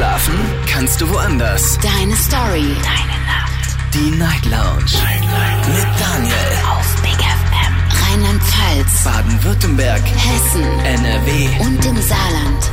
Schlafen kannst du woanders. Deine Story. Deine Nacht. Die Night Lounge. Night, Night. Mit Daniel. Auf Big FM. Rheinland-Pfalz. Baden-Württemberg. Hessen. NRW. Und im Saarland.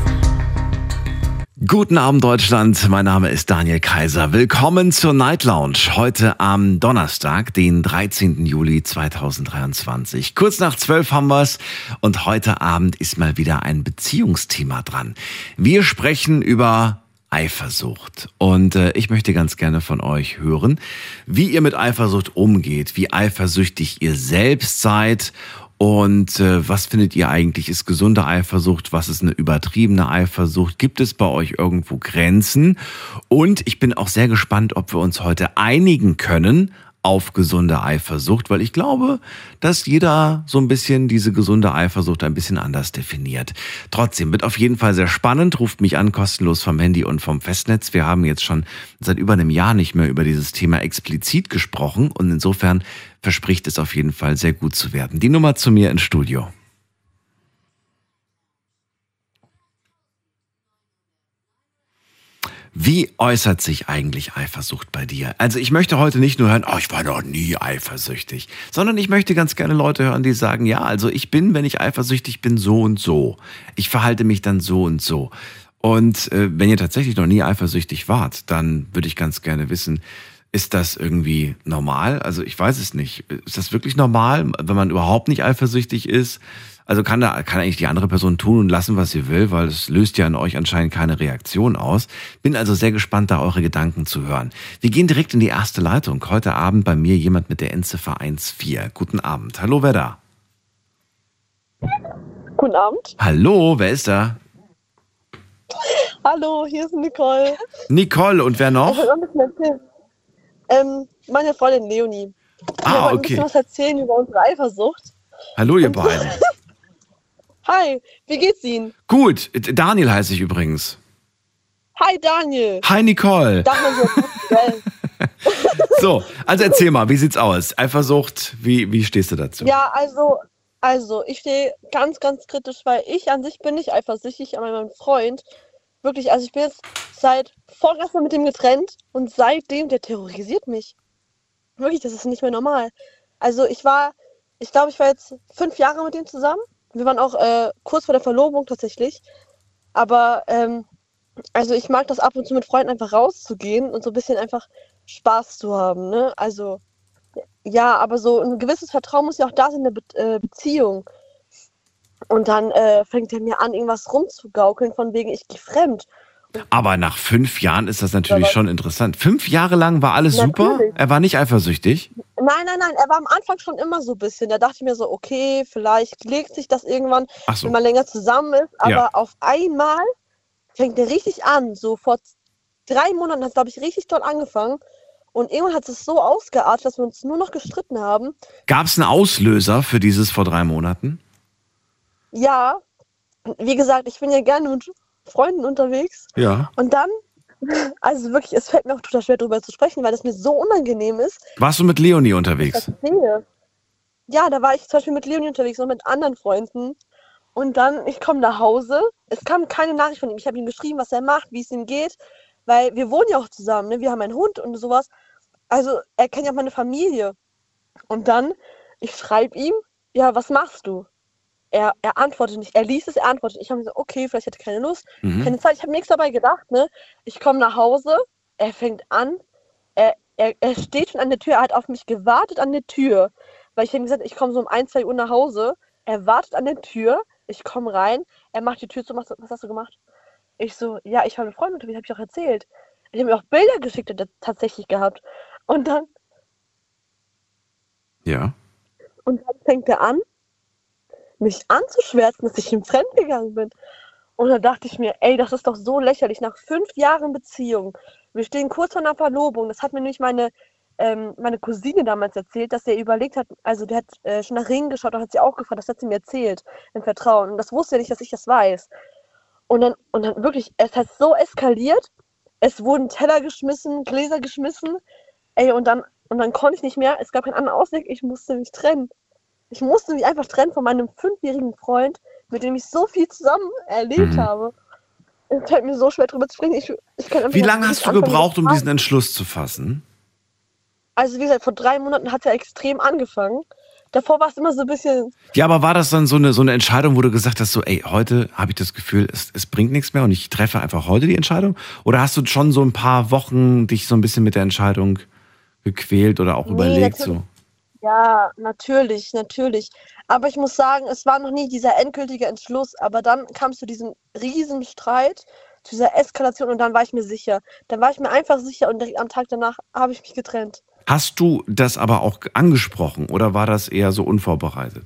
Guten Abend Deutschland, mein Name ist Daniel Kaiser. Willkommen zur Night Lounge. Heute am Donnerstag, den 13. Juli 2023. Kurz nach zwölf haben wir's und heute Abend ist mal wieder ein Beziehungsthema dran. Wir sprechen über Eifersucht. Und äh, ich möchte ganz gerne von euch hören, wie ihr mit Eifersucht umgeht, wie eifersüchtig ihr selbst seid und äh, was findet ihr eigentlich ist gesunde Eifersucht? Was ist eine übertriebene Eifersucht? Gibt es bei euch irgendwo Grenzen? Und ich bin auch sehr gespannt, ob wir uns heute einigen können auf gesunde Eifersucht, weil ich glaube, dass jeder so ein bisschen diese gesunde Eifersucht ein bisschen anders definiert. Trotzdem wird auf jeden Fall sehr spannend. Ruft mich an, kostenlos vom Handy und vom Festnetz. Wir haben jetzt schon seit über einem Jahr nicht mehr über dieses Thema explizit gesprochen und insofern verspricht es auf jeden Fall sehr gut zu werden. Die Nummer zu mir ins Studio. Wie äußert sich eigentlich Eifersucht bei dir? Also ich möchte heute nicht nur hören, oh, ich war noch nie eifersüchtig, sondern ich möchte ganz gerne Leute hören, die sagen, ja, also ich bin, wenn ich eifersüchtig bin, so und so. Ich verhalte mich dann so und so. Und äh, wenn ihr tatsächlich noch nie eifersüchtig wart, dann würde ich ganz gerne wissen, ist das irgendwie normal? Also ich weiß es nicht. Ist das wirklich normal, wenn man überhaupt nicht eifersüchtig ist? Also kann da kann eigentlich die andere Person tun und lassen, was sie will, weil es löst ja in euch anscheinend keine Reaktion aus. Bin also sehr gespannt, da eure Gedanken zu hören. Wir gehen direkt in die erste Leitung. Heute Abend bei mir jemand mit der Endziffer 14. Guten Abend. Hallo, wer da? Guten Abend. Hallo, wer ist da? Hallo, hier ist Nicole. Nicole und wer noch? Ähm, meine Freundin Leonie. Ah, okay. bisschen was erzählen über unsere Eifersucht. Hallo, ihr beiden. Hi, wie geht's Ihnen? Gut, Daniel heiße ich übrigens. Hi Daniel. Hi, Nicole. Darf man so? So, also erzähl mal, wie sieht's aus? Eifersucht, wie, wie stehst du dazu? Ja, also, also ich stehe ganz, ganz kritisch, weil ich an sich bin nicht eifersüchtig, aber mein Freund, wirklich, also ich bin jetzt seit vorgestern mit dem getrennt und seitdem, der terrorisiert mich. Wirklich, das ist nicht mehr normal. Also ich war, ich glaube, ich war jetzt fünf Jahre mit ihm zusammen. Wir waren auch äh, kurz vor der Verlobung tatsächlich. Aber ähm, also ich mag das ab und zu mit Freunden einfach rauszugehen und so ein bisschen einfach Spaß zu haben. Ne? Also ja, aber so ein gewisses Vertrauen muss ja auch da sein in der Be äh, Beziehung. Und dann äh, fängt er mir an, irgendwas rumzugaukeln, von wegen, ich gehe fremd. Aber nach fünf Jahren ist das natürlich schon interessant. Fünf Jahre lang war alles super? Natürlich. Er war nicht eifersüchtig? Nein, nein, nein, er war am Anfang schon immer so ein bisschen. Da dachte ich mir so, okay, vielleicht legt sich das irgendwann, so. wenn man länger zusammen ist. Aber Ja. auf einmal fängt er richtig an. So vor drei Monaten hat es, glaube ich, richtig toll angefangen. Und irgendwann hat es so ausgeartet, dass wir uns nur noch gestritten haben. Gab es einen Auslöser für dieses vor drei Monaten? Ja, wie gesagt, ich bin ja gerne mit Freunden unterwegs. Ja. Und dann, also wirklich, es fällt mir auch total schwer, darüber zu sprechen, weil es mir so unangenehm ist. Warst du mit Leonie das unterwegs? Ja, da war ich zum Beispiel mit Leonie unterwegs und mit anderen Freunden. Und dann, ich komme nach Hause. Es kam keine Nachricht von ihm. Ich habe ihm geschrieben, was er macht, wie es ihm geht. Weil wir wohnen ja auch zusammen. Ne? Wir haben einen Hund und sowas. Also, er kennt ja auch meine Familie. Und dann, ich schreibe ihm, ja, was machst du? Er, er antwortet nicht. Er liest es, er antwortet. Ich habe mir so, okay, vielleicht hätte er keine Lust, Mhm. keine Zeit. Ich habe nichts dabei gedacht. Ne? Ich komme nach Hause, er fängt an, er, er, er steht schon an der Tür, er hat auf mich gewartet an der Tür. Weil ich ihm gesagt, ich komme so um 1, 2 Uhr nach Hause. Er wartet an der Tür, ich komme rein, er macht die Tür zu, macht, was hast du gemacht? Ich so, ja, ich habe eine Freundin unterwegs, habe ich auch erzählt. Ich habe mir auch Bilder geschickt, er tatsächlich gehabt. Und dann, Ja. und dann fängt er an, mich anzuschwärzen, dass ich ihm fremd gegangen bin. Und da dachte ich mir, ey, das ist doch so lächerlich. Nach fünf Jahren Beziehung, wir stehen kurz vor einer Verlobung. Das hat mir nämlich meine, ähm, meine Cousine damals erzählt, dass er überlegt hat, also der hat äh, schon nach Ringen geschaut und hat sie auch gefragt, das hat sie mir erzählt, im Vertrauen. Und das wusste er nicht, dass ich das weiß. Und dann, und dann wirklich, es hat so eskaliert. Es wurden Teller geschmissen, Gläser geschmissen. Ey, und dann, und dann konnte ich nicht mehr. Es gab keinen anderen Ausweg. Ich musste mich trennen. Ich musste mich einfach trennen von meinem fünfjährigen Freund, mit dem ich so viel zusammen erlebt Mhm. habe. Es fällt mir so schwer drüber zu sprechen. Ich, ich Wie lange hast du gebraucht, um diesen Entschluss zu fassen? Also wie gesagt, vor drei Monaten hat ja extrem angefangen. Davor war es immer so ein bisschen, Ja, aber war das dann so eine, so eine Entscheidung, wo du gesagt hast, so, ey, heute habe ich das Gefühl, es, es bringt nichts mehr und ich treffe einfach heute die Entscheidung? Oder hast du schon so ein paar Wochen dich so ein bisschen mit der Entscheidung gequält oder auch Nee, überlegt? So? Ja, natürlich, natürlich. Aber ich muss sagen, es war noch nie dieser endgültige Entschluss. Aber dann kam es zu diesem riesen Streit, zu dieser Eskalation und dann war ich mir sicher. Dann war ich mir einfach sicher und am Tag danach habe ich mich getrennt. Hast du das aber auch angesprochen oder war das eher so unvorbereitet?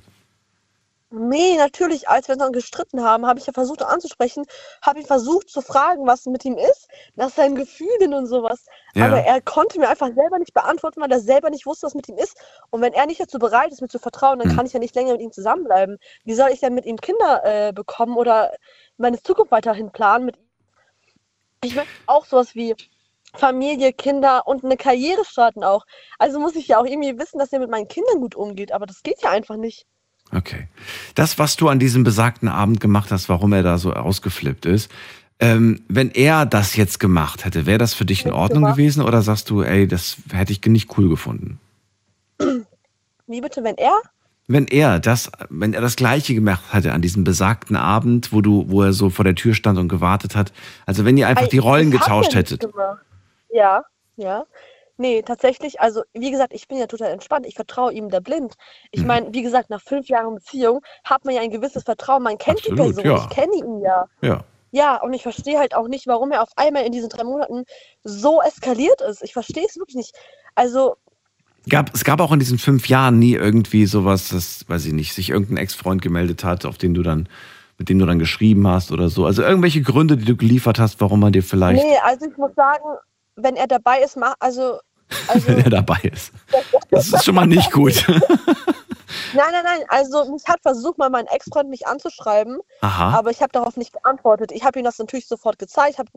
Nee, natürlich, als wir uns dann gestritten haben, habe ich ja versucht anzusprechen, habe ihn versucht zu fragen, was mit ihm ist, nach seinen Gefühlen und sowas. Ja. Aber er konnte mir einfach selber nicht beantworten, weil er selber nicht wusste, was mit ihm ist. Und wenn er nicht dazu bereit ist, mir zu vertrauen, dann Hm. kann ich ja nicht länger mit ihm zusammenbleiben. Wie soll ich denn mit ihm Kinder äh, bekommen oder meine Zukunft weiterhin planen mit ihm? Ich möchte auch sowas wie Familie, Kinder und eine Karriere starten auch. Also muss ich ja auch irgendwie wissen, dass er mit meinen Kindern gut umgeht, aber das geht ja einfach nicht. Okay. Das, was du an diesem besagten Abend gemacht hast, warum er da so ausgeflippt ist, ähm, wenn er das jetzt gemacht hätte, wäre das für dich in Ordnung gemacht. gewesen oder sagst du, ey, das hätte ich nicht cool gefunden? Wie bitte, wenn er? Wenn er das, wenn er das Gleiche gemacht hätte an diesem besagten Abend, wo du, wo er so vor der Tür stand und gewartet hat, also wenn ihr einfach Ei, die Rollen ich getauscht hättet. gemacht. Ja, ja. Nee, tatsächlich, also wie gesagt, ich bin ja total entspannt. Ich vertraue ihm da blind. Ich Mhm. meine, wie gesagt, nach fünf Jahren Beziehung hat man ja ein gewisses Vertrauen. Man kennt die Absolut, Person, ja. ich kenne ihn ja. Ja. Ja, und ich verstehe halt auch nicht, warum er auf einmal in diesen drei Monaten so eskaliert ist. Ich verstehe es wirklich nicht. Also, Gab, es gab auch in diesen fünf Jahren nie irgendwie sowas, dass, weiß ich nicht, sich irgendein Ex-Freund gemeldet hat, auf den du dann, mit dem du dann geschrieben hast oder so. Also irgendwelche Gründe, die du geliefert hast, warum man dir vielleicht, nee, also ich muss sagen, wenn er dabei ist, also, also wenn er dabei ist. Das ist schon mal nicht gut. Nein, nein, nein. Also mich hat versucht, mal mein Ex-Freund mich anzuschreiben, Aha. aber ich habe darauf nicht geantwortet. Ich habe ihm das natürlich sofort gezeigt, habe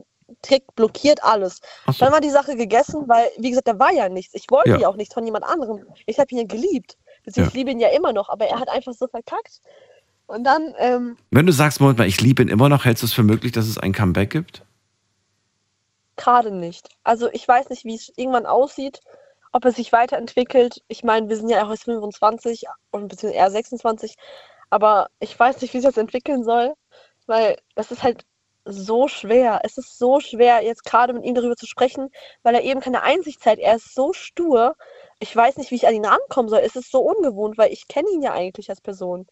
direkt blockiert alles. So. Dann war die Sache gegessen, weil, wie gesagt, da war ja nichts. Ich wollte Ja. ja, auch nichts von jemand anderem. Ich habe ihn ja geliebt. Ich liebe ihn ja immer noch, aber er hat einfach so verkackt. Und dann, ähm, Wenn du sagst, Moment mal, ich liebe ihn immer noch, hältst du es für möglich, dass es ein Comeback gibt? Gerade nicht. Also ich weiß nicht, wie es irgendwann aussieht, ob es sich weiterentwickelt. Ich meine, wir sind ja auch erst 25 und beziehungsweise eher 26, aber ich weiß nicht, wie sich das entwickeln soll, weil das ist halt so schwer. Es ist so schwer, jetzt gerade mit ihm darüber zu sprechen, weil er eben keine Einsicht zeigt. Er ist so stur. Ich weiß nicht, wie ich an ihn rankommen soll. Es ist so ungewohnt, weil ich kenne ihn ja eigentlich als Person.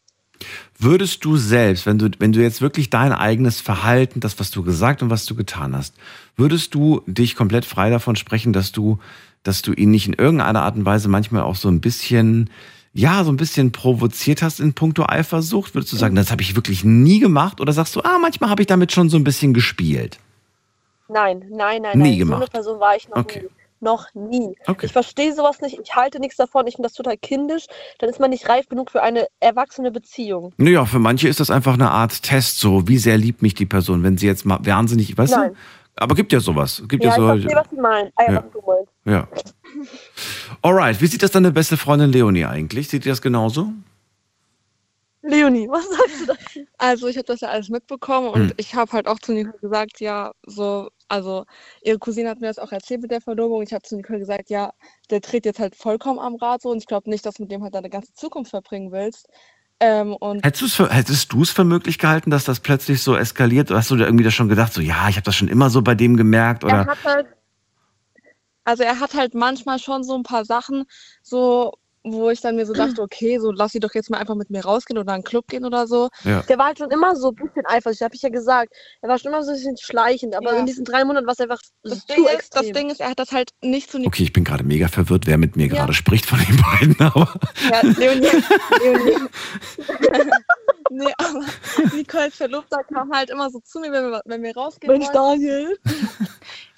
Würdest du selbst, wenn du, wenn du jetzt wirklich dein eigenes Verhalten, das, was du gesagt und was du getan hast, würdest du dich komplett frei davon sprechen, dass du, dass du ihn nicht in irgendeiner Art und Weise manchmal auch so ein bisschen, ja, so ein bisschen provoziert hast in puncto Eifersucht? Würdest du sagen, das habe ich wirklich nie gemacht? Oder sagst du, ah, manchmal habe ich damit schon so ein bisschen gespielt? Nein, nein, nein, Nie nein. So gemacht. eine Person war ich noch Okay. nie. Noch nie. Okay. Ich verstehe sowas nicht. Ich halte nichts davon. Ich finde das total kindisch. Dann ist man nicht reif genug für eine erwachsene Beziehung. Naja, für manche ist das einfach eine Art Test, so wie sehr liebt mich die Person, wenn sie jetzt mal wahnsinnig, weißt Nein. du? Aber gibt ja sowas. Gibt ja, Ja, ich so. verstehe, was Sie meinen. Ah, ja, Ja. was du meinst. Ja. Alright, wie sieht das deine beste Freundin Leonie eigentlich? Sieht die das genauso? Leonie, was sagst du da? Also ich habe das ja alles mitbekommen und Hm. ich habe halt auch zu Nicole gesagt, ja, so, also ihre Cousine hat mir das auch erzählt mit der Verlobung. Ich habe zu Nicole gesagt, ja, der dreht jetzt halt vollkommen am Rad so und ich glaube nicht, dass du mit dem halt deine ganze Zukunft verbringen willst. Ähm, und Hättest, für, hättest du es für möglich gehalten, dass das plötzlich so eskaliert? Oder hast du da irgendwie das schon gedacht, so, ja, ich habe das schon immer so bei dem gemerkt? er Oder? hat halt, also er hat halt manchmal schon so ein paar Sachen, so, wo ich dann mir so dachte, okay, so lass sie doch jetzt mal einfach mit mir rausgehen oder in einen Club gehen oder so. Ja. Der war halt schon immer so ein bisschen eifersüchtig, habe ich ja gesagt. Er war schon immer so ein bisschen schleichend, aber Ja. in diesen drei Monaten war es einfach Das zu Ding, ist, extrem. das Ding ist, er hat das halt nicht zu Nicole Okay, ich bin gerade mega verwirrt, wer mit mir Ja. gerade spricht von den beiden. Aber Ja, Leonie, Leonie. nee, aber Nicoles Verlobter kam halt immer so zu mir, wenn wir, wenn wir rausgehen Mensch, wollten, Daniel.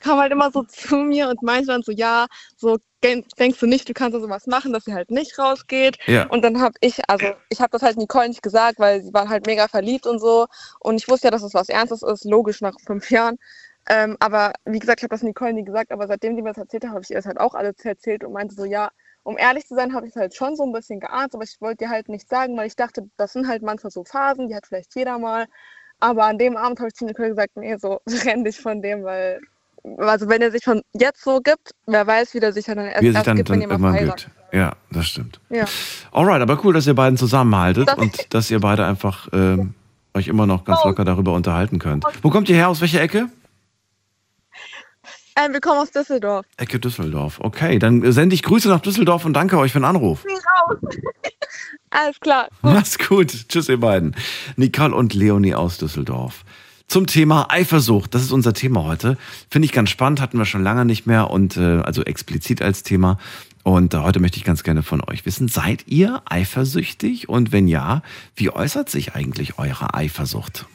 Kam halt immer so zu mir und meinte dann so, ja, so denkst du nicht, du kannst da sowas machen, dass sie halt nicht rausgeht. ja. Und dann habe ich, also ich habe das halt Nicole nicht gesagt, weil sie war halt mega verliebt und so. Und ich wusste ja, dass es was Ernstes ist, logisch nach fünf Jahren. Ähm, aber wie gesagt, ich habe das Nicole nie gesagt, aber seitdem sie mir das erzählt hat, habe ich ihr das halt auch alles erzählt und meinte so, ja, um ehrlich zu sein, habe ich es halt schon so ein bisschen geahnt, aber ich wollte dir halt nicht sagen, weil ich dachte, das sind halt manchmal so Phasen, die hat vielleicht jeder mal. Aber an dem Abend habe ich zu Nicole gesagt, nee, so renn dich von dem, weil, also wenn er sich schon jetzt so gibt, wer weiß, wie der sich dann erst, Wie er sich dann, gibt, dann wenn jemand irgendwann gibt. Ja, das stimmt. Ja. Alright, aber cool, dass ihr beiden zusammenhaltet Das- und dass ihr beide einfach ähm, euch immer noch ganz Oh. locker darüber unterhalten könnt. Wo kommt ihr her? Aus welcher Ecke? Ähm, wir kommen aus Düsseldorf. Ecke Düsseldorf. Okay, dann sende ich Grüße nach Düsseldorf und danke euch für den Anruf. Alles klar. Mach's gut. Tschüss, ihr beiden. Nicole und Leonie aus Düsseldorf. Zum Thema Eifersucht. Das ist unser Thema heute. Finde ich ganz spannend, hatten wir schon lange nicht mehr und äh, also explizit als Thema. Und äh, heute möchte ich ganz gerne von euch wissen, seid ihr eifersüchtig? Und wenn ja, wie äußert sich eigentlich eure Eifersucht?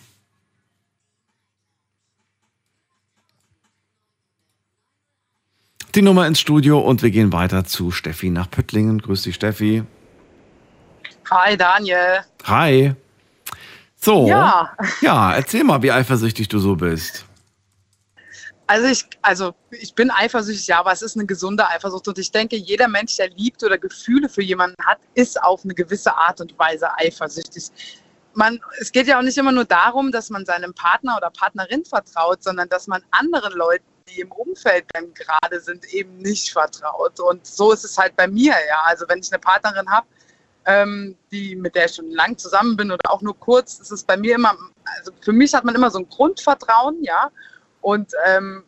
Die Nummer ins Studio und wir gehen weiter zu Steffi nach Püttlingen. Grüß dich, Steffi. Hi Daniel. Hi. So. Ja, Ja, erzähl mal, wie eifersüchtig du so bist. also ich, also ich bin eifersüchtig, ja, aber es ist eine gesunde Eifersucht und ich denke, jeder Mensch, der liebt oder Gefühle für jemanden hat, ist auf eine gewisse Art und Weise eifersüchtig. Man, es geht ja auch nicht immer nur darum, dass man seinem Partner oder Partnerin vertraut, sondern dass man anderen Leuten, die im Umfeld dann gerade sind, eben nicht vertraut. Und so ist es halt bei mir, ja. Also wenn ich eine Partnerin habe, ähm, die, mit der ich schon lang zusammen bin oder auch nur kurz, ist es bei mir immer, also für mich hat man immer so ein Grundvertrauen, ja. Und ähm,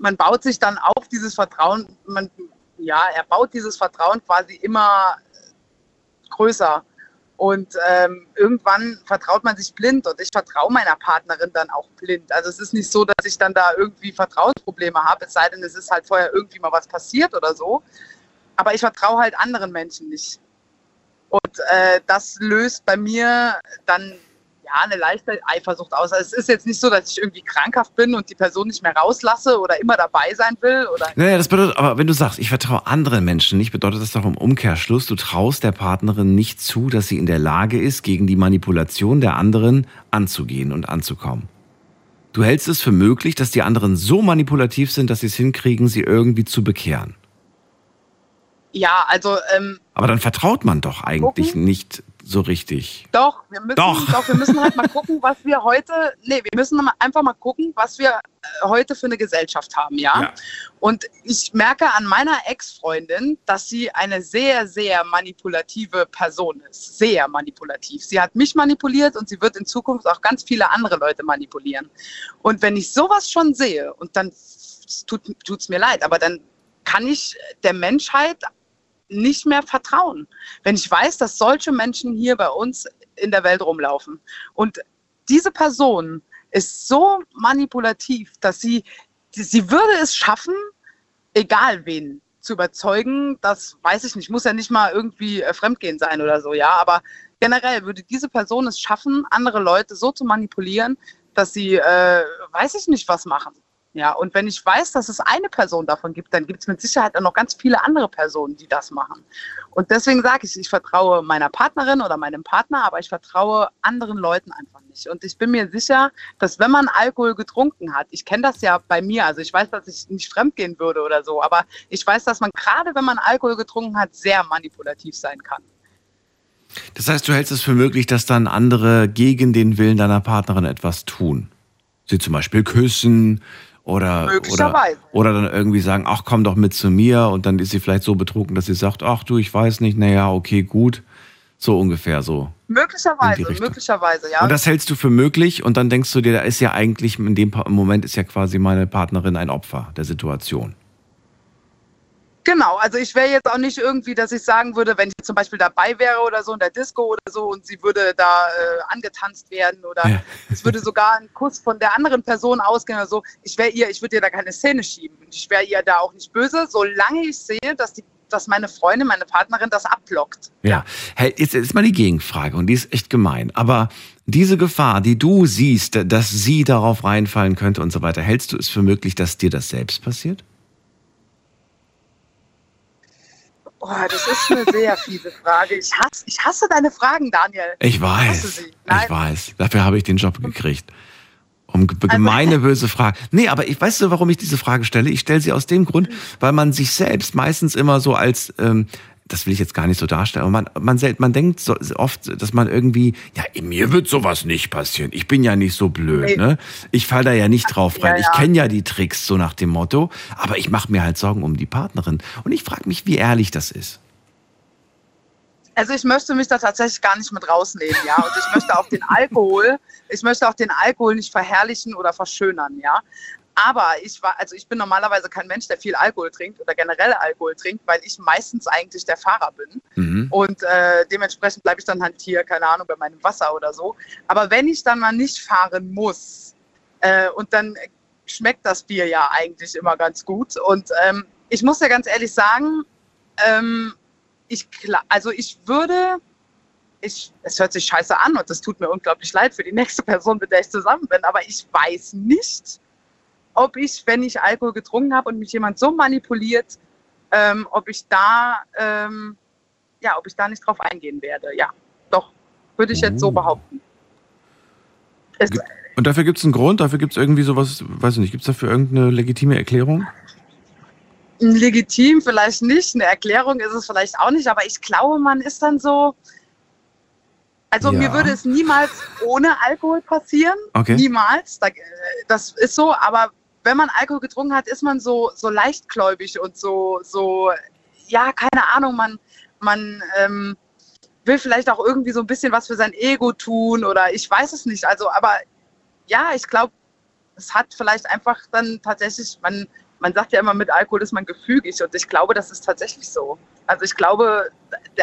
man baut sich dann auf dieses Vertrauen, man, ja, er baut dieses Vertrauen quasi immer größer. Und ähm, irgendwann vertraut man sich blind und ich vertraue meiner Partnerin dann auch blind. Also es ist nicht so, dass ich dann da irgendwie Vertrauensprobleme habe, es sei denn, es ist halt vorher irgendwie mal was passiert oder so. Aber ich vertraue halt anderen Menschen nicht. Und äh, das löst bei mir dann ja eine leichte Eifersucht aus. Also es ist jetzt nicht so, dass ich irgendwie krankhaft bin und die Person nicht mehr rauslasse oder immer dabei sein will oder Naja, das bedeutet, aber wenn du sagst, ich vertraue anderen Menschen nicht, bedeutet das doch im Umkehrschluss, du traust der Partnerin nicht zu, dass sie in der Lage ist, gegen die Manipulation der anderen anzugehen und anzukommen. Du hältst es für möglich, dass die anderen so manipulativ sind, dass sie es hinkriegen, sie irgendwie zu bekehren. ja, also ähm, Aber dann vertraut man doch eigentlich Gucken. nicht so richtig. Doch, wir müssen, Doch. doch. wir müssen halt mal gucken, was wir heute, nee, wir müssen einfach mal gucken, was wir äh, heute für eine Gesellschaft haben, ja? Ja. Und ich merke an meiner Ex-Freundin, dass sie eine sehr, sehr manipulative Person ist. Sehr manipulativ. Sie hat mich manipuliert und sie wird in Zukunft auch ganz viele andere Leute manipulieren. Und wenn ich sowas schon sehe, und dann tut es mir leid, aber dann kann ich der Menschheit nicht mehr vertrauen wenn ich weiß, dass solche Menschen hier bei uns in der Welt rumlaufen. Und diese Person ist so manipulativ, dass sie, sie würde es schaffen, egal wen zu überzeugen, das weiß ich nicht, muss ja nicht mal irgendwie äh, Fremdgehen sein oder so, ja, aber generell würde diese Person es schaffen, andere Leute so zu manipulieren, dass sie, äh, weiß ich nicht, was machen. Ja, und wenn ich weiß, dass es eine Person davon gibt, dann gibt es mit Sicherheit auch noch ganz viele andere Personen, die das machen. Und deswegen sage ich, ich vertraue meiner Partnerin oder meinem Partner, aber ich vertraue anderen Leuten einfach nicht. Und ich bin mir sicher, dass wenn man Alkohol getrunken hat, ich kenne das ja bei mir, also ich weiß, dass ich nicht fremdgehen würde oder so, aber ich weiß, dass man gerade, wenn man Alkohol getrunken hat, sehr manipulativ sein kann. Das heißt, du hältst es für möglich, dass dann andere gegen den Willen deiner Partnerin etwas tun. Sie zum Beispiel küssen oder, oder, Möglicherweise. oder dann irgendwie sagen, ach komm doch mit zu mir und dann ist sie vielleicht so betrunken, dass sie sagt, ach du, ich weiß nicht, naja, okay, gut. So ungefähr so. Möglicherweise, möglicherweise, ja. Und das hältst du für möglich und dann denkst du dir, da ist ja eigentlich in dem Moment ist ja quasi meine Partnerin ein Opfer der Situation. Genau, also ich wäre jetzt auch nicht irgendwie, dass ich sagen würde, wenn ich zum Beispiel dabei wäre oder so in der Disco oder so und sie würde da äh, angetanzt werden oder Ja. es würde sogar ein Kuss von der anderen Person ausgehen oder so. Ich wäre ihr, ich würde ihr da keine Szene schieben. Und ich wäre ihr da auch nicht böse, solange ich sehe, dass die, dass meine Freundin, meine Partnerin das abblockt. Ja. Hey, jetzt ist mal die Gegenfrage und die ist echt gemein. Aber diese Gefahr, die du siehst, dass sie darauf reinfallen könnte und so weiter, hältst du es für möglich, dass dir das selbst passiert? Oh, das ist eine sehr fiese Frage. Ich hasse, ich hasse deine Fragen, Daniel. Ich weiß. Ich Nein. weiß. Dafür habe ich den Job gekriegt. Um ge- gemeine, böse Fragen. Nee, aber ich weißt du, warum ich diese Frage stelle? Ich stelle sie aus dem Grund, weil man sich selbst meistens immer so als ähm, das will ich jetzt gar nicht so darstellen, aber man, man, man denkt so oft, dass man irgendwie, ja, mir wird sowas nicht passieren. Ich bin ja nicht so blöd, Nee. ne? Ich fall da ja nicht drauf rein. Ja, Ich ja. kenne ja die Tricks, so nach dem Motto. Aber ich mache mir halt Sorgen um die Partnerin. Und ich frage mich, wie ehrlich das ist. Also ich möchte mich da tatsächlich gar nicht mit rausnehmen, ja. Und ich möchte auch den Alkohol, ich möchte auch den Alkohol nicht verherrlichen oder verschönern, ja. Aber ich war, also ich bin normalerweise kein Mensch, der viel Alkohol trinkt oder generell Alkohol trinkt, weil ich meistens eigentlich der Fahrer bin. Mhm. Und äh, dementsprechend bleibe ich dann halt hier, keine Ahnung, bei meinem Wasser oder so. Aber wenn ich dann mal nicht fahren muss, äh, und dann schmeckt das Bier ja eigentlich immer ganz gut. Und ähm, ich muss ja ganz ehrlich sagen, ähm, ich, also ich würde, ich, es hört sich scheiße an und das tut mir unglaublich leid für die nächste Person, mit der ich zusammen bin, aber ich weiß nicht, ob ich, wenn ich Alkohol getrunken habe und mich jemand so manipuliert, ähm, ob ich da, ähm, ja, ob ich da nicht drauf eingehen werde. Ja, doch, würde ich jetzt so Oh. behaupten. Es, Und dafür gibt es einen Grund, dafür gibt es irgendwie sowas, weiß ich nicht, gibt es dafür irgendeine legitime Erklärung? legitim vielleicht nicht, eine Erklärung ist es vielleicht auch nicht, aber ich glaube, man ist dann so. Also Ja. mir würde es niemals ohne Alkohol passieren. Okay. Niemals. Da, das ist so, aber wenn man Alkohol getrunken hat, ist man so, so leichtgläubig und so, so, ja, keine Ahnung, man, man ähm, will vielleicht auch irgendwie so ein bisschen was für sein Ego tun oder ich weiß es nicht. Also, aber ja, ich glaube, es hat vielleicht einfach dann tatsächlich, man, man sagt ja immer, mit Alkohol ist man gefügig und ich glaube, das ist tatsächlich so. Also ich glaube,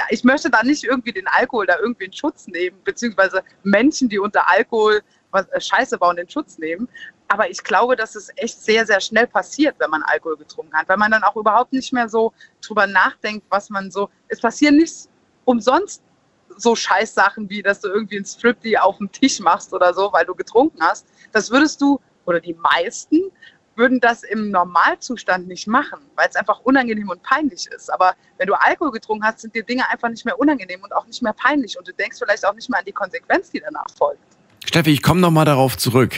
ich möchte da nicht irgendwie den Alkohol da irgendwie in Schutz nehmen, beziehungsweise Menschen, die unter Alkohol äh, Scheiße bauen, in Schutz nehmen. Aber ich glaube, dass es echt sehr, sehr schnell passiert, wenn man Alkohol getrunken hat, weil man dann auch überhaupt nicht mehr so drüber nachdenkt, was man so. Es passieren nicht umsonst so Scheißsachen wie, dass du irgendwie ein Striptease auf dem Tisch machst oder so, weil du getrunken hast. Das würdest du, oder die meisten, würden das im Normalzustand nicht machen, weil es einfach unangenehm und peinlich ist. Aber wenn du Alkohol getrunken hast, sind dir Dinge einfach nicht mehr unangenehm und auch nicht mehr peinlich. Und du denkst vielleicht auch nicht mehr an die Konsequenz, die danach folgt. Steffi, ich komme noch mal darauf zurück.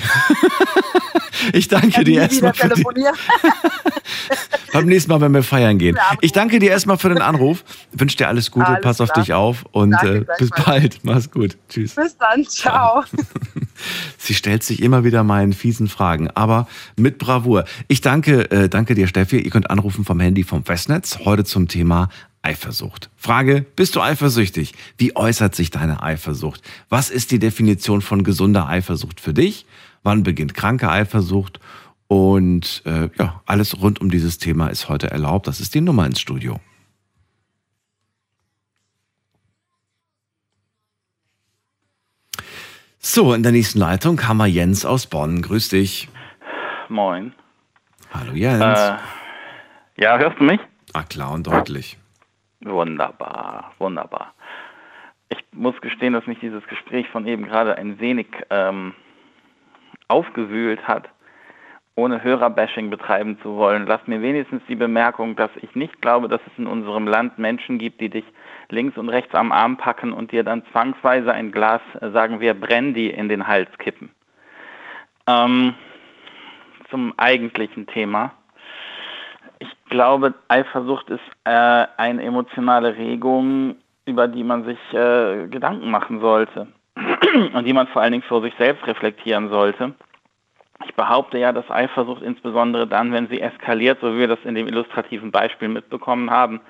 ich danke dir erstmal für die, beim nächsten Mal, wenn wir feiern gehen. Ich danke dir erstmal für den Anruf. Wünsche dir alles Gute, Alles pass auf klar. dich auf und Danke, äh, bis bald. Mach's gut. Tschüss. Bis dann, ciao. Sie stellt sich immer wieder meinen fiesen Fragen, aber mit Bravour. Ich danke, äh, danke dir, Steffi. Ihr könnt anrufen vom Handy vom Festnetz. Heute zum Thema Eifersucht. Frage, bist du eifersüchtig? Wie äußert sich deine Eifersucht? Was ist die Definition von gesunder Eifersucht für dich? Wann beginnt kranke Eifersucht? Und äh, ja, alles rund um dieses Thema ist heute erlaubt. Das ist die Nummer ins Studio. So, in der nächsten Leitung haben wir Jens aus Bonn. Grüß dich. Moin. Hallo Jens. Äh, ja, hörst du mich? ah, klar und deutlich. Wunderbar, wunderbar. Ich muss gestehen, dass mich dieses Gespräch von eben gerade ein wenig ähm, aufgewühlt hat, ohne Hörerbashing betreiben zu wollen. Lass mir wenigstens die Bemerkung, dass ich nicht glaube, dass es in unserem Land Menschen gibt, die dich links und rechts am Arm packen und dir dann zwangsweise ein Glas, äh, sagen wir, Brandy in den Hals kippen. Ähm, zum eigentlichen Thema. Ich glaube, Eifersucht ist äh, eine emotionale Regung, über die man sich äh, Gedanken machen sollte und die man vor allen Dingen vor sich selbst reflektieren sollte. Ich behaupte ja, dass Eifersucht insbesondere dann, wenn sie eskaliert, so wie wir das in dem illustrativen Beispiel mitbekommen haben,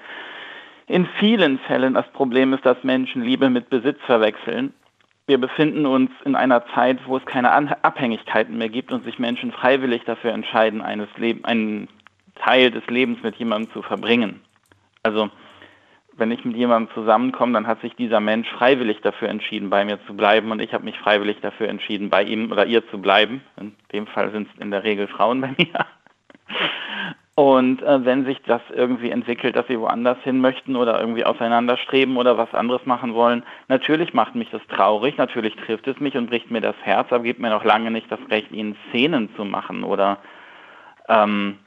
in vielen Fällen das Problem ist, dass Menschen Liebe mit Besitz verwechseln. Wir befinden uns in einer Zeit, wo es keine Abhängigkeiten mehr gibt und sich Menschen freiwillig dafür entscheiden, eines Leb einen Teil des Lebens mit jemandem zu verbringen. Also wenn ich mit jemandem zusammenkomme, dann hat sich dieser Mensch freiwillig dafür entschieden, bei mir zu bleiben und ich habe mich freiwillig dafür entschieden, bei ihm oder ihr zu bleiben. In dem Fall sind es in der Regel Frauen bei mir. Und äh, wenn sich das irgendwie entwickelt, dass sie woanders hin möchten oder irgendwie auseinanderstreben oder was anderes machen wollen, natürlich macht mich das traurig, natürlich trifft es mich und bricht mir das Herz, aber gibt mir noch lange nicht das Recht, ihnen Szenen zu machen oder ähm,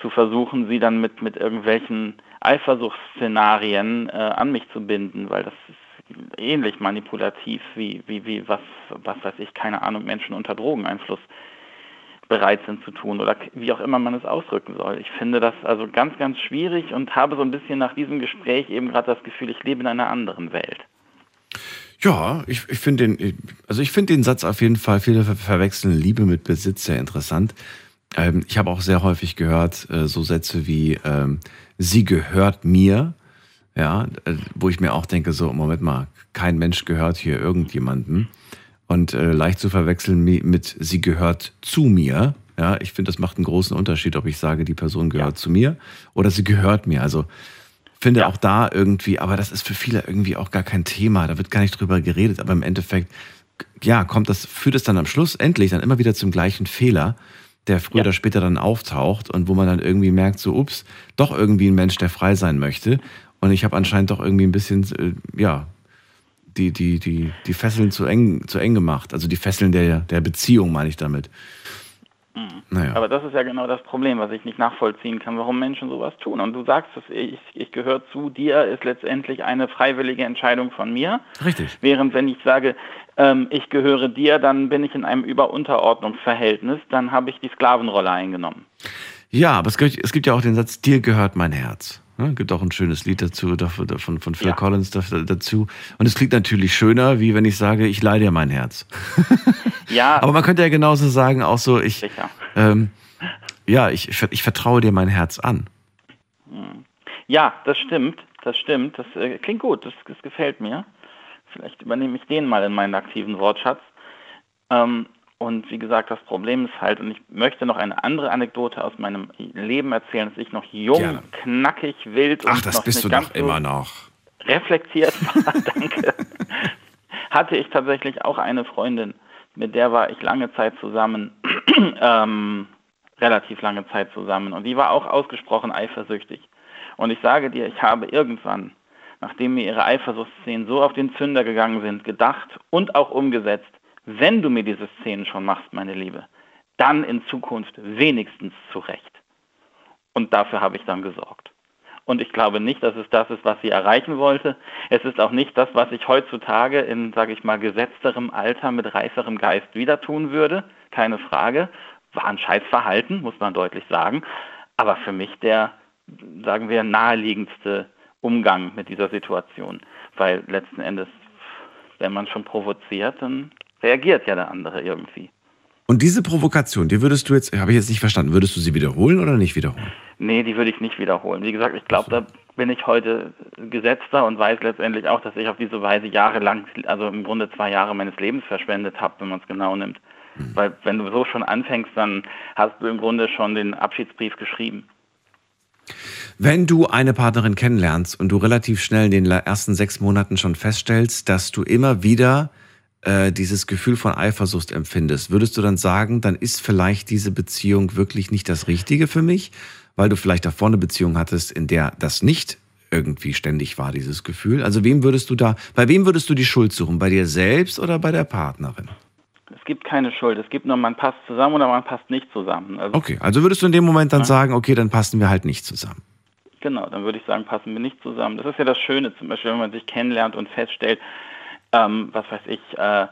zu versuchen, sie dann mit, mit irgendwelchen Eifersuchtsszenarien äh, an mich zu binden, weil das ist ähnlich manipulativ wie, wie, wie was, was weiß ich, keine Ahnung, Menschen unter Drogeneinfluss. bereit sind zu tun oder wie auch immer man es ausdrücken soll. Ich finde das also ganz, ganz schwierig und habe so ein bisschen nach diesem Gespräch eben gerade das Gefühl, ich lebe in einer anderen Welt. Ja, ich, ich finde den, also ich finde den Satz auf jeden Fall, viele verwechseln Liebe mit Besitz sehr interessant. Ähm, ich habe auch sehr häufig gehört, äh, so Sätze wie, ähm, sie gehört mir, ja, äh, wo ich mir auch denke, so, Moment mal, kein Mensch gehört hier irgendjemandem. Und äh, leicht zu verwechseln mit, sie gehört zu mir. Ja, ich finde, das macht einen großen Unterschied, ob ich sage, die Person gehört ja. zu mir oder sie gehört mir. Also finde ja. auch da irgendwie, aber das ist für viele irgendwie auch gar kein Thema. Da wird gar nicht drüber geredet, aber im Endeffekt, ja, kommt das, führt es dann am Schluss endlich dann immer wieder zum gleichen Fehler, der früher ja. oder später dann auftaucht und wo man dann irgendwie merkt, so, ups, doch irgendwie ein Mensch, der frei sein möchte. Und ich habe anscheinend doch irgendwie ein bisschen, äh, ja, die, die, die, die Fesseln zu eng, zu eng gemacht. Also die Fesseln der, der Beziehung, meine ich damit. Mhm. Naja. Aber das ist ja genau das Problem, was ich nicht nachvollziehen kann, warum Menschen sowas tun. Und du sagst es, ich, ich gehöre zu dir, ist letztendlich eine freiwillige Entscheidung von mir. Richtig. Während wenn ich sage, ähm, ich gehöre dir, dann bin ich in einem Überunterordnungsverhältnis, dann habe ich die Sklavenrolle eingenommen. Ja, aber es gibt, es gibt ja auch den Satz, dir gehört mein Herz. Ne? Gibt auch ein schönes Lied dazu, von, von Phil ja. Collins dazu. Und es klingt natürlich schöner, wie wenn ich sage, ich leide dir mein Herz. Ja. Aber man könnte ja genauso sagen, auch so, ich, ähm, ja, ich, ich vertraue dir mein Herz an. Hm. Ja, das stimmt, das stimmt. Das äh, klingt gut, das, das, gefällt mir. Vielleicht übernehme ich den mal in meinen aktiven Wortschatz. Ähm, und wie gesagt, das Problem ist halt, und ich möchte noch eine andere Anekdote aus meinem Leben erzählen, dass ich noch jung, ja. knackig, wild Ach, und das noch bist du doch immer noch. reflektiert war, danke, hatte ich tatsächlich auch eine Freundin, mit der war ich lange Zeit zusammen, ähm, relativ lange Zeit zusammen, und die war auch ausgesprochen eifersüchtig. Und ich sage dir, ich habe irgendwann, nachdem mir ihre Eifersuchtsszenen so auf den Zünder gegangen sind, gedacht und auch umgesetzt, wenn du mir diese Szenen schon machst, meine Liebe, dann in Zukunft wenigstens zurecht. Und dafür habe ich dann gesorgt. Und ich glaube nicht, dass es das ist, was sie erreichen wollte. Es ist auch nicht das, was ich heutzutage in, sage ich mal, gesetzterem Alter mit reiferem Geist wieder tun würde. Keine Frage. War ein Scheißverhalten, muss man deutlich sagen. Aber für mich der, sagen wir, naheliegendste Umgang mit dieser Situation. Weil letzten Endes, wenn man schon provoziert, dann reagiert ja der andere irgendwie. Und diese Provokation, die würdest du jetzt, habe ich jetzt nicht verstanden, würdest du sie wiederholen oder nicht wiederholen? Nee, die würde ich nicht wiederholen. Wie gesagt, ich glaube, da bin ich heute gesetzter und weiß letztendlich auch, dass ich auf diese Weise jahrelang, also im Grunde zwei Jahre meines Lebens verschwendet habe, wenn man es genau nimmt. Mhm. Weil wenn du so schon anfängst, dann hast du im Grunde schon den Abschiedsbrief geschrieben. Wenn du eine Partnerin kennenlernst und du relativ schnell in den ersten sechs Monaten schon feststellst, dass du immer wieder äh, dieses Gefühl von Eifersucht empfindest, würdest du dann sagen, dann ist vielleicht diese Beziehung wirklich nicht das Richtige für mich, weil du vielleicht davor eine Beziehung hattest, in der das nicht irgendwie ständig war, dieses Gefühl? Also wem würdest du da, bei wem würdest du die Schuld suchen? Bei dir selbst oder bei der Partnerin? Es gibt keine Schuld. Es gibt nur, man passt zusammen oder man passt nicht zusammen. Also okay, also würdest du in dem Moment dann ja. sagen, okay, dann passen wir halt nicht zusammen. Genau, dann würde ich sagen, passen wir nicht zusammen. Das ist ja das Schöne, zum Beispiel, wenn man sich kennenlernt und feststellt, ähm, was weiß ich, äh,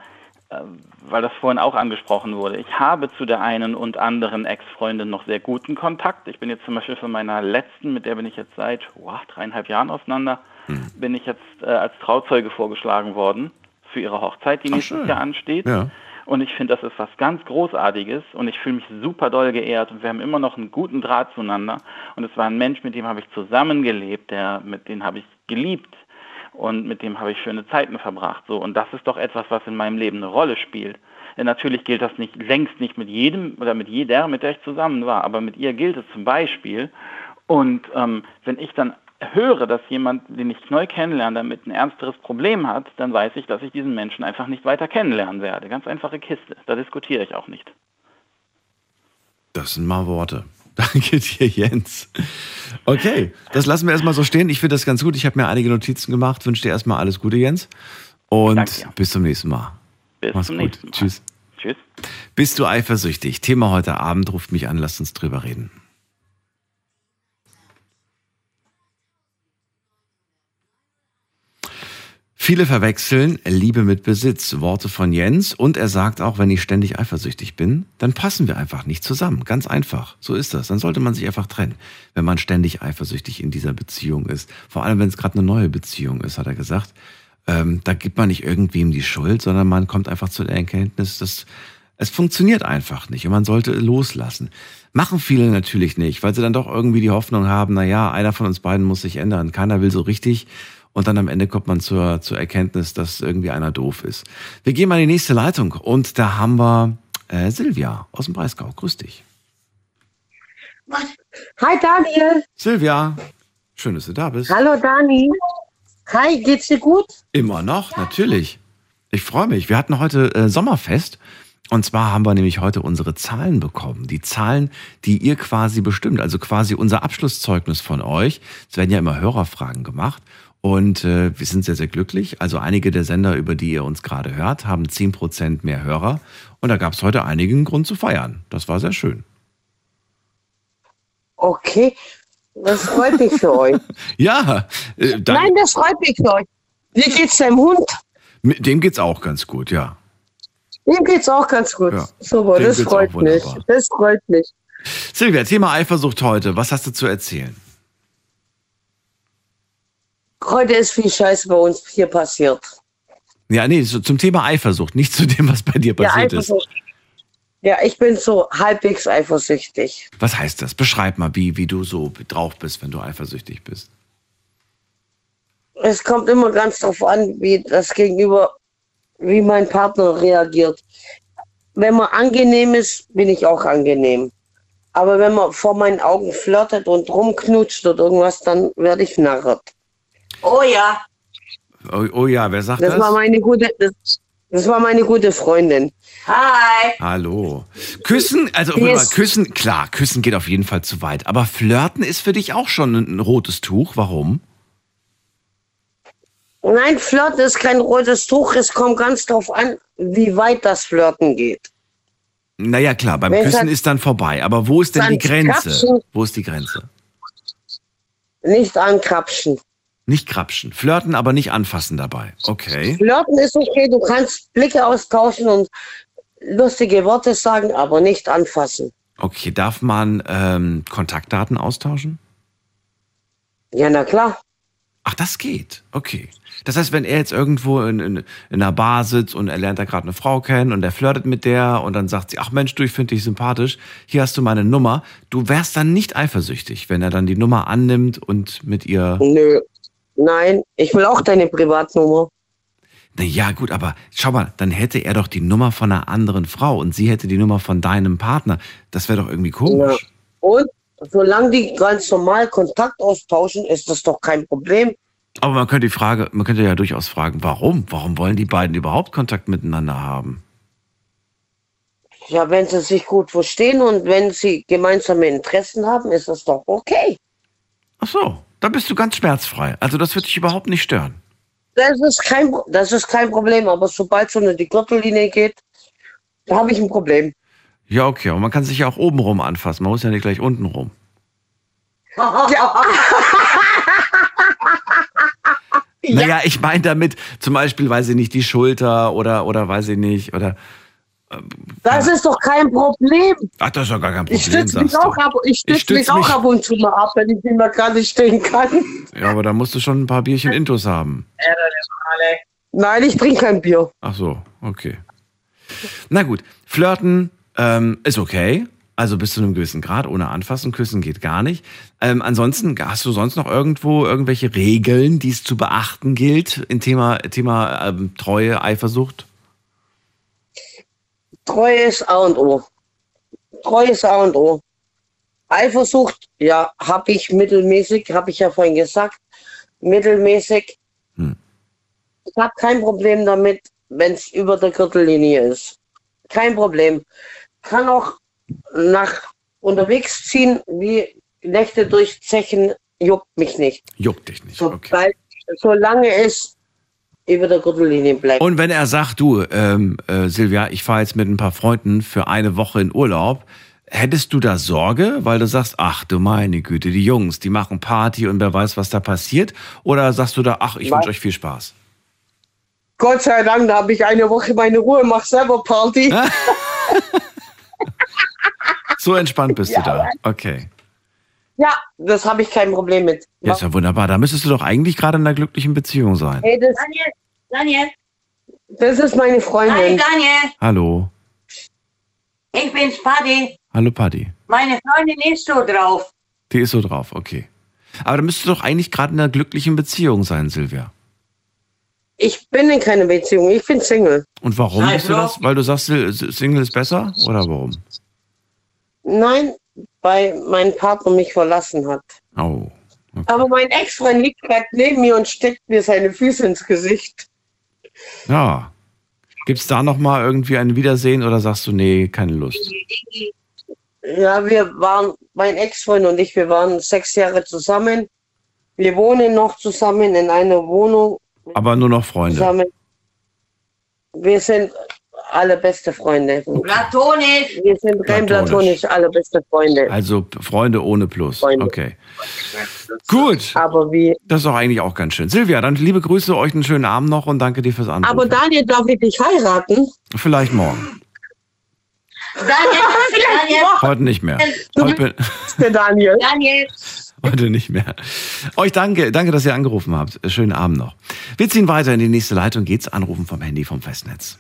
äh, weil das vorhin auch angesprochen wurde. Ich habe zu der einen und anderen Ex-Freundin noch sehr guten Kontakt. Ich bin jetzt zum Beispiel von meiner letzten, mit der bin ich jetzt seit wow, dreieinhalb Jahren auseinander, mhm. bin ich jetzt äh, als Trauzeuge vorgeschlagen worden für ihre Hochzeit, die Ach, nächstes schön. Jahr ansteht. Ja. Und ich finde, das ist was ganz Großartiges und ich fühle mich super doll geehrt und wir haben immer noch einen guten Draht zueinander. Und es war ein Mensch, mit dem habe ich zusammengelebt, der, mit dem habe ich geliebt und mit dem habe ich schöne Zeiten verbracht. So und das ist doch etwas, was in meinem Leben eine Rolle spielt. Natürlich gilt das nicht längst nicht mit jedem oder mit jeder, mit der ich zusammen war, aber mit ihr gilt es zum Beispiel. Und ähm, wenn ich dann höre, dass jemand, den ich neu kennenlerne, damit ein ernsteres Problem hat, dann weiß ich, dass ich diesen Menschen einfach nicht weiter kennenlernen werde. Ganz einfache Kiste. Da diskutiere ich auch nicht. Das sind mal Worte. Danke dir, Jens. Okay, das lassen wir erstmal so stehen. Ich finde das ganz gut. Ich habe mir einige Notizen gemacht. Wünsche dir erstmal alles Gute, Jens. Und bis zum nächsten Mal. Bis Mach's zum gut. nächsten Mal. Tschüss. Tschüss. Bist du eifersüchtig? Thema heute Abend. Ruft mich an. Lasst uns drüber reden. Viele verwechseln Liebe mit Besitz, Worte von Jens. Und er sagt auch, wenn ich ständig eifersüchtig bin, dann passen wir einfach nicht zusammen. Ganz einfach. So ist das. Dann sollte man sich einfach trennen, wenn man ständig eifersüchtig in dieser Beziehung ist. Vor allem, wenn es gerade eine neue Beziehung ist, hat er gesagt. Ähm, da gibt man nicht irgendwem die Schuld, sondern man kommt einfach zu der Erkenntnis, dass es funktioniert einfach nicht und man sollte loslassen. Machen viele natürlich nicht, weil sie dann doch irgendwie die Hoffnung haben, na ja, einer von uns beiden muss sich ändern. Keiner will so richtig. Und dann am Ende kommt man zur, zur Erkenntnis, dass irgendwie einer doof ist. Wir gehen mal in die nächste Leitung und da haben wir äh, Silvia aus dem Breisgau. Grüß dich. Hi Daniel. Silvia, schön, dass du da bist. Hallo Dani. Hi, geht's dir gut? Immer noch, natürlich. Ich freue mich. Wir hatten heute äh, Sommerfest und zwar haben wir nämlich heute unsere Zahlen bekommen. Die Zahlen, die ihr quasi bestimmt, also quasi unser Abschlusszeugnis von euch. Es werden ja immer Hörerfragen gemacht. Und äh, wir sind sehr, sehr glücklich. Also einige der Sender, über die ihr uns gerade hört, haben 10% mehr Hörer. Und da gab es heute einigen Grund zu feiern. Das war sehr schön. Okay, das freut mich für euch. Ja, äh, Nein, das freut mich für euch. Wie geht's deinem Hund? dem geht's auch ganz gut, ja. Ihm geht's auch ganz gut. Ja, Super, dem das freut mich. Das freut mich. Silvia, Thema Eifersucht heute. Was hast du zu erzählen? Heute ist viel Scheiße bei uns hier passiert. Ja, nee, so zum Thema Eifersucht, nicht zu dem, was bei dir Ja, passiert ist. Eifersucht. Ja, ich bin so halbwegs eifersüchtig. Was heißt das? Beschreib mal, wie, wie du so drauf bist, wenn du eifersüchtig bist. Es kommt immer ganz drauf an, wie das Gegenüber, wie mein Partner reagiert. Wenn man angenehm ist, bin ich auch angenehm. Aber wenn man vor meinen Augen flirtet und rumknutscht oder irgendwas, dann werde ich narrt. Oh ja, Oh, oh ja, wer sagt das das? war meine gute, das, das war meine gute Freundin. Hi. Hallo. Küssen, also mal, Yes. Küssen, klar, Küssen geht auf jeden Fall zu weit. Aber Flirten ist für dich auch schon ein, rotes Tuch. Warum? Nein, Flirten ist kein rotes Tuch. Es kommt ganz drauf an, wie weit das Flirten geht. Naja, klar, beim Wenn's Küssen ist dann vorbei. Aber wo ist denn die Grenze? krapschen. Wo ist die Grenze? Nicht ankrapschen. Nicht krapschen. Flirten, aber nicht anfassen dabei. Okay. Flirten ist okay, du kannst Blicke austauschen und lustige Worte sagen, aber nicht anfassen. Okay, darf man ähm, Kontaktdaten austauschen? Ja, na klar. Ach, das geht. Okay. Das heißt, wenn er jetzt irgendwo in, in, in einer Bar sitzt und er lernt da gerade eine Frau kennen und er flirtet mit der und dann sagt sie, ach Mensch, du, ich finde dich sympathisch, hier hast du meine Nummer. Du wärst dann nicht eifersüchtig, wenn er dann die Nummer annimmt und mit ihr. Nö. Nein, ich will auch deine Privatnummer. Na ja, gut, aber schau mal, dann hätte er doch die Nummer von einer anderen Frau und sie hätte die Nummer von deinem Partner. Das wäre doch irgendwie komisch. Und solange die ganz normal Kontakt austauschen, ist das doch kein Problem. Aber man könnte die Frage, man könnte ja durchaus fragen, warum? Warum wollen die beiden überhaupt Kontakt miteinander haben? Ja, wenn sie sich gut verstehen und wenn sie gemeinsame Interessen haben, ist das doch okay. Ach so, da bist du ganz schmerzfrei. Also das wird dich überhaupt nicht stören. Das ist kein, das ist kein Problem, aber sobald es unter die Gürtellinie geht, da habe ich ein Problem. Ja, okay, aber man kann sich ja auch oben rum anfassen. Man muss ja nicht gleich unten rum. Naja, ich meine damit zum Beispiel, weiß ich nicht, die Schulter oder, oder weiß ich nicht, oder. Das ist doch kein Problem. Ach, das ist doch gar kein Ich Problem, stütze mich auch ab, ich stütze stütz mich auch ab und zu mal ab, wenn ich nicht mehr gar nicht stehen kann. Ja, aber da musst du schon ein paar Bierchen Intus haben. Nein, ich trinke kein Bier. Ach so, okay. Na gut, flirten ähm, ist okay. Also bis zu einem gewissen Grad, ohne anfassen, küssen geht gar nicht. Ähm, ansonsten, hast du sonst noch irgendwo irgendwelche Regeln, die es zu beachten gilt in Thema, Thema ähm, Treue, Eifersucht? Treue ist A und O. Treue ist A und O. Eifersucht, ja, habe ich mittelmäßig, habe ich ja vorhin gesagt, mittelmäßig. Hm. Ich habe kein Problem damit, wenn es über der Gürtellinie ist. Kein Problem. Kann auch nach unterwegs ziehen, wie Nächte durchzechen, juckt mich nicht. Juckt dich nicht. Okay. Sobald, solange es über der Gürtellinie bleibt. Und wenn er sagt, du, ähm, äh, Silvia, ich fahre jetzt mit ein paar Freunden für eine Woche in Urlaub, hättest du da Sorge, weil du sagst, ach du meine Güte, die Jungs, die machen Party und wer weiß, was da passiert? Oder sagst du da, ach, ich wünsche euch viel Spaß? Gott sei Dank, da habe ich eine Woche meine Ruhe, mach selber Party. So entspannt bist du da. Okay. Ja, das habe ich kein Problem mit. Ja, ist ja wunderbar. Da müsstest du doch eigentlich gerade in einer glücklichen Beziehung sein. Hey, das, Daniel, Daniel, das ist meine hi Freundin. Daniel, Hallo. ich bin's Paddy. Hallo Paddy. Meine Freundin ist so drauf. Die ist so drauf, okay. Aber da müsstest du doch eigentlich gerade in einer glücklichen Beziehung sein, Silvia. Ich bin in keiner Beziehung, ich bin Single. Und warum Nein, bist du das? Weil du sagst, Single ist besser? Oder warum? Nein, weil mein Partner mich verlassen hat. Oh. Okay. Aber mein Ex-Freund liegt gerade neben mir und steckt mir seine Füße ins Gesicht. Ja. Gibt es da nochmal irgendwie ein Wiedersehen oder sagst du, nee, keine Lust? Ja, wir waren, mein Ex-Freund und ich, wir waren sechs Jahre zusammen. Wir wohnen noch zusammen in einer Wohnung Aber nur noch Freunde. zusammen. Wir sind alle beste Freunde. Platonisch. Wir sind rein Platonisch. platonisch alle beste Freunde. Also Freunde ohne Plus. Freunde. Okay. Gut. Aber wie? Das ist doch eigentlich auch ganz schön. Silvia, dann liebe Grüße, euch einen schönen Abend noch und danke dir fürs Anrufen. Aber Daniel, darf ich dich heiraten? Vielleicht morgen. Daniel, Daniel, Heute nicht mehr. Heute, Der Daniel. Daniel. heute nicht mehr. Euch danke, danke, dass ihr angerufen habt. Schönen Abend noch. Wir ziehen weiter in die nächste Leitung. Geht's anrufen vom Handy vom Festnetz.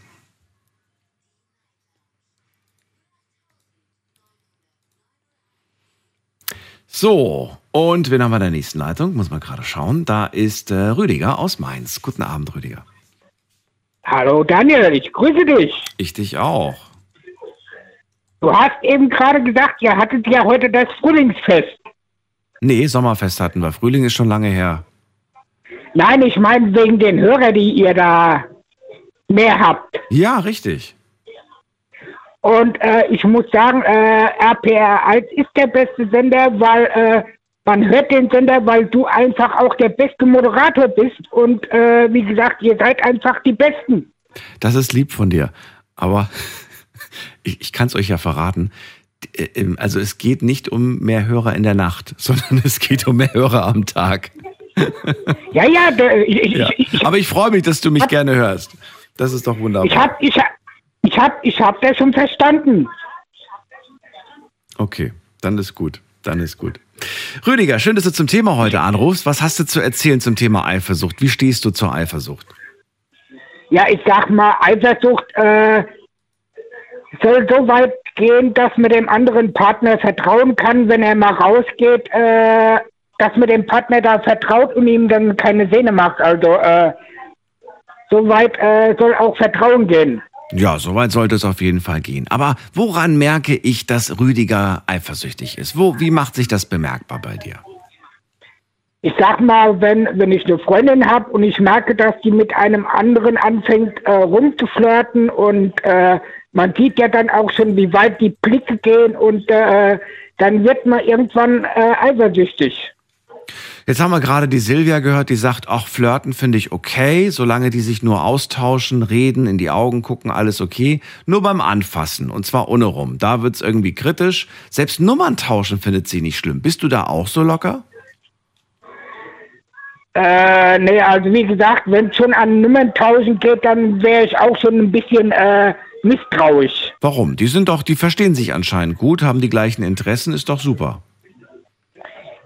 So, und wen haben wir in der nächsten Leitung? Muss man gerade schauen. Da ist äh, Rüdiger aus Mainz. Guten Abend, Rüdiger. Hallo Daniel, ich grüße dich. Ich dich auch. Du hast eben gerade gesagt, ihr hattet ja heute das Frühlingsfest. Nee, Sommerfest hatten wir. Frühling ist schon lange her. Nein, ich meine wegen den Hörer, die ihr da mehr habt. Ja, richtig. Und äh, ich muss sagen, äh, RPR 1 ist der beste Sender, weil äh, man hört den Sender, weil du einfach auch der beste Moderator bist. Und äh, wie gesagt, ihr seid einfach die Besten. Das ist lieb von dir. Aber ich, ich kann es euch ja verraten. Äh, Also es geht nicht um mehr Hörer in der Nacht, sondern es geht um mehr Hörer am Tag. Ja, ja, ich, ich, Ja. ich, ich, Aber ich freue mich, dass du mich gerne hörst. Das ist doch ich wunderbar. hab, ich hab, ich hab, ich hab das schon verstanden. Okay, dann ist gut. Dann ist gut. Rüdiger, schön, dass du zum Thema heute anrufst. Was hast du zu erzählen zum Thema Eifersucht? Wie stehst du zur Eifersucht? ja, ich sag mal, Eifersucht äh, soll so weit gehen, dass man dem anderen Partner vertrauen kann, wenn er mal rausgeht, äh, dass man dem Partner da vertraut und ihm dann keine Sehne macht. Also äh, so weit äh, soll auch Vertrauen gehen. Ja, soweit sollte es auf jeden Fall gehen. Aber woran merke ich, dass Rüdiger eifersüchtig ist? Wo, wie macht sich das bemerkbar bei dir? Ich sag mal, wenn, wenn ich eine Freundin habe und ich merke, dass die mit einem anderen anfängt äh, rumzuflirten und äh, man sieht ja dann auch schon, wie weit die Blicke gehen und äh, dann wird man irgendwann äh, eifersüchtig. Jetzt haben wir gerade die Silvia gehört, die sagt, ach, flirten finde ich okay, solange die sich nur austauschen, reden, in die Augen gucken, alles okay. Nur beim Anfassen, und zwar ohne rum. Da wird's irgendwie kritisch. Selbst Nummern tauschen findet sie nicht schlimm. Bist du da auch so locker? Äh, nee, also wie gesagt, wenn es schon an Nummern tauschen geht, dann wäre ich auch schon ein bisschen äh, misstrauisch. Warum? Die sind doch, die verstehen sich anscheinend gut, haben die gleichen Interessen, ist doch super.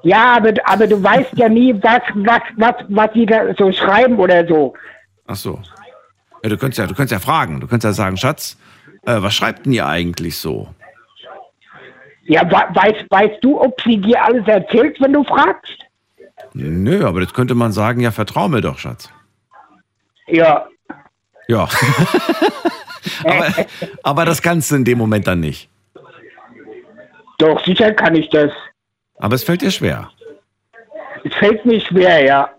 Ja, aber, aber du weißt ja nie, was, was, was, was die da so schreiben oder so. Ach so. Ja, du könntest ja, du könntest ja fragen. Du könntest ja sagen, Schatz, äh, was schreibt denn ihr eigentlich so? Ja, we- weißt, weißt du, ob sie dir alles erzählt, wenn du fragst? Nö, aber das könnte man sagen, ja, vertrau mir doch, Schatz. Ja. Ja. aber, aber das kannst du in dem Moment dann nicht. Doch, sicher kann ich das. Aber es fällt dir schwer. Es fällt mir schwer, ja.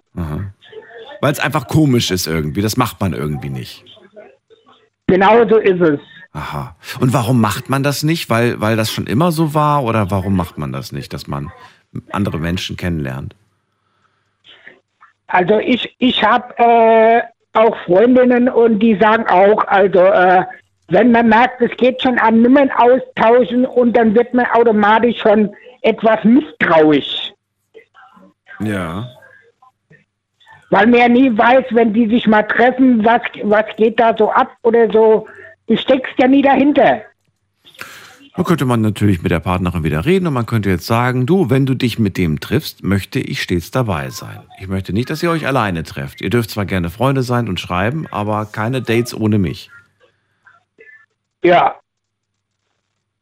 Weil es einfach komisch ist irgendwie. Das macht man irgendwie nicht. Genau so ist es. Aha. Und warum macht man das nicht? Weil, weil das schon immer so war? Oder warum macht man das nicht, dass man andere Menschen kennenlernt? Also ich, ich habe äh, auch Freundinnen und die sagen auch, also äh, wenn man merkt, es geht schon an Nummern austauschen und dann wird man automatisch schon etwas misstrauisch. Ja. Weil man ja nie weiß, wenn die sich mal treffen, was, was geht da so ab oder so. Du steckst ja nie dahinter. Da könnte man natürlich mit der Partnerin wieder reden und man könnte jetzt sagen, du, wenn du dich mit dem triffst, möchte ich stets dabei sein. Ich möchte nicht, dass ihr euch alleine trefft. Ihr dürft zwar gerne Freunde sein und schreiben, aber keine Dates ohne mich. Ja,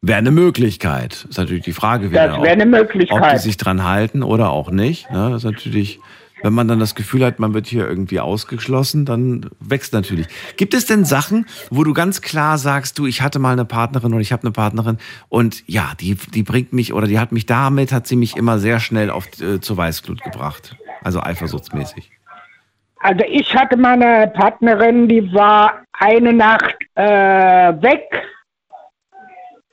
Wäre eine Möglichkeit. Ist natürlich die Frage wieder, Das wäre eine Möglichkeit. ob die sich dran halten oder auch nicht. Ne? Das ist natürlich, wenn man dann das Gefühl hat, man wird hier irgendwie ausgeschlossen, dann wächst natürlich. Gibt es denn Sachen, wo du ganz klar sagst, du, ich hatte mal eine Partnerin oder ich habe eine Partnerin und ja, die, die bringt mich oder die hat mich damit, hat sie mich immer sehr schnell auf, äh, zur Weißglut gebracht. Also eifersuchtsmäßig. also ich hatte meine Partnerin, die war eine Nacht äh, weg.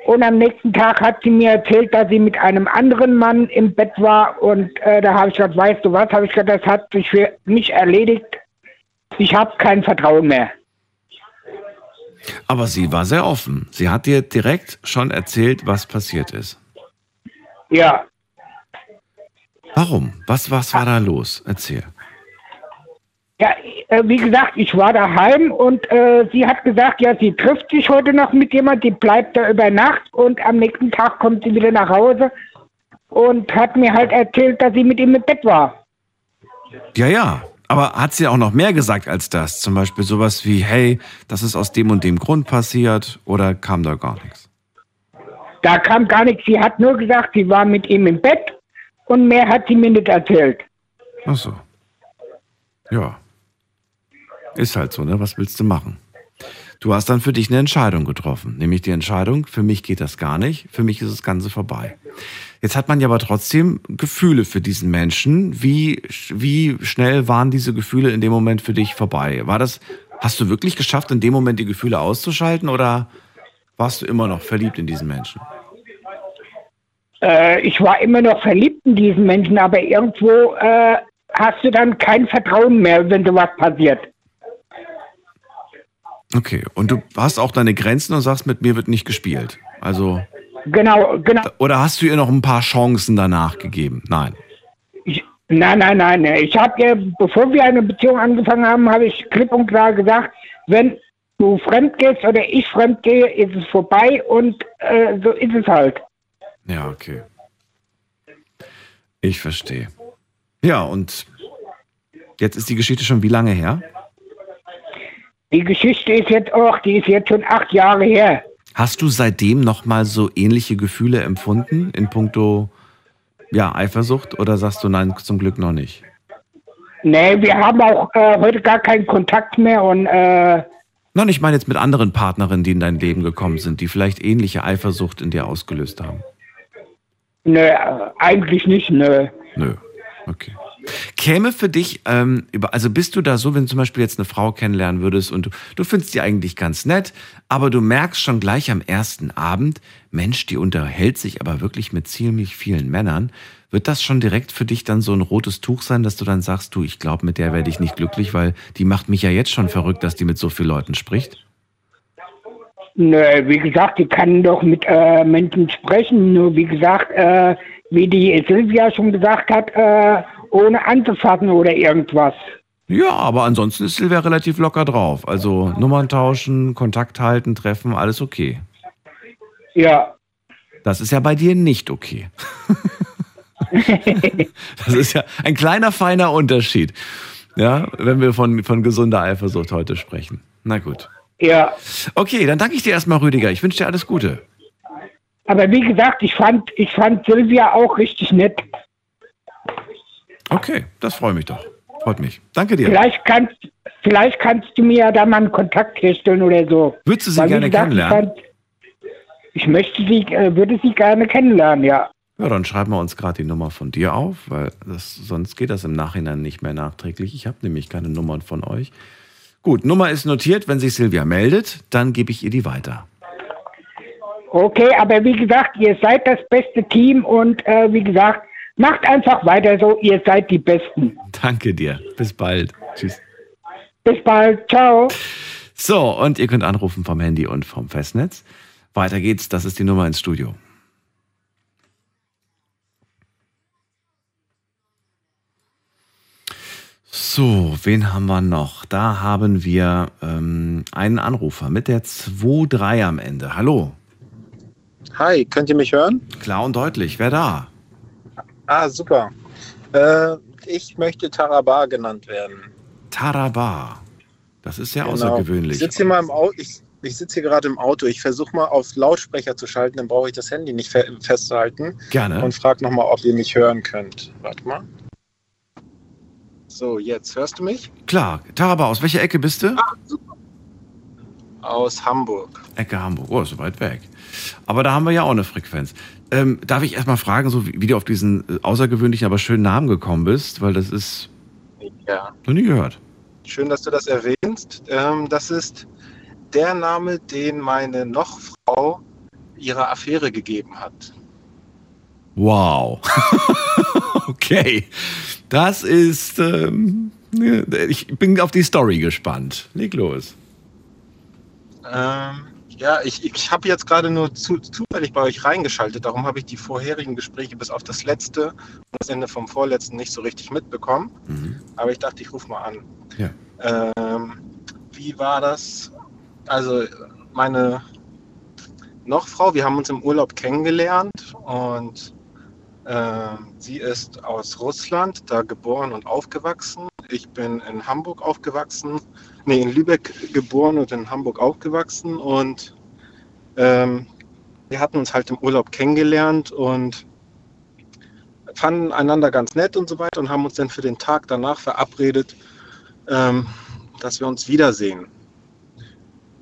Und am nächsten Tag hat sie mir erzählt, dass sie mit einem anderen Mann im Bett war. Und äh, da habe ich gesagt, weißt du was, habe ich gesagt, das hat sich für mich erledigt. Ich habe kein Vertrauen mehr. Aber sie war sehr offen. Sie hat dir direkt schon erzählt, was passiert ist. Ja, Warum? Was, was war da los? Erzähl. Ja äh, wie gesagt, ich war daheim und äh, sie hat gesagt, ja, sie trifft sich heute noch mit jemand, die bleibt da über Nacht und am nächsten Tag kommt sie wieder nach Hause und hat mir halt erzählt, dass sie mit ihm im Bett war. Ja, ja. Aber hat sie auch noch mehr gesagt als das? Zum Beispiel sowas wie, hey, das ist aus dem und dem Grund passiert oder kam da gar nichts? Da kam gar nichts. Sie hat nur gesagt, sie war mit ihm im Bett und mehr hat sie mir nicht erzählt. Ach so. Ja. Ist halt so, ne? Was willst du machen? Du hast dann für dich eine Entscheidung getroffen, nämlich die Entscheidung, für mich geht das gar nicht, für mich ist das Ganze vorbei. Jetzt hat man ja aber trotzdem Gefühle für diesen Menschen. Wie, wie schnell waren diese Gefühle in dem Moment für dich vorbei? War das, hast du wirklich geschafft, in dem Moment die Gefühle auszuschalten oder warst du immer noch verliebt in diesen Menschen? Äh, ich war immer noch verliebt in diesen Menschen, aber irgendwo äh, hast du dann kein Vertrauen mehr, wenn sowas passiert. Okay, und du hast auch deine Grenzen und sagst, mit mir wird nicht gespielt. Also, Genau, genau. oder hast du ihr noch ein paar Chancen danach gegeben? Nein. Ich, nein, nein, nein. Ich habe ja, bevor wir eine Beziehung angefangen haben, habe ich klipp und klar gesagt, wenn du fremd gehst oder ich fremd gehe, ist es vorbei und äh, so ist es halt. Ja, okay. Ich verstehe. Ja, und jetzt ist die Geschichte schon wie lange her? Die Geschichte ist jetzt auch, die ist jetzt schon acht Jahre her. Hast du seitdem noch mal so ähnliche Gefühle empfunden in puncto ja, Eifersucht oder sagst du nein, zum Glück noch nicht? Nee, wir haben auch äh, heute gar keinen Kontakt mehr und äh, Nein, ich meine jetzt mit anderen Partnerinnen, die in dein Leben gekommen sind, die vielleicht ähnliche Eifersucht in dir ausgelöst haben. nö, äh, eigentlich nicht, nö. Nö. Okay. Käme für dich, ähm, also bist du da so, wenn du zum Beispiel jetzt eine Frau kennenlernen würdest und du, du findest die eigentlich ganz nett, aber du merkst schon gleich am ersten Abend, Mensch, die unterhält sich aber wirklich mit ziemlich vielen Männern. Wird das schon direkt für dich dann so ein rotes Tuch sein, dass du dann sagst, du, ich glaube, mit der werde ich nicht glücklich, weil die macht mich ja jetzt schon verrückt, dass die mit so vielen Leuten spricht? Nö, wie gesagt, die kann doch mit äh, Menschen sprechen. Nur wie gesagt, äh, wie die Silvia schon gesagt hat, äh, ohne anzufassen oder irgendwas. Ja, aber ansonsten ist Silvia relativ locker drauf. Also Nummern tauschen, Kontakt halten, treffen, alles okay. Ja. Das ist ja bei dir nicht okay. das ist ja ein kleiner, feiner Unterschied. Ja, wenn wir von, von gesunder Eifersucht heute sprechen. Na gut. Ja. Okay, dann danke ich dir erstmal, Rüdiger. Ich wünsche dir alles Gute. Aber wie gesagt, ich fand, ich fand Silvia auch richtig nett. Okay, das freut mich doch. Freut mich. Danke dir. Vielleicht kannst, vielleicht kannst du mir ja da mal einen Kontakt herstellen oder so. Würdest du sie Weil, gerne gesagt, kennenlernen? Ich möchte sie, äh, würde sie gerne kennenlernen, ja. Ja, dann schreiben wir uns gerade die Nummer von dir auf, weil das, sonst geht das im Nachhinein nicht mehr nachträglich. Ich habe nämlich keine Nummern von euch. Gut, Nummer ist notiert. Wenn sich Silvia meldet, dann gebe ich ihr die weiter. Okay, aber wie gesagt, ihr seid das beste Team und äh, wie gesagt, macht einfach weiter so, ihr seid die Besten. Danke dir. Bis bald. Tschüss. Bis bald, ciao. So, und ihr könnt anrufen vom Handy und vom Festnetz. Weiter geht's, das ist die Nummer ins Studio. So, wen haben wir noch? Da haben wir ähm, einen Anrufer mit der 2-3 am Ende. Hallo. Hi, könnt ihr mich hören? Klar und deutlich. Wer da? Ah, super. Äh, ich möchte Tarabar genannt werden. Tarabar. Das ist sehr Genau. außergewöhnlich. Ich sitze hier mal im Auto. Ich, ich sitze hier gerade im Auto. Ich versuche mal auf Lautsprecher zu schalten, dann brauche ich das Handy nicht fe festzuhalten. Gerne. Und frage nochmal, ob ihr mich hören könnt. Warte mal. So, jetzt hörst du mich? Klar. Tarabar, aus welcher Ecke bist du? Aus Hamburg. Ecke Hamburg. Oh, so weit weg. Aber da haben wir ja auch eine Frequenz. Ähm, darf ich erstmal fragen, so wie, wie du auf diesen äh, außergewöhnlichen, aber schönen Namen gekommen bist? Weil das ist Ja. noch nie gehört. Schön, dass du das erwähnst. Ähm, das ist der Name, den meine Nochfrau ihrer Affäre gegeben hat. Wow. okay. Das ist. Ähm, ich bin auf die Story gespannt. Leg los. Ähm, ja, ich, ich habe jetzt gerade nur zu, zufällig bei euch reingeschaltet. Darum habe ich die vorherigen Gespräche bis auf das letzte und das Ende vom vorletzten nicht so richtig mitbekommen. Aber ich dachte, ich rufe mal an. Ja. Ähm, wie war das? Also meine Nochfrau, wir haben uns im Urlaub kennengelernt und sie ist aus Russland, da geboren und aufgewachsen. Ich bin in Hamburg aufgewachsen, nee, in Lübeck geboren und in Hamburg aufgewachsen und ähm, wir hatten uns halt im Urlaub kennengelernt und fanden einander ganz nett und so weiter und haben uns dann für den Tag danach verabredet, ähm, dass wir uns wiedersehen.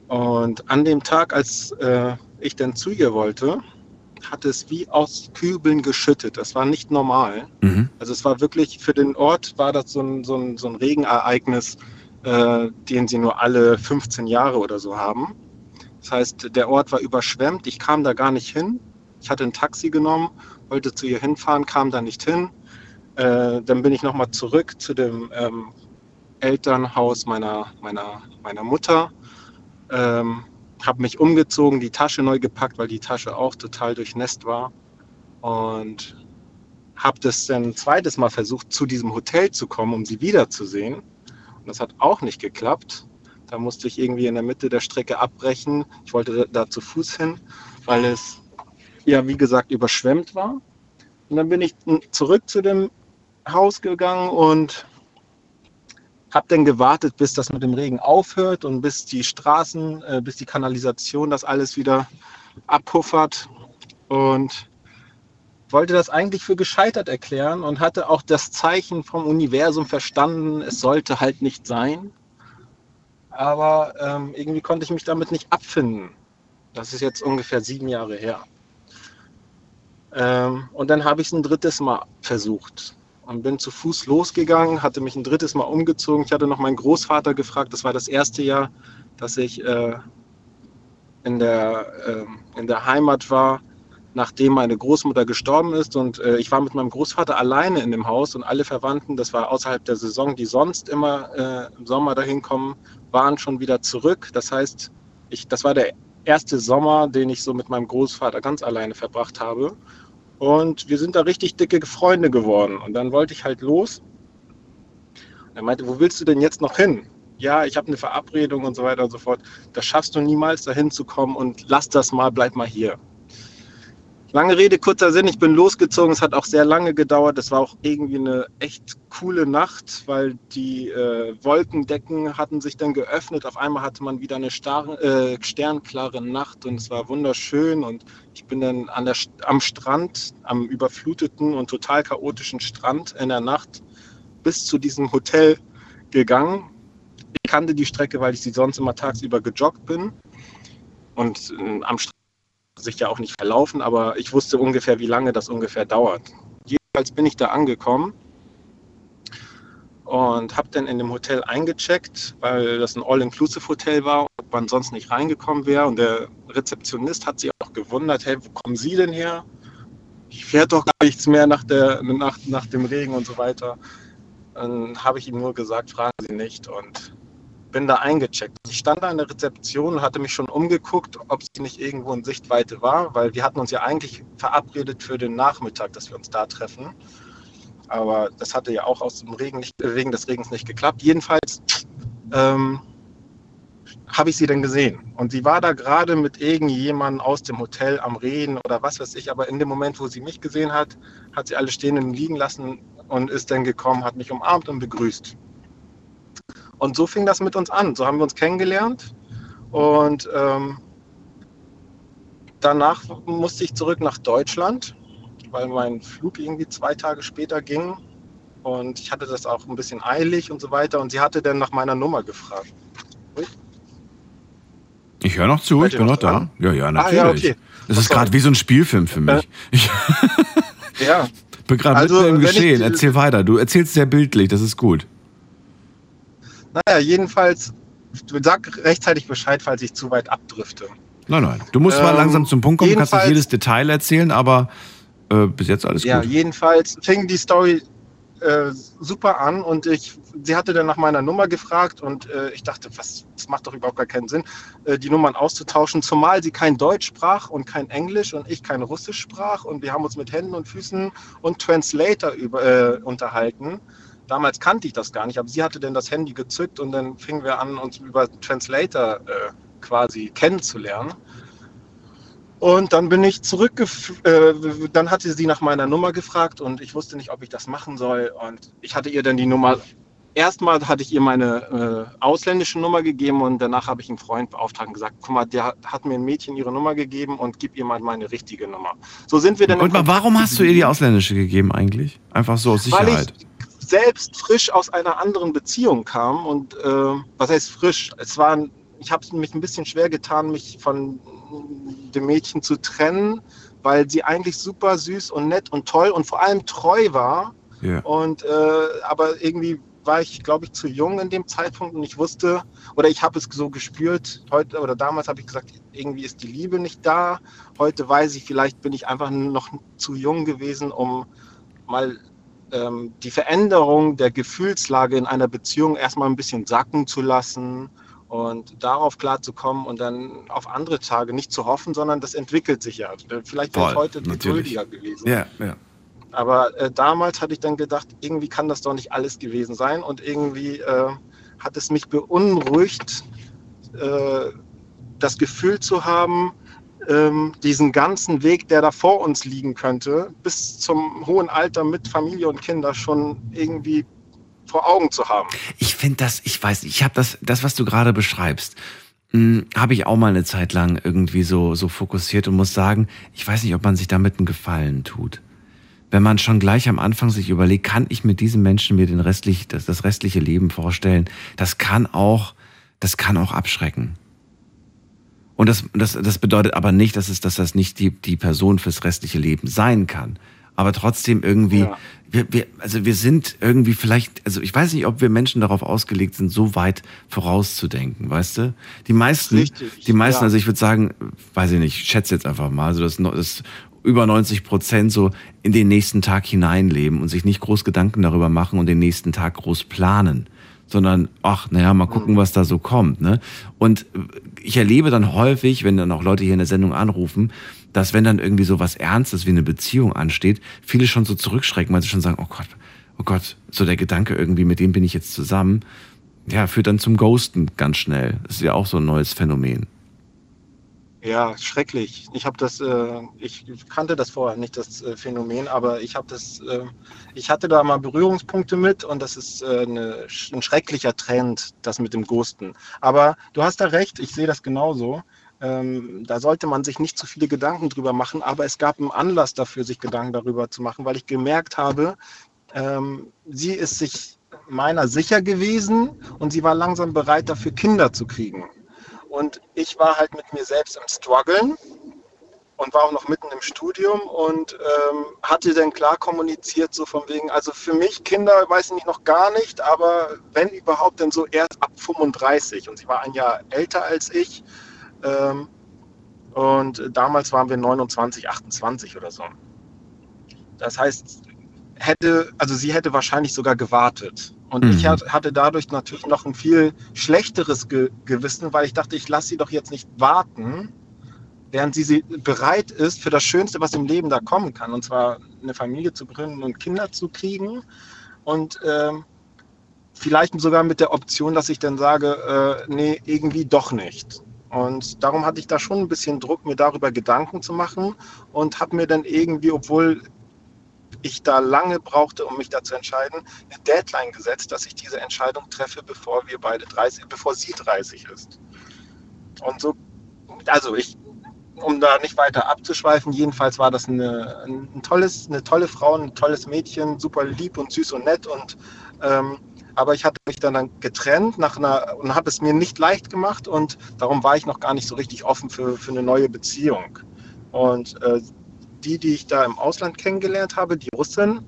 Und an dem Tag, als äh, ich dann zu ihr wollte, hat es wie aus Kübeln geschüttet. Das war nicht normal. Also es war wirklich, für den Ort war das so ein, so ein, so ein Regenereignis, äh, den sie nur alle 15 Jahre oder so haben. Das heißt, der Ort war überschwemmt. Ich kam da gar nicht hin. Ich hatte ein Taxi genommen, wollte zu ihr hinfahren, kam da nicht hin. Äh, dann bin ich nochmal zurück zu dem ähm, Elternhaus meiner, meiner, meiner Mutter. Ähm, habe mich umgezogen, die Tasche neu gepackt, weil die Tasche auch total durchnässt war. Und habe das dann ein zweites Mal versucht, zu diesem Hotel zu kommen, um sie wiederzusehen. Und das hat auch nicht geklappt. Da musste ich irgendwie in der Mitte der Strecke abbrechen. Ich wollte da zu Fuß hin, weil es ja, wie gesagt, überschwemmt war. Und dann bin ich zurück zu dem Haus gegangen und habe dann gewartet, bis das mit dem Regen aufhört und bis die Straßen, äh, bis die Kanalisation das alles wieder abpuffert. Und wollte das eigentlich für gescheitert erklären und hatte auch das Zeichen vom Universum verstanden, es sollte halt nicht sein. Aber ähm, irgendwie konnte ich mich damit nicht abfinden. Das ist jetzt ungefähr sieben Jahre her. Ähm, und dann habe ich es ein drittes Mal versucht und bin zu Fuß losgegangen, hatte mich ein drittes Mal umgezogen. Ich hatte noch meinen Großvater gefragt. Das war das erste Jahr, dass ich äh, in, der, äh, in der Heimat war, nachdem meine Großmutter gestorben ist. Und äh, ich war mit meinem Großvater alleine in dem Haus und alle Verwandten, das war außerhalb der Saison, die sonst immer äh, im Sommer dahin kommen, waren schon wieder zurück. Das heißt, ich, das war der erste Sommer, den ich so mit meinem Großvater ganz alleine verbracht habe. Und wir sind da richtig dicke Freunde geworden. Und dann wollte ich halt los. Und er meinte, wo willst du denn jetzt noch hin? Ja, ich habe eine Verabredung und so weiter und so fort. Das schaffst du niemals, dahin zu kommen und lass das mal, bleib mal hier. Lange Rede, kurzer Sinn, ich bin losgezogen. Es hat auch sehr lange gedauert. Es war auch irgendwie eine echt coole Nacht, weil die äh, Wolkendecken hatten sich dann geöffnet. Auf einmal hatte man wieder eine star äh, sternklare Nacht und es war wunderschön. Und ich bin dann an der, am Strand, am überfluteten und total chaotischen Strand in der Nacht bis zu diesem Hotel gegangen. Ich kannte die Strecke, weil ich sie sonst immer tagsüber gejoggt bin. Und äh, am Strand sich ja auch nicht verlaufen, aber ich wusste ungefähr, wie lange das ungefähr dauert. Jedenfalls bin ich da angekommen und habe dann in dem Hotel eingecheckt, weil das ein All-Inclusive-Hotel war und man sonst nicht reingekommen wäre. Und der Rezeptionist hat sich auch gewundert, hey, wo kommen Sie denn her? Ich fährt doch gar nichts mehr nach, der, nach, nach dem Regen und so weiter. Dann habe ich ihm nur gesagt, fragen Sie nicht und bin da eingecheckt. Ich stand da in der Rezeption und hatte mich schon umgeguckt, ob sie nicht irgendwo in Sichtweite war, weil wir hatten uns ja eigentlich verabredet für den Nachmittag, dass wir uns da treffen. Aber das hatte ja auch aus dem Regen nicht, wegen des Regens nicht geklappt. Jedenfalls ähm, habe ich sie dann gesehen. Und sie war da gerade mit irgendjemandem aus dem Hotel am Reden oder was weiß ich. Aber in dem Moment, wo sie mich gesehen hat, hat sie alle stehen und liegen lassen und ist dann gekommen, hat mich umarmt und begrüßt. Und so fing das mit uns an. So haben wir uns kennengelernt. Und ähm, danach musste ich zurück nach Deutschland, weil mein Flug irgendwie zwei Tage später ging. Und ich hatte das auch ein bisschen eilig und so weiter. Und sie hatte dann nach meiner Nummer gefragt. Ich höre noch zu, ich bin noch da. dran? Ja, ja, Ah, natürlich. ja, okay. Das ist gerade wie so ein Spielfilm für mich. Ich Ja, bin gerade Also, mitten im ich Geschehen. die- Erzähl weiter. Du erzählst sehr bildlich, das ist gut. Naja, jedenfalls, sag rechtzeitig Bescheid, falls ich zu weit abdrifte. Nein, nein. Du musst mal Ähm, langsam zum Punkt kommen, du kannst nicht jedes Detail erzählen, aber äh, bis jetzt alles Ja, gut. jedenfalls fing die Story äh, super an und ich, sie hatte dann nach meiner Nummer gefragt und äh, ich dachte, was, das macht doch überhaupt gar keinen Sinn, äh, die Nummern auszutauschen, zumal sie kein Deutsch sprach und kein Englisch und ich kein Russisch sprach und wir haben uns mit Händen und Füßen und Translator über, äh, unterhalten. Damals kannte ich das gar nicht, aber sie hatte dann das Handy gezückt und dann fingen wir an, uns über Translator äh, quasi kennenzulernen. Und dann bin ich zurückgef äh, dann hatte sie nach meiner Nummer gefragt und ich wusste nicht, ob ich das machen soll. Und ich hatte ihr dann die Nummer. Erstmal hatte ich ihr meine äh, ausländische Nummer gegeben und danach habe ich einen Freund beauftragt und gesagt, guck mal, der hat- mir ein Mädchen ihre Nummer gegeben und gib ihr mal meine richtige Nummer. So sind wir dann. Und warum hast du ihr die ausländische gegeben eigentlich? Einfach so aus Weil Sicherheit. ich selbst frisch aus einer anderen Beziehung kam und äh, was heißt frisch? Es war, ich habe mich ein bisschen schwer getan, mich von dem Mädchen zu trennen, weil sie eigentlich super süß und nett und toll und vor allem treu war. Ja. Und äh, aber irgendwie war ich, glaube ich, zu jung in dem Zeitpunkt und ich wusste oder ich habe es so gespürt. Heute oder damals habe ich gesagt, irgendwie ist die Liebe nicht da. Heute weiß ich, vielleicht bin ich einfach noch zu jung gewesen, um mal ähm, die Veränderung der Gefühlslage in einer Beziehung erstmal ein bisschen sacken zu lassen und darauf klarzukommen und dann auf andere Tage nicht zu hoffen, sondern das entwickelt sich ja. Vielleicht wäre ich heute geduldiger gewesen. Ja, ja. Aber äh, damals hatte ich dann gedacht, irgendwie kann das doch nicht alles gewesen sein. Und irgendwie äh, hat es mich beunruhigt, äh, das Gefühl zu haben, ähm, diesen ganzen Weg, der da vor uns liegen könnte, bis zum hohen Alter mit Familie und Kinder schon irgendwie vor Augen zu haben. Ich finde das, ich weiß, ich habe das, das, was du gerade beschreibst, habe ich auch mal eine Zeit lang irgendwie so, so fokussiert und muss sagen, ich weiß nicht, ob man sich damit einen Gefallen tut. Wenn man schon gleich am Anfang sich überlegt, kann ich mit diesem Menschen mir den restlich, das, das restliche Leben vorstellen, das kann auch, das kann auch abschrecken. Und das, das, das bedeutet aber nicht, dass, es, dass das nicht die, die Person fürs restliche Leben sein kann. Aber trotzdem irgendwie, Ja. wir, wir, also wir sind irgendwie vielleicht, also ich weiß nicht, ob wir Menschen darauf ausgelegt sind, so weit vorauszudenken, weißt du? Die meisten, Richtig, die meisten, ja. also ich würde sagen, weiß ich nicht, ich schätze jetzt einfach mal, also das, das über 90 Prozent so in den nächsten Tag hineinleben und sich nicht groß Gedanken darüber machen und den nächsten Tag groß planen sondern ach, naja, mal gucken, was da so kommt. Ne? Und ich erlebe dann häufig, wenn dann auch Leute hier in der Sendung anrufen, dass wenn dann irgendwie so was Ernstes wie eine Beziehung ansteht, viele schon so zurückschrecken, weil sie schon sagen, oh Gott, oh Gott, so der Gedanke irgendwie, mit dem bin ich jetzt zusammen, ja, führt dann zum Ghosten ganz schnell. Das ist ja auch so ein neues Phänomen. Ja, schrecklich. Ich habe das, äh, ich kannte das vorher nicht, das äh, Phänomen, aber ich habe das, äh, ich hatte da mal Berührungspunkte mit und das ist äh, eine, ein schrecklicher Trend, das mit dem Ghosten. Aber du hast da recht, ich sehe das genauso. Ähm, da sollte man sich nicht zu viele Gedanken drüber machen, aber es gab einen Anlass dafür, sich Gedanken darüber zu machen, weil ich gemerkt habe, ähm, sie ist sich meiner sicher gewesen und sie war langsam bereit dafür, Kinder zu kriegen. Und ich war halt mit mir selbst im Struggeln und war auch noch mitten im Studium und ähm, hatte dann klar kommuniziert, so von wegen, also für mich Kinder weiß ich noch gar nicht, aber wenn überhaupt, dann so erst ab 35. Und sie war ein Jahr älter als ich. Ähm, und damals waren wir 29, 28 oder so. Das heißt, hätte, also sie hätte wahrscheinlich sogar gewartet. Und ich Mhm. hat- hatte dadurch natürlich noch ein viel schlechteres Ge Gewissen, weil ich dachte, ich lasse sie doch jetzt nicht warten, während sie, sie bereit ist für das Schönste, was im Leben da kommen kann, und zwar eine Familie zu gründen und Kinder zu kriegen. Und ähm, vielleicht sogar mit der Option, dass ich dann sage, äh, nee, irgendwie doch nicht. Und darum hatte ich da schon ein bisschen Druck, mir darüber Gedanken zu machen und habe mir dann irgendwie, obwohl ich da lange brauchte, um mich da zu entscheiden, eine Deadline gesetzt, dass ich diese Entscheidung treffe, bevor wir beide 30, bevor sie 30 ist. Und so, also ich, um da nicht weiter abzuschweifen, jedenfalls war das eine, ein tolles, eine tolle Frau, ein tolles Mädchen, super lieb und süß und nett und ähm, aber ich hatte mich dann, getrennt nach einer, und habe es mir nicht leicht gemacht und darum war ich noch gar nicht so richtig offen für, für eine neue Beziehung. Und äh, die, die ich da im Ausland kennengelernt habe, die Russin,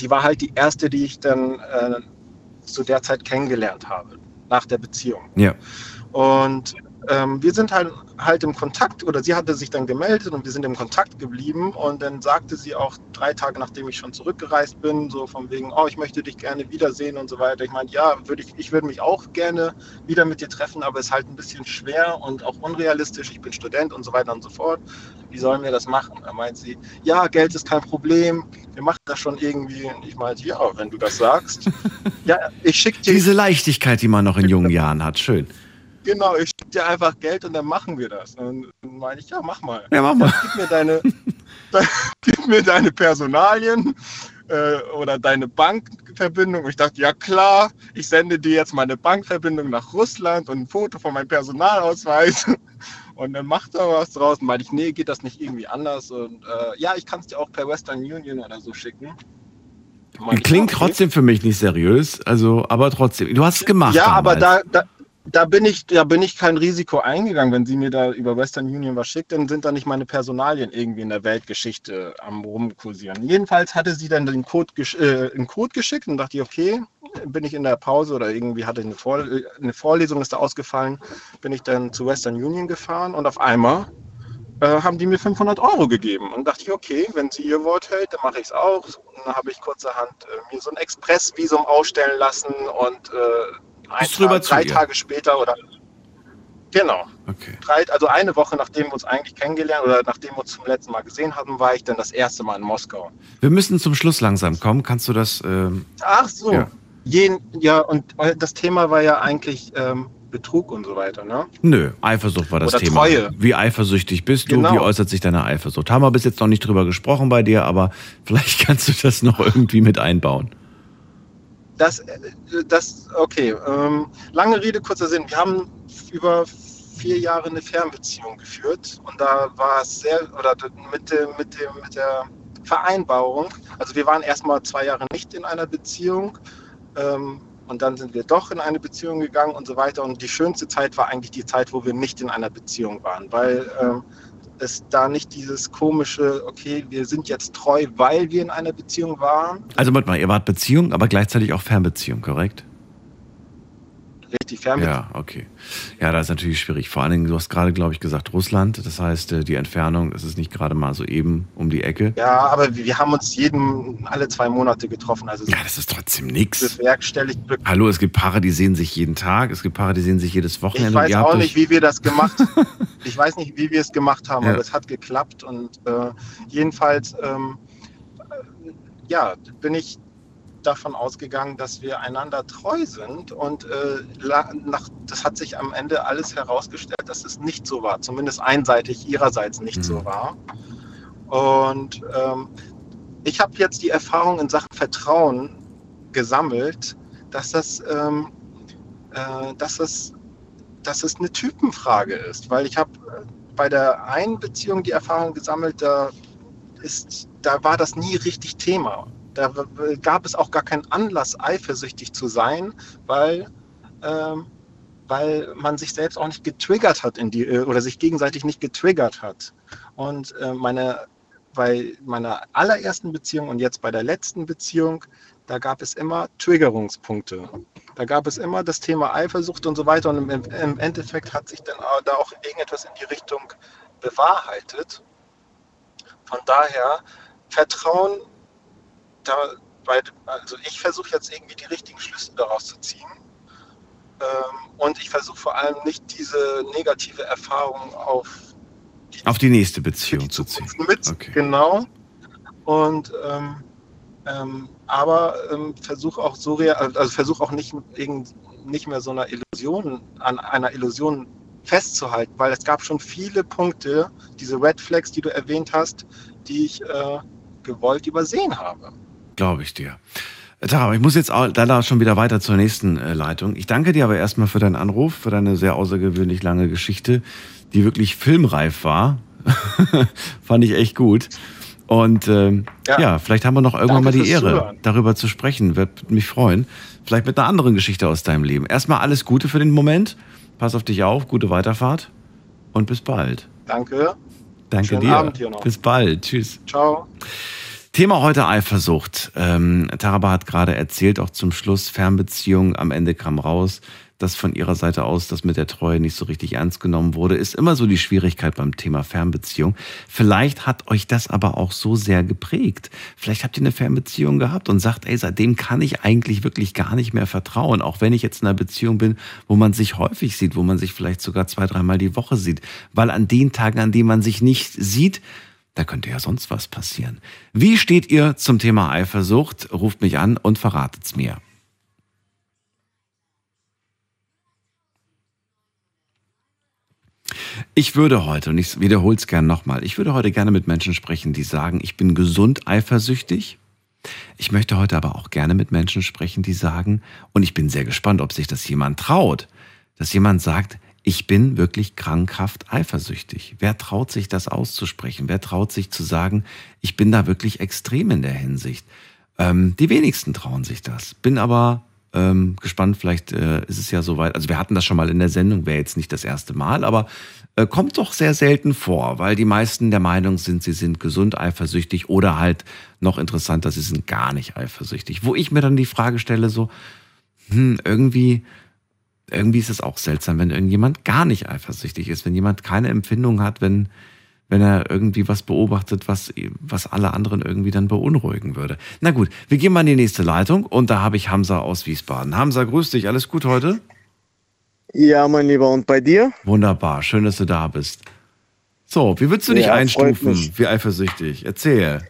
die war halt die erste, die ich dann äh, zu der Zeit kennengelernt habe, nach der Beziehung. Ja. Und ähm, wir sind halt, halt im Kontakt oder sie hatte sich dann gemeldet und wir sind im Kontakt geblieben und dann sagte sie auch drei Tage nachdem ich schon zurückgereist bin, so von wegen, oh, ich möchte dich gerne wiedersehen und so weiter. Ich meine, ja, würde ich, ich würde mich auch gerne wieder mit dir treffen, aber es ist halt ein bisschen schwer und auch unrealistisch. Ich bin Student und so weiter und so fort. Wie sollen wir das machen? Da meint sie, ja, Geld ist kein Problem, wir machen das schon irgendwie. Und ich meinte, ja, wenn du das sagst. ja, ich schicke dir. Diese Leichtigkeit, die man noch in jungen Jahren hat, schön. Genau, ich schicke dir einfach Geld und dann machen wir das. Und dann meine ich, ja, mach mal. Ja, mach mal. Gib mir deine, gib mir deine Personalien äh, oder deine Bankverbindung. Und ich dachte, ja klar, ich sende dir jetzt meine Bankverbindung nach Russland und ein Foto von meinem Personalausweis. Und dann macht er was draus. Und meinte ich, nee, geht das nicht irgendwie anders? Und äh, ja, ich kann es dir auch per Western Union oder so schicken. Klingt trotzdem für mich nicht seriös, also, aber trotzdem. Du hast es gemacht. Ja, aber damals. da, da, da bin ich, da bin ich kein Risiko eingegangen. Wenn sie mir da über Western Union was schickt, dann sind da nicht meine Personalien irgendwie in der Weltgeschichte am rumkursieren. Jedenfalls hatte sie dann den Code, äh, einen Code geschickt und dachte ich, okay, bin ich in der Pause oder irgendwie hatte eine, Vor eine Vorlesung ist da ausgefallen, bin ich dann zu Western Union gefahren und auf einmal äh, haben die mir 500 Euro gegeben und dachte ich, okay, wenn sie ihr Wort hält, dann mache ich es auch. Und dann habe ich kurzerhand äh, mir so ein Expressvisum ausstellen lassen und äh, ein Tag, drei ihr? Tage später oder genau. Okay. Drei, also eine Woche nachdem wir uns eigentlich kennengelernt oder nachdem wir uns zum letzten Mal gesehen haben, war ich dann das erste Mal in Moskau. Wir müssen zum Schluss langsam kommen. Kannst du das? Ähm, Ach so. Ja. Jeden, ja, und das Thema war ja eigentlich ähm, Betrug und so weiter, ne? nö, Eifersucht war das Oder Thema. Treue. Wie eifersüchtig bist du? Genau. Wie äußert sich deine Eifersucht? Haben wir bis jetzt noch nicht drüber gesprochen bei dir, aber vielleicht kannst du das noch irgendwie mit einbauen. Das, äh, das, okay. Ähm, lange Rede, kurzer Sinn. Wir haben über vier Jahre eine Fernbeziehung geführt und da war es sehr, oder mit, dem, mit, dem, mit der Vereinbarung, also wir waren erstmal zwei Jahre nicht in einer Beziehung ähm, und dann sind wir doch in eine Beziehung gegangen und so weiter und die schönste Zeit war eigentlich die Zeit, wo wir nicht in einer Beziehung waren, weil ähm, es da nicht dieses komische, okay, wir sind jetzt treu, weil wir in einer Beziehung waren, Also warte mal, ihr wart Beziehung, aber gleichzeitig auch Fernbeziehung, korrekt? Richtig Fernbeziehung. Ja, okay. Ja, das ist natürlich schwierig. Vor allen Dingen, du hast gerade, glaube ich, gesagt Russland. Das heißt, äh, die Entfernung, das ist nicht gerade mal so eben um die Ecke. Ja, aber wir haben uns jeden, alle zwei Monate getroffen. Also Ja, das ist trotzdem nix. bewerkstelligt. Hallo, es gibt Paare, die sehen sich jeden Tag. Es gibt Paare, die sehen sich jedes Ich Wochenende. weiß ihr habt auch nicht, wie wir das gemacht Ich weiß nicht, wie wir es gemacht haben, Ja. aber es hat geklappt. Und äh, jedenfalls, ähm, äh, ja, bin ich davon ausgegangen, dass wir einander treu sind. Und äh, nach, das hat sich am Ende alles herausgestellt, dass es nicht so war. Zumindest einseitig ihrerseits nicht Mhm. so war. Und ähm, ich habe jetzt die Erfahrung in Sachen Vertrauen gesammelt, dass das, ähm, äh, dass das, dass es eine Typenfrage ist. Weil ich habe äh, bei der einen Beziehung die Erfahrung gesammelt, da, ist, da war das nie richtig Thema. Da gab es auch gar keinen Anlass, eifersüchtig zu sein, weil, ähm, weil man sich selbst auch nicht getriggert hat in die, äh, oder sich gegenseitig nicht getriggert hat. Und äh, meine, bei meiner allerersten Beziehung und jetzt bei der letzten Beziehung, da gab es immer Triggerungspunkte. Da gab es immer das Thema Eifersucht und so weiter. Und im, im Endeffekt hat sich dann da auch irgendetwas in die Richtung bewahrheitet. Von daher, Vertrauen, da, bei, also ich versuche jetzt irgendwie die richtigen Schlüsse daraus zu ziehen. Ähm, und ich versuche vor allem nicht diese negative Erfahrung auf Auf die nächste Beziehung zu ziehen. mit, Okay. genau. Und ähm, ähm, aber ähm, versuch auch so also versuch auch nicht irgend, nicht mehr so einer Illusion an einer Illusion festzuhalten, weil es gab schon viele Punkte, diese Red Flags, die du erwähnt hast, die ich äh, gewollt übersehen habe. Glaube ich dir. Tara, aber ich muss jetzt auch, leider schon wieder weiter zur nächsten äh, Leitung. Ich danke dir aber erstmal für deinen Anruf, für deine sehr außergewöhnlich lange Geschichte, die wirklich filmreif war. Fand ich echt gut. Und ähm, ja. Ja. vielleicht haben wir noch irgendwann Danke mal die Ehre, Zuhören. darüber zu sprechen. Wird mich freuen. Vielleicht mit einer anderen Geschichte aus deinem Leben. Erstmal alles Gute für den Moment. Pass auf dich auf, gute Weiterfahrt und bis bald. Danke. Danke Schönen dir. Abend dir noch. Bis bald. Tschüss. Ciao. Thema heute Eifersucht. Ähm, Taraba hat gerade erzählt, auch zum Schluss Fernbeziehung. Am Ende kam raus, dass von ihrer Seite aus das mit der Treue nicht so richtig ernst genommen wurde. Ist immer so die Schwierigkeit beim Thema Fernbeziehung. Vielleicht hat euch das aber auch so sehr geprägt. Vielleicht habt ihr eine Fernbeziehung gehabt und sagt, ey, seitdem kann ich eigentlich wirklich gar nicht mehr vertrauen. Auch wenn ich jetzt in einer Beziehung bin, wo man sich häufig sieht, wo man sich vielleicht sogar zwei, dreimal die Woche sieht. Weil an den Tagen, an denen man sich nicht sieht, da könnte ja sonst was passieren. Wie steht ihr zum Thema Eifersucht? Ruft mich an und verratet's mir. Ich würde heute, und ich wiederhole es gerne nochmal, ich würde heute gerne mit Menschen sprechen, die sagen, ich bin gesund eifersüchtig. Ich möchte heute aber auch gerne mit Menschen sprechen, die sagen, und ich bin sehr gespannt, ob sich das jemand traut, dass jemand sagt, ich bin wirklich krankhaft eifersüchtig. Wer traut sich das auszusprechen? Wer traut sich zu sagen, ich bin da wirklich extrem in der Hinsicht? Ähm, die wenigsten trauen sich das. Bin aber ähm, gespannt, vielleicht äh, ist es ja soweit. Also wir hatten das schon mal in der Sendung, wäre jetzt nicht das erste Mal, aber äh, kommt doch sehr selten vor, weil die meisten der Meinung sind, sie sind gesund eifersüchtig oder halt noch interessanter, sie sind gar nicht eifersüchtig. Wo ich mir dann die Frage stelle, so, hm, irgendwie, irgendwie ist es auch seltsam, wenn irgendjemand gar nicht eifersüchtig ist, wenn jemand keine Empfindung hat, wenn, wenn er irgendwie was beobachtet, was, was alle anderen irgendwie dann beunruhigen würde. Na gut, wir gehen mal in die nächste Leitung und da habe ich Hamza aus Wiesbaden. Hamza, grüß dich, alles gut heute? Ja, mein Lieber, und bei dir? Wunderbar, schön, dass du da bist. So, wie würdest du dich Ja, einstufen? Wie eifersüchtig? Erzähl.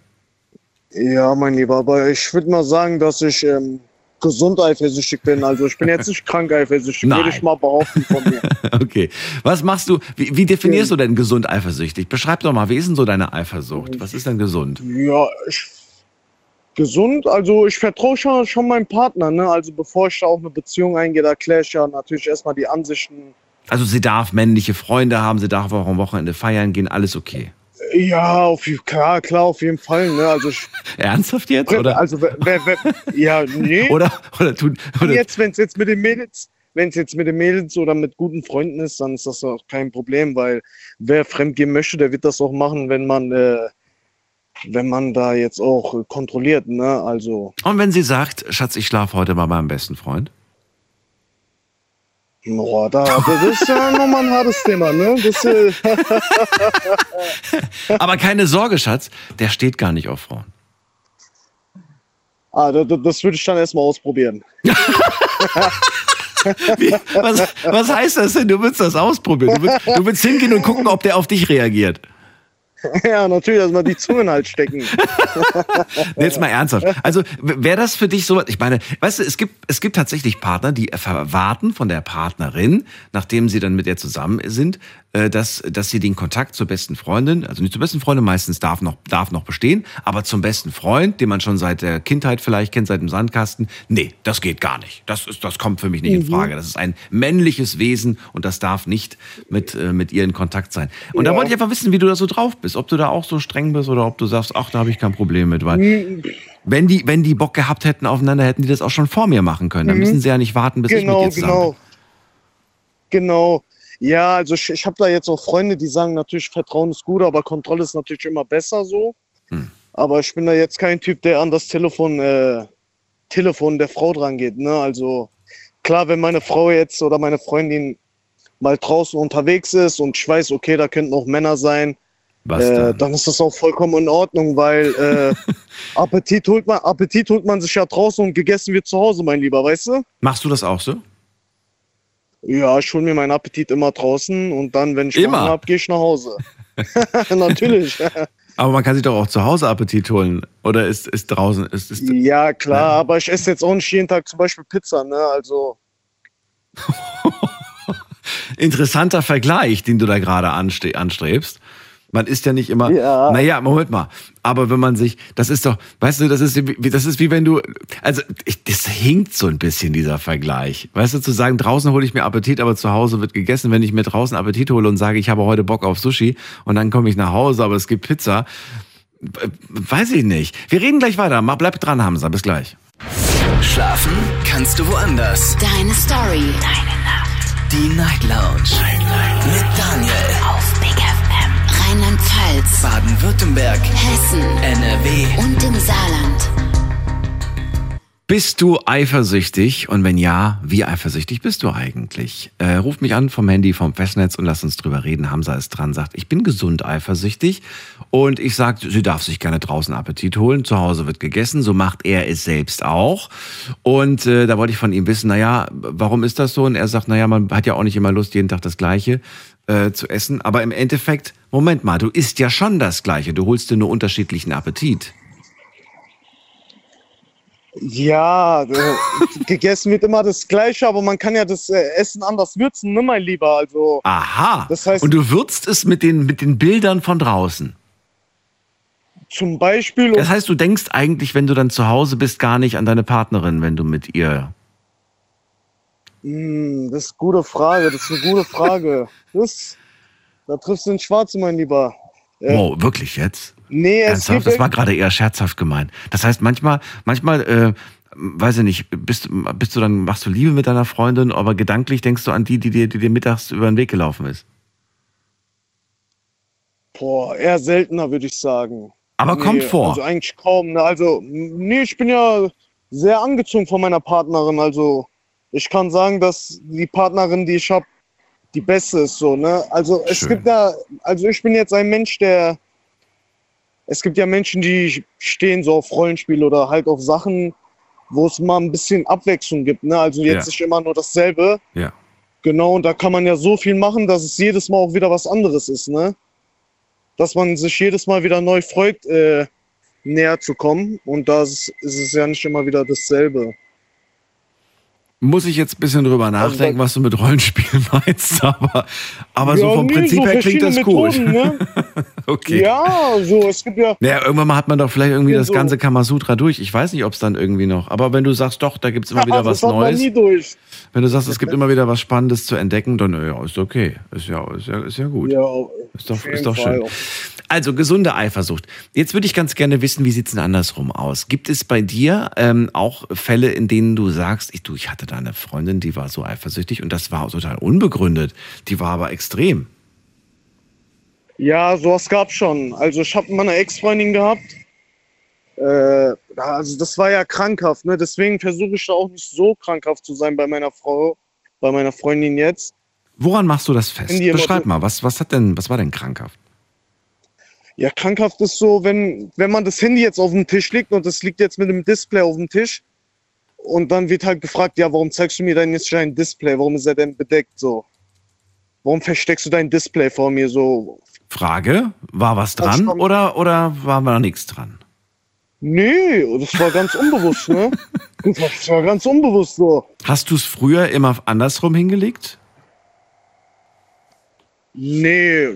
Ja, mein Lieber, aber ich würde mal sagen, dass ich ähm, gesund eifersüchtig bin. Also ich bin jetzt nicht krank eifersüchtig, würde Nein. ich mal behaupten von mir. Okay. Was machst du? Wie, wie definierst du denn gesund eifersüchtig? Beschreib doch mal, wie ist denn so deine Eifersucht? Was ist denn gesund? Ja, ich, gesund, also ich vertraue schon, schon meinem Partner, ne? Also bevor ich da auch eine Beziehung eingehe, da kläre ich ja natürlich erstmal die Ansichten. Also sie darf männliche Freunde haben, sie darf auch am Wochenende feiern gehen, alles okay. Ja, auf, klar, klar, auf jeden Fall, ne? Also Ernsthaft jetzt? Oder, Also wer, wer, ja, nee. oder, oder tun, oder, jetzt, wenn es jetzt mit den Mädels, wenn es jetzt mit den Mädels oder mit guten Freunden ist, dann ist das auch kein Problem, weil wer fremdgehen möchte, der wird das auch machen, wenn man, äh, wenn man da jetzt auch kontrolliert, ne? Also, und wenn sie sagt, Schatz, ich schlafe heute mal beim besten Freund? Boah, da, das ist ja nochmal ein hartes Thema, ne? Das, äh, Aber keine Sorge, Schatz, der steht gar nicht auf Frauen. ah, das, das würde ich dann erstmal ausprobieren. Wie, was, was heißt das denn? Du willst das ausprobieren. Du willst, du willst hingehen und gucken, ob der auf dich reagiert. ja, natürlich, erstmal die Zungen halt stecken. Jetzt mal ernsthaft. Also wäre das für dich so, ich meine, weißt du, es gibt, es gibt tatsächlich Partner, die erwarten von der Partnerin, nachdem sie dann mit ihr zusammen sind, dass, dass sie den Kontakt zur besten Freundin, also nicht zur besten Freundin, meistens darf noch, darf noch bestehen, aber zum besten Freund, den man schon seit der Kindheit vielleicht kennt, seit dem Sandkasten, nee, das geht gar nicht. Das, ist, das kommt für mich nicht in Frage. Das ist ein männliches Wesen und das darf nicht mit, äh, mit ihr in Kontakt sein. Und da Ja. wollte ich einfach wissen, wie du da so drauf bist. Ob du da auch so streng bist oder ob du sagst, ach, da habe ich kein Problem mit, weil wenn die, wenn die Bock gehabt hätten aufeinander, hätten die das auch schon vor mir machen können. Dann Mhm. müssen sie ja nicht warten, bis ich genau, mit dir zusammen genau. Genau. Ja, also ich, ich habe da jetzt auch Freunde, die sagen natürlich, Vertrauen ist gut, aber Kontrolle ist natürlich immer besser so. Hm. Aber ich bin da jetzt kein Typ, der an das Telefon, äh, Telefon der Frau dran geht. Ne? Also klar, wenn meine Frau jetzt oder meine Freundin mal draußen unterwegs ist und ich weiß, okay, da könnten auch Männer sein, äh, dann? dann ist das auch vollkommen in Ordnung, weil äh, Appetit, holt man, Appetit holt man sich ja draußen und gegessen wird zu Hause, mein Lieber, weißt du? Machst du das auch so? Ja, ich hole mir meinen Appetit immer draußen und dann, wenn ich? Hunger habe, gehe ich nach Hause. Natürlich. Aber man kann sich doch auch zu Hause Appetit holen. Oder ist, ist draußen, ist, ist, ja, klar, aber ich esse jetzt auch nicht jeden Tag zum Beispiel Pizza, ne? Also. interessanter Vergleich, den du da gerade anstrebst. Man ist ja nicht immer, Ja. naja, Moment mal. Aber wenn man sich, das ist doch, weißt du, das ist, wie- das ist wie wenn du, also ich, das hinkt so ein bisschen dieser Vergleich. Weißt du, zu sagen, draußen hole ich mir Appetit, aber zu Hause wird gegessen. Wenn ich mir draußen Appetit hole und sage, ich habe heute Bock auf Sushi und dann komme ich nach Hause, aber es gibt Pizza, äh, weiß ich nicht. Wir reden gleich weiter. Mal bleib dran, Hamza. Bis gleich. Schlafen kannst du woanders. Deine Story. Deine Nacht. Die Night Lounge. Night, Night. Mit Daniel. Rheinland-Pfalz. Baden-Württemberg. Hessen. NRW. Und im Saarland. Bist du eifersüchtig? Und wenn ja, wie eifersüchtig bist du eigentlich? Äh, ruf mich an vom Handy, vom Festnetz und lass uns drüber reden. Hamza ist dran, sagt, ich bin gesund eifersüchtig. Und ich sag, sie darf sich gerne draußen Appetit holen. Zu Hause wird gegessen. So macht er es selbst auch. Und äh, da wollte ich von ihm wissen, naja, warum ist das so? Und er sagt, naja, man hat ja auch nicht immer Lust, jeden Tag das Gleiche äh, zu essen. Aber im Endeffekt, Moment mal, du isst ja schon das Gleiche. Du holst dir nur unterschiedlichen Appetit. Ja, gegessen wird immer das Gleiche, aber man kann ja das äh, Essen anders würzen, ne, mein Lieber? Also. Aha. Das heißt- und du würzt es mit den, mit den Bildern von draußen. Zum Beispiel. Das heißt, du denkst eigentlich, wenn du dann zu Hause bist, gar nicht an deine Partnerin, wenn du mit ihr. Hm, das ist eine gute Frage, das ist eine gute Frage. Das, da triffst du den Schwarzen, mein Lieber. Äh, Wow, wirklich jetzt? Nee, Ernsthaft? Das war gerade eher scherzhaft gemeint. Das heißt, manchmal, manchmal, äh, weiß ich nicht, bist, bist du dann, machst du Liebe mit deiner Freundin, aber gedanklich denkst du an die, die dir, die dir mittags über den Weg gelaufen ist. Boah, eher seltener, würde ich sagen. Aber kommt vor. Also eigentlich kaum. Ne? Also, nee, ich bin ja sehr angezogen von meiner Partnerin. Also, ich kann sagen, dass die Partnerin, die ich habe, die beste ist so, ne? Also es Schön. gibt ja, also ich bin jetzt ein Mensch, der es gibt ja Menschen, die stehen so auf Rollenspiele oder halt auf Sachen, wo es mal ein bisschen Abwechslung gibt, ne? Also jetzt Ja. nicht immer nur dasselbe. Ja. Genau, und da kann man ja so viel machen, dass es jedes Mal auch wieder was anderes ist, ne? Dass man sich jedes Mal wieder neu freut, äh, näher zu kommen. Und da ist es ja nicht immer wieder dasselbe. Muss ich jetzt ein bisschen drüber nachdenken, was du mit Rollenspielen meinst, aber, aber so Ja, vom nee, Prinzip so her klingt das gut. Methoden, ne? okay. Ja, so, es gibt ja. Naja, irgendwann mal hat man doch vielleicht irgendwie Ja, das so. ganze Kamasutra durch. Ich weiß nicht, ob es dann irgendwie noch. Aber wenn du sagst, doch, da gibt's immer wieder was hat man Neues. nie durch. Wenn du sagst, es gibt immer wieder was Spannendes zu entdecken, dann ja, ist okay. Ist ja, ist ja, ist ja gut. Ja, ist doch, ist doch schön. Also gesunde Eifersucht. Jetzt würde ich ganz gerne wissen, wie sieht's denn andersrum aus? Gibt es bei dir ähm, auch Fälle, in denen du sagst, ich, du, ich hatte da eine Freundin, die war so eifersüchtig und das war total unbegründet. Die war aber extrem. Ja, sowas gab schon. Also ich habe meine Ex-Freundin gehabt. Äh, also das war ja krankhaft, ne? Deswegen versuche ich da auch nicht so krankhaft zu sein bei meiner Frau, bei meiner Freundin jetzt. Woran machst du das fest? Beschreib mal, was, was hat denn, was war denn krankhaft? Ja, krankhaft ist so, wenn, wenn man das Handy jetzt auf dem Tisch liegt und es liegt jetzt mit dem Display auf dem Tisch und dann wird halt gefragt, ja, warum zeigst du mir denn jetzt dein Display? Warum ist er denn bedeckt so? Warum versteckst du dein Display vor mir so? Frage, war was dran oder, oder war da nichts dran? Nee, das war ganz unbewusst, ne? Das war, das war ganz unbewusst so. Hast du es früher immer andersrum hingelegt? Nee,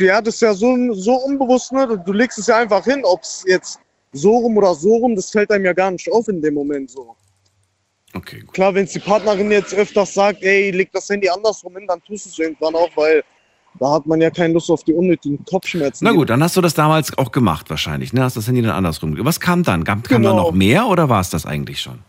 ja, das ist ja so, so unbewusst, ne? Du legst es ja einfach hin, ob es jetzt so rum oder so rum, das fällt einem ja gar nicht auf in dem Moment so. Okay, gut. Klar, wenn die Partnerin jetzt öfters sagt, ey, leg das Handy andersrum hin, dann tust du es irgendwann auch, weil da hat man ja keine Lust auf die unnötigen Kopfschmerzen. Na gut, dann hast du das damals auch gemacht wahrscheinlich, ne? Hast das Handy dann andersrum. Was kam dann? Kam, kam da Genau. noch mehr oder war es das eigentlich schon?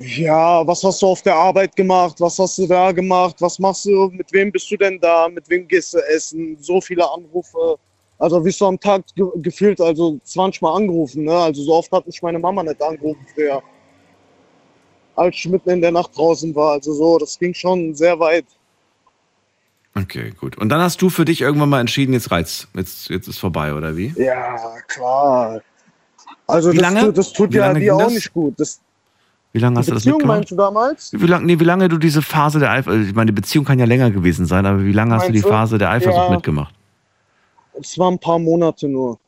Ja, was hast du auf der Arbeit gemacht? Was hast du da gemacht? Was machst du? Mit wem bist du denn da? Mit wem gehst du essen? So viele Anrufe. Also wie so am Tag ge gefühlt, also 20 Mal angerufen. Ne? Also so oft hat mich meine Mama nicht angerufen früher. Als ich mitten in der Nacht draußen war. Also so, das ging schon sehr weit. Okay, gut. Und dann hast du für dich irgendwann mal entschieden, jetzt reizt, jetzt, jetzt ist vorbei, oder wie? Ja, klar. Also Wie das, lange? tut- das tut Wie ja dir auch das? nicht gut. Das, Wie lange hast die du das Beziehung mitgemacht? meinst du damals? Wie lange, nee, wie lange du diese Phase der Eifersucht, ich meine, die Beziehung kann ja länger gewesen sein, aber wie lange hast du die du? Phase der Eifersucht Ja. mitgemacht? Es waren ein paar Monate nur.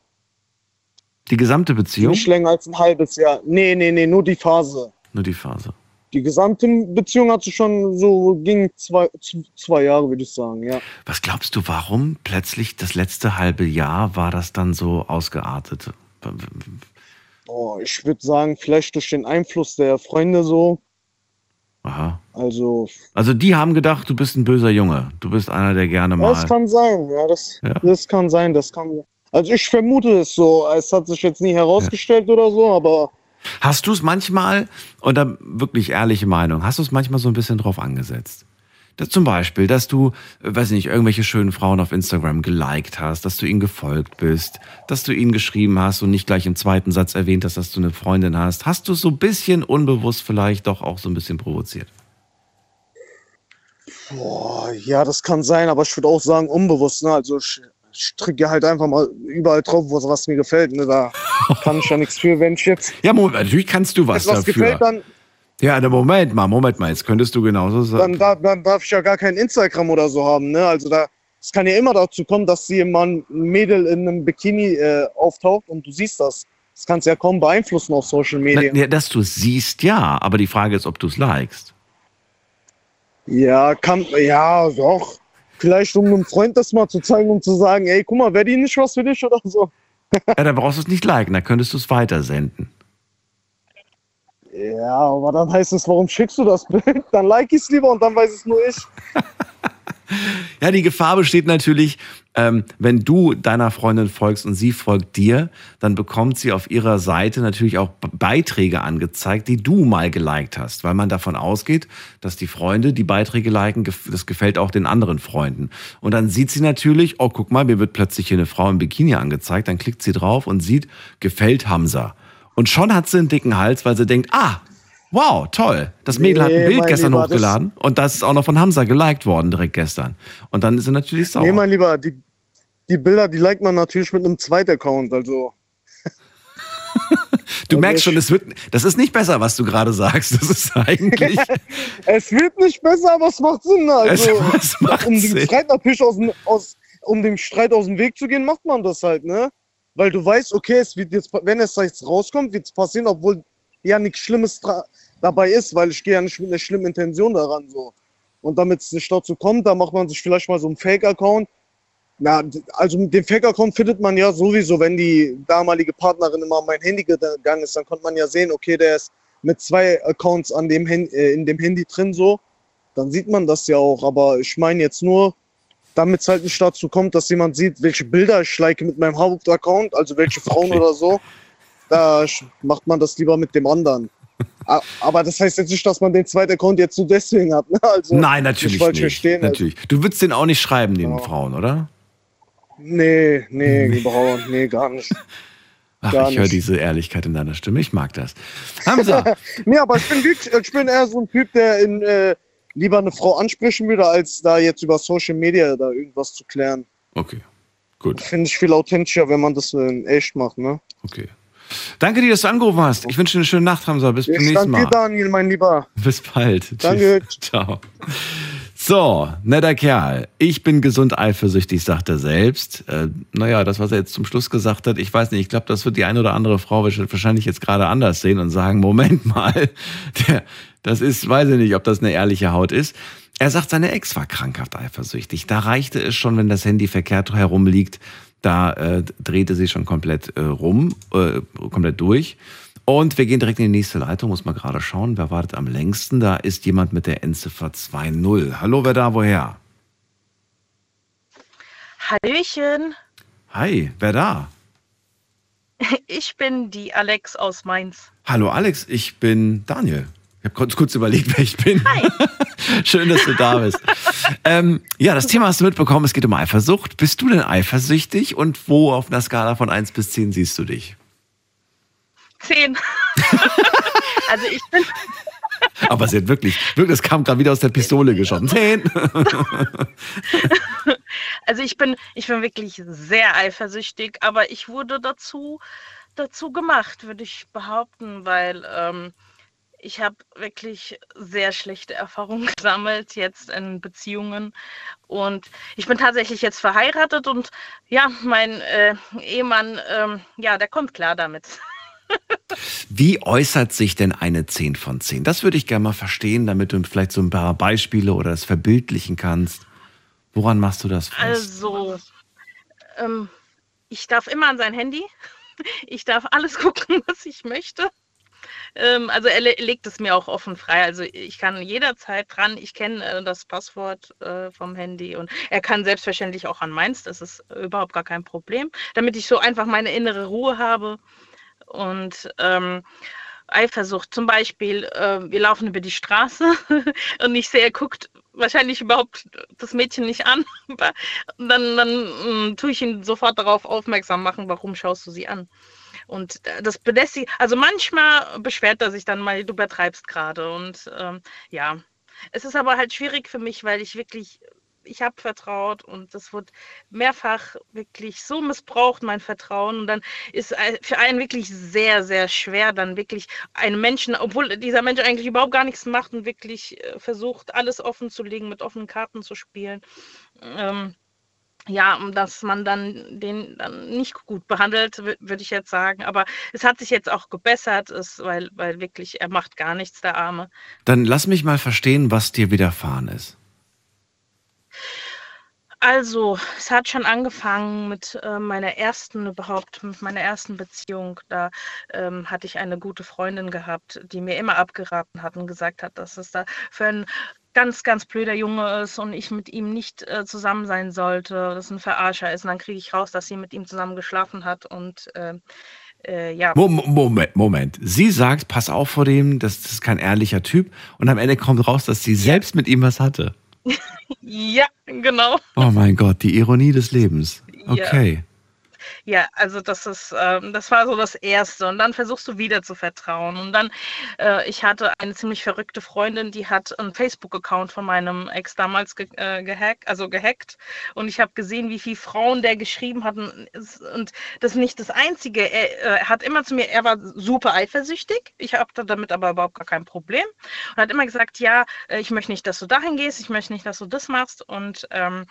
Die gesamte Beziehung? Nicht länger als ein halbes Jahr. Nee, nee, nee, nur die Phase. Nur die Phase. Die gesamte Beziehung hat sich schon so, ging zwei, zwei Jahre, würde ich sagen, ja. Was glaubst du, warum plötzlich das letzte halbe Jahr war das dann so ausgeartet? Boah, ich würde sagen, vielleicht durch den Einfluss der Freunde so. Aha. Also, Also die haben gedacht, du bist ein böser Junge. Du bist einer, der gerne mal. das kann sein, ja, das, Ja. das kann sein, das kann. Also ich vermute es so. Es hat sich jetzt nie herausgestellt oder so, aber Hast du es manchmal, und da wirklich ehrliche Meinung, hast du es manchmal so ein bisschen drauf angesetzt? Das zum Beispiel, dass du, äh, weiß ich nicht, irgendwelche schönen Frauen auf Instagram geliked hast, dass du ihnen gefolgt bist, dass du ihnen geschrieben hast und nicht gleich im zweiten Satz erwähnt hast, dass du eine Freundin hast. Hast du es so ein bisschen unbewusst vielleicht doch auch so ein bisschen provoziert? Boah, ja, das kann sein, aber ich würde auch sagen, unbewusst, ne? Also ich, drücke halt einfach mal überall drauf, was, was mir gefällt. Ne? Da kann ich ja nichts für, wenn ich jetzt Ja, Moment, natürlich kannst du was etwas dafür. gefällt, dann, ja, na, Moment mal, Moment mal, jetzt könntest du genauso sagen. dann, da, dann darf ich ja gar kein Instagram oder so haben, ne? Also da es kann ja immer dazu kommen, dass mal ein Mädel in einem Bikini äh, auftaucht und du siehst das. Das kannst du ja kaum beeinflussen auf Social Na, Media. ja, dass du es siehst, ja, aber die Frage ist, ob du es likest. Ja, kann, ja, doch. Vielleicht um einem Freund das mal zu zeigen, um zu sagen, ey, guck mal, wäre die nicht was für dich oder so. Ja, dann brauchst du es nicht liken, dann könntest du es weitersenden. Ja, aber dann heißt es, warum schickst du das Bild? Dann like ich es lieber und dann weiß es nur ich. Ja, die Gefahr besteht natürlich, ähm, wenn du deiner Freundin folgst und sie folgt dir, dann bekommt sie auf ihrer Seite natürlich auch Beiträge angezeigt, die du mal geliked hast, weil man davon ausgeht, dass die Freunde die Beiträge liken, das gefällt auch den anderen Freunden. Und dann sieht sie natürlich, oh, guck mal, mir wird plötzlich hier eine Frau im Bikini angezeigt, dann klickt sie drauf und sieht, gefällt Hamza. Und schon hat sie einen dicken Hals, weil sie denkt, ah, wow, toll. Das Mädel hat ein Nee, Bild gestern Lieber, das- hochgeladen und das ist auch noch von Hamza geliked worden direkt gestern. Und dann ist sie natürlich sauer. Nee, mein Lieber, die, die Bilder, die liked man natürlich mit einem zweiten Account. Also, du merkst schon, es wird, das ist nicht besser, was du gerade sagst. Das ist eigentlich, es wird nicht besser, aber es macht Sinn. Also, Es- macht um Sinn. Streit natürlich aus, aus, um dem Streit aus dem Weg zu gehen, macht man das halt, ne? Weil du weißt, okay, es wird jetzt, wenn es jetzt rauskommt, wird es passieren, obwohl ja nichts Schlimmes dabei ist, weil ich gehe ja nicht mit einer schlimmen Intention daran so. Und damit es nicht dazu kommt, da macht man sich vielleicht mal so einen Fake-Account. Na, also mit dem Fake-Account findet man ja sowieso, wenn die damalige Partnerin immer auf mein Handy gegangen ist, dann konnte man ja sehen, okay, der ist mit zwei Accounts an dem Hand, äh, in dem Handy drin so. Dann sieht man das ja auch. Aber ich meine jetzt nur, damit es halt nicht dazu kommt, dass jemand sieht, welche Bilder ich like mit meinem Hauptaccount, also welche Frauen Okay. oder so. Da macht man das lieber mit dem anderen. Aber das heißt jetzt nicht, dass man den zweiten Account jetzt so deswegen hat. Ne? Also, nein, natürlich nicht. verstehen, also. natürlich. Du würdest den auch nicht schreiben, den Frauen, oder? Nee, nee, überhaupt, nee, gar nicht. Ach, Gar ich höre diese Ehrlichkeit in deiner Stimme. Ich mag das. Hamza, nee, aber ich bin wirklich, ich bin eher so ein Typ, der in, äh, lieber eine Frau ansprechen würde, als da jetzt über Social Media da irgendwas zu klären. okay, gut, Finde ich viel authentischer, wenn man das in echt macht, ne? okay. Danke dir, dass du angerufen hast. Ich wünsche dir eine schöne Nacht, Hamza. Bis zum Ich nächsten danke Mal. dir, Daniel, mein Lieber. Bis bald. Danke. Tschüss. Ciao. So, netter Kerl. Ich bin gesund eifersüchtig, sagt er selbst. Äh, naja, das, was er jetzt zum Schluss gesagt hat, ich weiß nicht, ich glaube, das wird die eine oder andere Frau wahrscheinlich jetzt gerade anders sehen und sagen, Moment mal, der, das ist, weiß ich nicht, ob das eine ehrliche Haut ist. Er sagt, seine Ex war krankhaft eifersüchtig. Da reichte es schon, wenn das Handy verkehrt herumliegt, da äh, drehte sie schon komplett äh, rum, äh, komplett durch. Und wir gehen direkt in die nächste Leitung, muss mal gerade schauen, wer wartet am längsten. Da ist jemand mit der Endziffer 2.0. Hallo, wer da, woher? Hallöchen, Hi, wer da? ich bin die Alex aus Mainz. Hallo Alex, ich bin Daniel. Ich habe kurz, kurz überlegt, wer ich bin. Hi. Schön, dass du da bist. ähm, ja, das Thema hast du mitbekommen, es geht um Eifersucht. Bist du denn eifersüchtig und wo auf einer Skala von 1 bis 10 siehst du dich? Zehn. also ich bin, Aber sie hat wirklich, wirklich, das kam gerade wieder aus der Pistole geschossen. 10. also ich bin, ich bin wirklich sehr eifersüchtig, aber ich wurde dazu, dazu gemacht, würde ich behaupten, weil ähm, ich habe wirklich sehr schlechte Erfahrungen gesammelt jetzt in Beziehungen. Und ich bin tatsächlich jetzt verheiratet und ja, mein äh, Ehemann, ähm, ja, der kommt klar damit. Wie äußert sich denn eine 10 von 10? Das würde ich gerne mal verstehen, damit du vielleicht so ein paar Beispiele oder das verbildlichen kannst. Woran machst du das fest? Also, ähm, ich darf immer an sein Handy. Ich darf alles gucken, was ich möchte. Ähm, also er le legt es mir auch offen frei. Also ich kann jederzeit dran. Ich kenne äh, das Passwort äh, vom Handy und er kann selbstverständlich auch an meins. Das ist überhaupt gar kein Problem, damit ich so einfach meine innere Ruhe habe. Und ähm, Eifersucht zum Beispiel, äh, wir laufen über die Straße und ich sehe, er guckt wahrscheinlich überhaupt das Mädchen nicht an. Dann, dann mh, tue ich ihn sofort darauf aufmerksam machen, warum schaust du sie an. Und das belästigt, also manchmal beschwert er sich dann mal, du übertreibst gerade. Und ähm, ja, es ist aber halt schwierig für mich, weil ich wirklich ich habe vertraut und das wird mehrfach wirklich so missbraucht, mein Vertrauen. Und dann ist für einen wirklich sehr, sehr schwer, dann wirklich einen Menschen, obwohl dieser Mensch eigentlich überhaupt gar nichts macht und wirklich äh, versucht, alles offen zu legen, mit offenen Karten zu spielen. Ähm, ja, dass man dann den dann nicht gut behandelt, würde ich jetzt sagen. Aber es hat sich jetzt auch gebessert, ist, weil, weil wirklich er macht gar nichts, der Arme. Dann lass mich mal verstehen, was dir widerfahren ist. Also, es hat schon angefangen mit äh, meiner ersten überhaupt, mit meiner ersten Beziehung. Da ähm, hatte ich eine gute Freundin gehabt, die mir immer abgeraten hat und gesagt hat, dass es da für ein ganz, ganz blöder Junge ist und ich mit ihm nicht äh, zusammen sein sollte, dass es ein Verarscher ist. Und dann kriege ich raus, dass sie mit ihm zusammen geschlafen hat und äh, äh, ja. Moment, Moment. Sie sagt, pass auf vor dem, das, das ist kein ehrlicher Typ. Und am Ende kommt raus, dass sie selbst mit ihm was hatte. ja, genau. Oh mein Gott, die Ironie des Lebens. Okay. Ja. Ja, also das ist, ähm, das war so das Erste. Und dann versuchst du wieder zu vertrauen. Und dann, äh, ich hatte eine ziemlich verrückte Freundin, die hat einen Facebook-Account von meinem Ex damals ge äh, gehackt, also gehackt. Und ich habe gesehen, wie viele Frauen der geschrieben hatten. Und das ist nicht das Einzige. Er, äh, er hat immer zu mir, er war super eifersüchtig. Ich habe damit aber überhaupt gar kein Problem. Und hat immer gesagt, ja, äh, ich möchte nicht, dass du dahin gehst, ich möchte nicht, dass du das machst. Und ähm,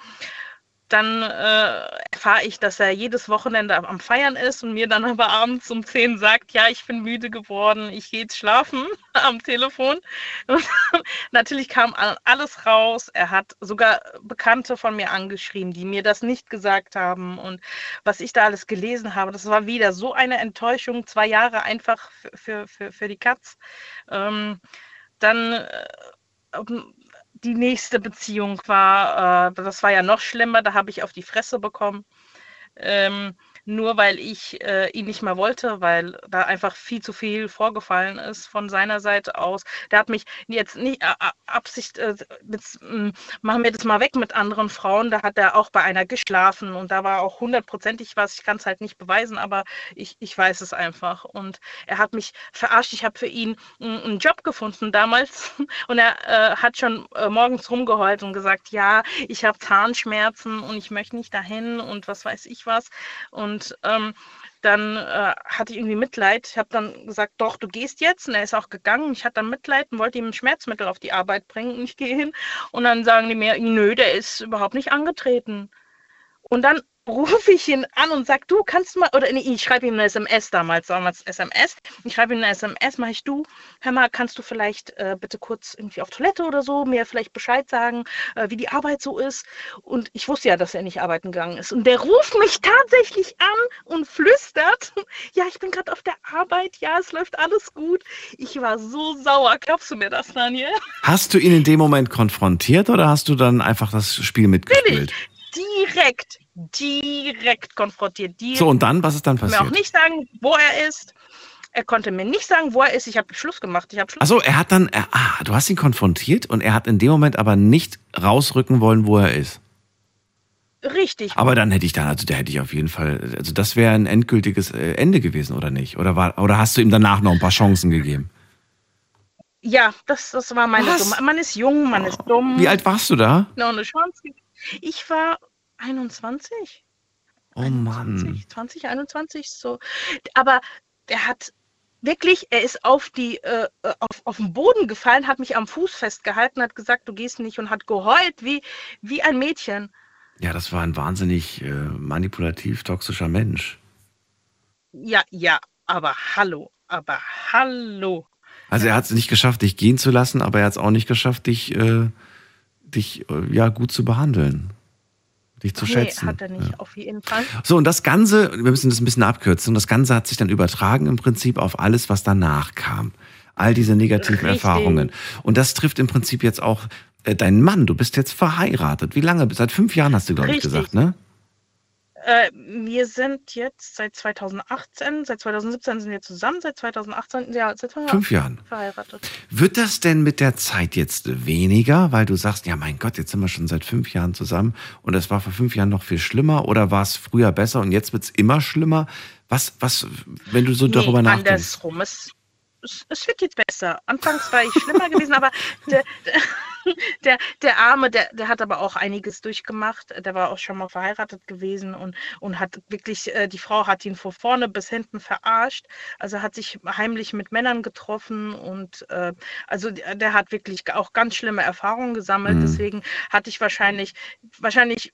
dann äh, erfahre ich, dass er jedes Wochenende am Feiern ist und mir dann aber abends um 10 sagt, ja, ich bin müde geworden, ich gehe jetzt schlafen am Telefon. Und natürlich kam alles raus. Er hat sogar Bekannte von mir angeschrieben, die mir das nicht gesagt haben. Und was ich da alles gelesen habe, das war wieder so eine Enttäuschung, zwei Jahre einfach für, für, für, für die Katz. Ähm, dann äh, die nächste Beziehung war, äh, das war ja noch schlimmer, da habe ich auf die Fresse bekommen. Ähm, nur weil ich äh, ihn nicht mehr wollte, weil da einfach viel zu viel vorgefallen ist von seiner Seite aus. Der hat mich jetzt nicht äh, Absicht, äh, mit, äh, machen wir das mal weg mit anderen Frauen. Da hat er auch bei einer geschlafen und da war auch hundertprozentig was. Ich kann es halt nicht beweisen, aber ich, ich weiß es einfach. Und er hat mich verarscht. Ich habe für ihn einen Job gefunden damals und er äh, hat schon äh, morgens rumgeheult und gesagt, ja, ich habe Zahnschmerzen und ich möchte nicht dahin und was weiß ich was. Und und ähm, dann äh, hatte ich irgendwie Mitleid. Ich habe dann gesagt, doch, du gehst jetzt. Und er ist auch gegangen. Ich hatte dann Mitleid und wollte ihm Schmerzmittel auf die Arbeit bringen. Und ich gehe hin. Und dann sagen die mir, nö, der ist überhaupt nicht angetreten. Und dann rufe ich ihn an und sage, du kannst mal, oder nee, ich schreibe ihm eine SMS damals, damals SMS. Ich schreibe ihm eine SMS, mache ich du, hör mal, kannst du vielleicht äh, bitte kurz irgendwie auf Toilette oder so, mir vielleicht Bescheid sagen, äh, wie die Arbeit so ist. Und ich wusste ja, dass er nicht arbeiten gegangen ist. Und der ruft mich tatsächlich an und flüstert, ja, ich bin gerade auf der Arbeit, ja, es läuft alles gut. Ich war so sauer, glaubst du mir das, Daniel? Hast du ihn in dem Moment konfrontiert oder hast du dann einfach das Spiel mitgespielt? Direkt, direkt konfrontiert. Direkt. So, und dann, was ist dann passiert? Mir auch nicht sagen, wo er ist. Er konnte mir nicht sagen, wo er ist. Ich habe Schluss gemacht. Ich habe Schluss. Achso, er hat dann, er, ah, du hast ihn konfrontiert und er hat in dem Moment aber nicht rausrücken wollen, wo er ist. Richtig. Aber dann hätte ich dann, also da hätte ich auf jeden Fall, also das wäre ein endgültiges äh, Ende gewesen, oder nicht? Oder war, oder hast du ihm danach noch ein paar Chancen gegeben? Ja, das, das war meine Was? Dumme. Man ist jung, man ist dumm. Wie alt warst du da? Noch eine Chance. Ich war 21. Oh Mann. 20, 21, so. Aber der hat wirklich, er ist auf die äh, äh, auf, auf den Boden gefallen, hat mich am Fuß festgehalten, hat gesagt, du gehst nicht und hat geheult wie wie ein Mädchen. Ja, das war ein wahnsinnig äh, manipulativ toxischer Mensch. Ja, ja, aber hallo, aber hallo. Also er hat es nicht geschafft, dich gehen zu lassen, aber er hat es auch nicht geschafft, dich, äh, dich äh, ja gut zu behandeln. Dich zu nee, schätzen. hat er nicht, Ja. auf jeden Fall. So, und das Ganze, wir müssen das ein bisschen abkürzen, das Ganze hat sich dann übertragen im Prinzip auf alles, was danach kam. All diese negativen Richtig. Erfahrungen. Und das trifft im Prinzip jetzt auch äh, deinen Mann. Du bist jetzt verheiratet. Wie lange? Seit fünf Jahren hast du, glaube ich, gesagt, ne? Äh, wir sind jetzt seit 2018, seit 2017 sind wir zusammen, seit 2018, ja, seit Fünf Jahren. verheiratet. Wird das denn mit der Zeit jetzt weniger, weil du sagst, ja mein Gott, jetzt sind wir schon seit fünf Jahren zusammen und es war vor fünf Jahren noch viel schlimmer oder war es früher besser und jetzt wird es immer schlimmer? Was, was, wenn du so darüber nee, nachdenkst? andersrum. Es, es, es wird jetzt besser. Anfangs war ich schlimmer gewesen, aber der, der, der, der Arme, der, der hat aber auch einiges durchgemacht. Der war auch schon mal verheiratet gewesen und, und hat wirklich, äh, die Frau hat ihn von vorne bis hinten verarscht. Also hat sich heimlich mit Männern getroffen und äh, also der, der hat wirklich auch ganz schlimme Erfahrungen gesammelt. Mhm. Deswegen hatte ich wahrscheinlich, wahrscheinlich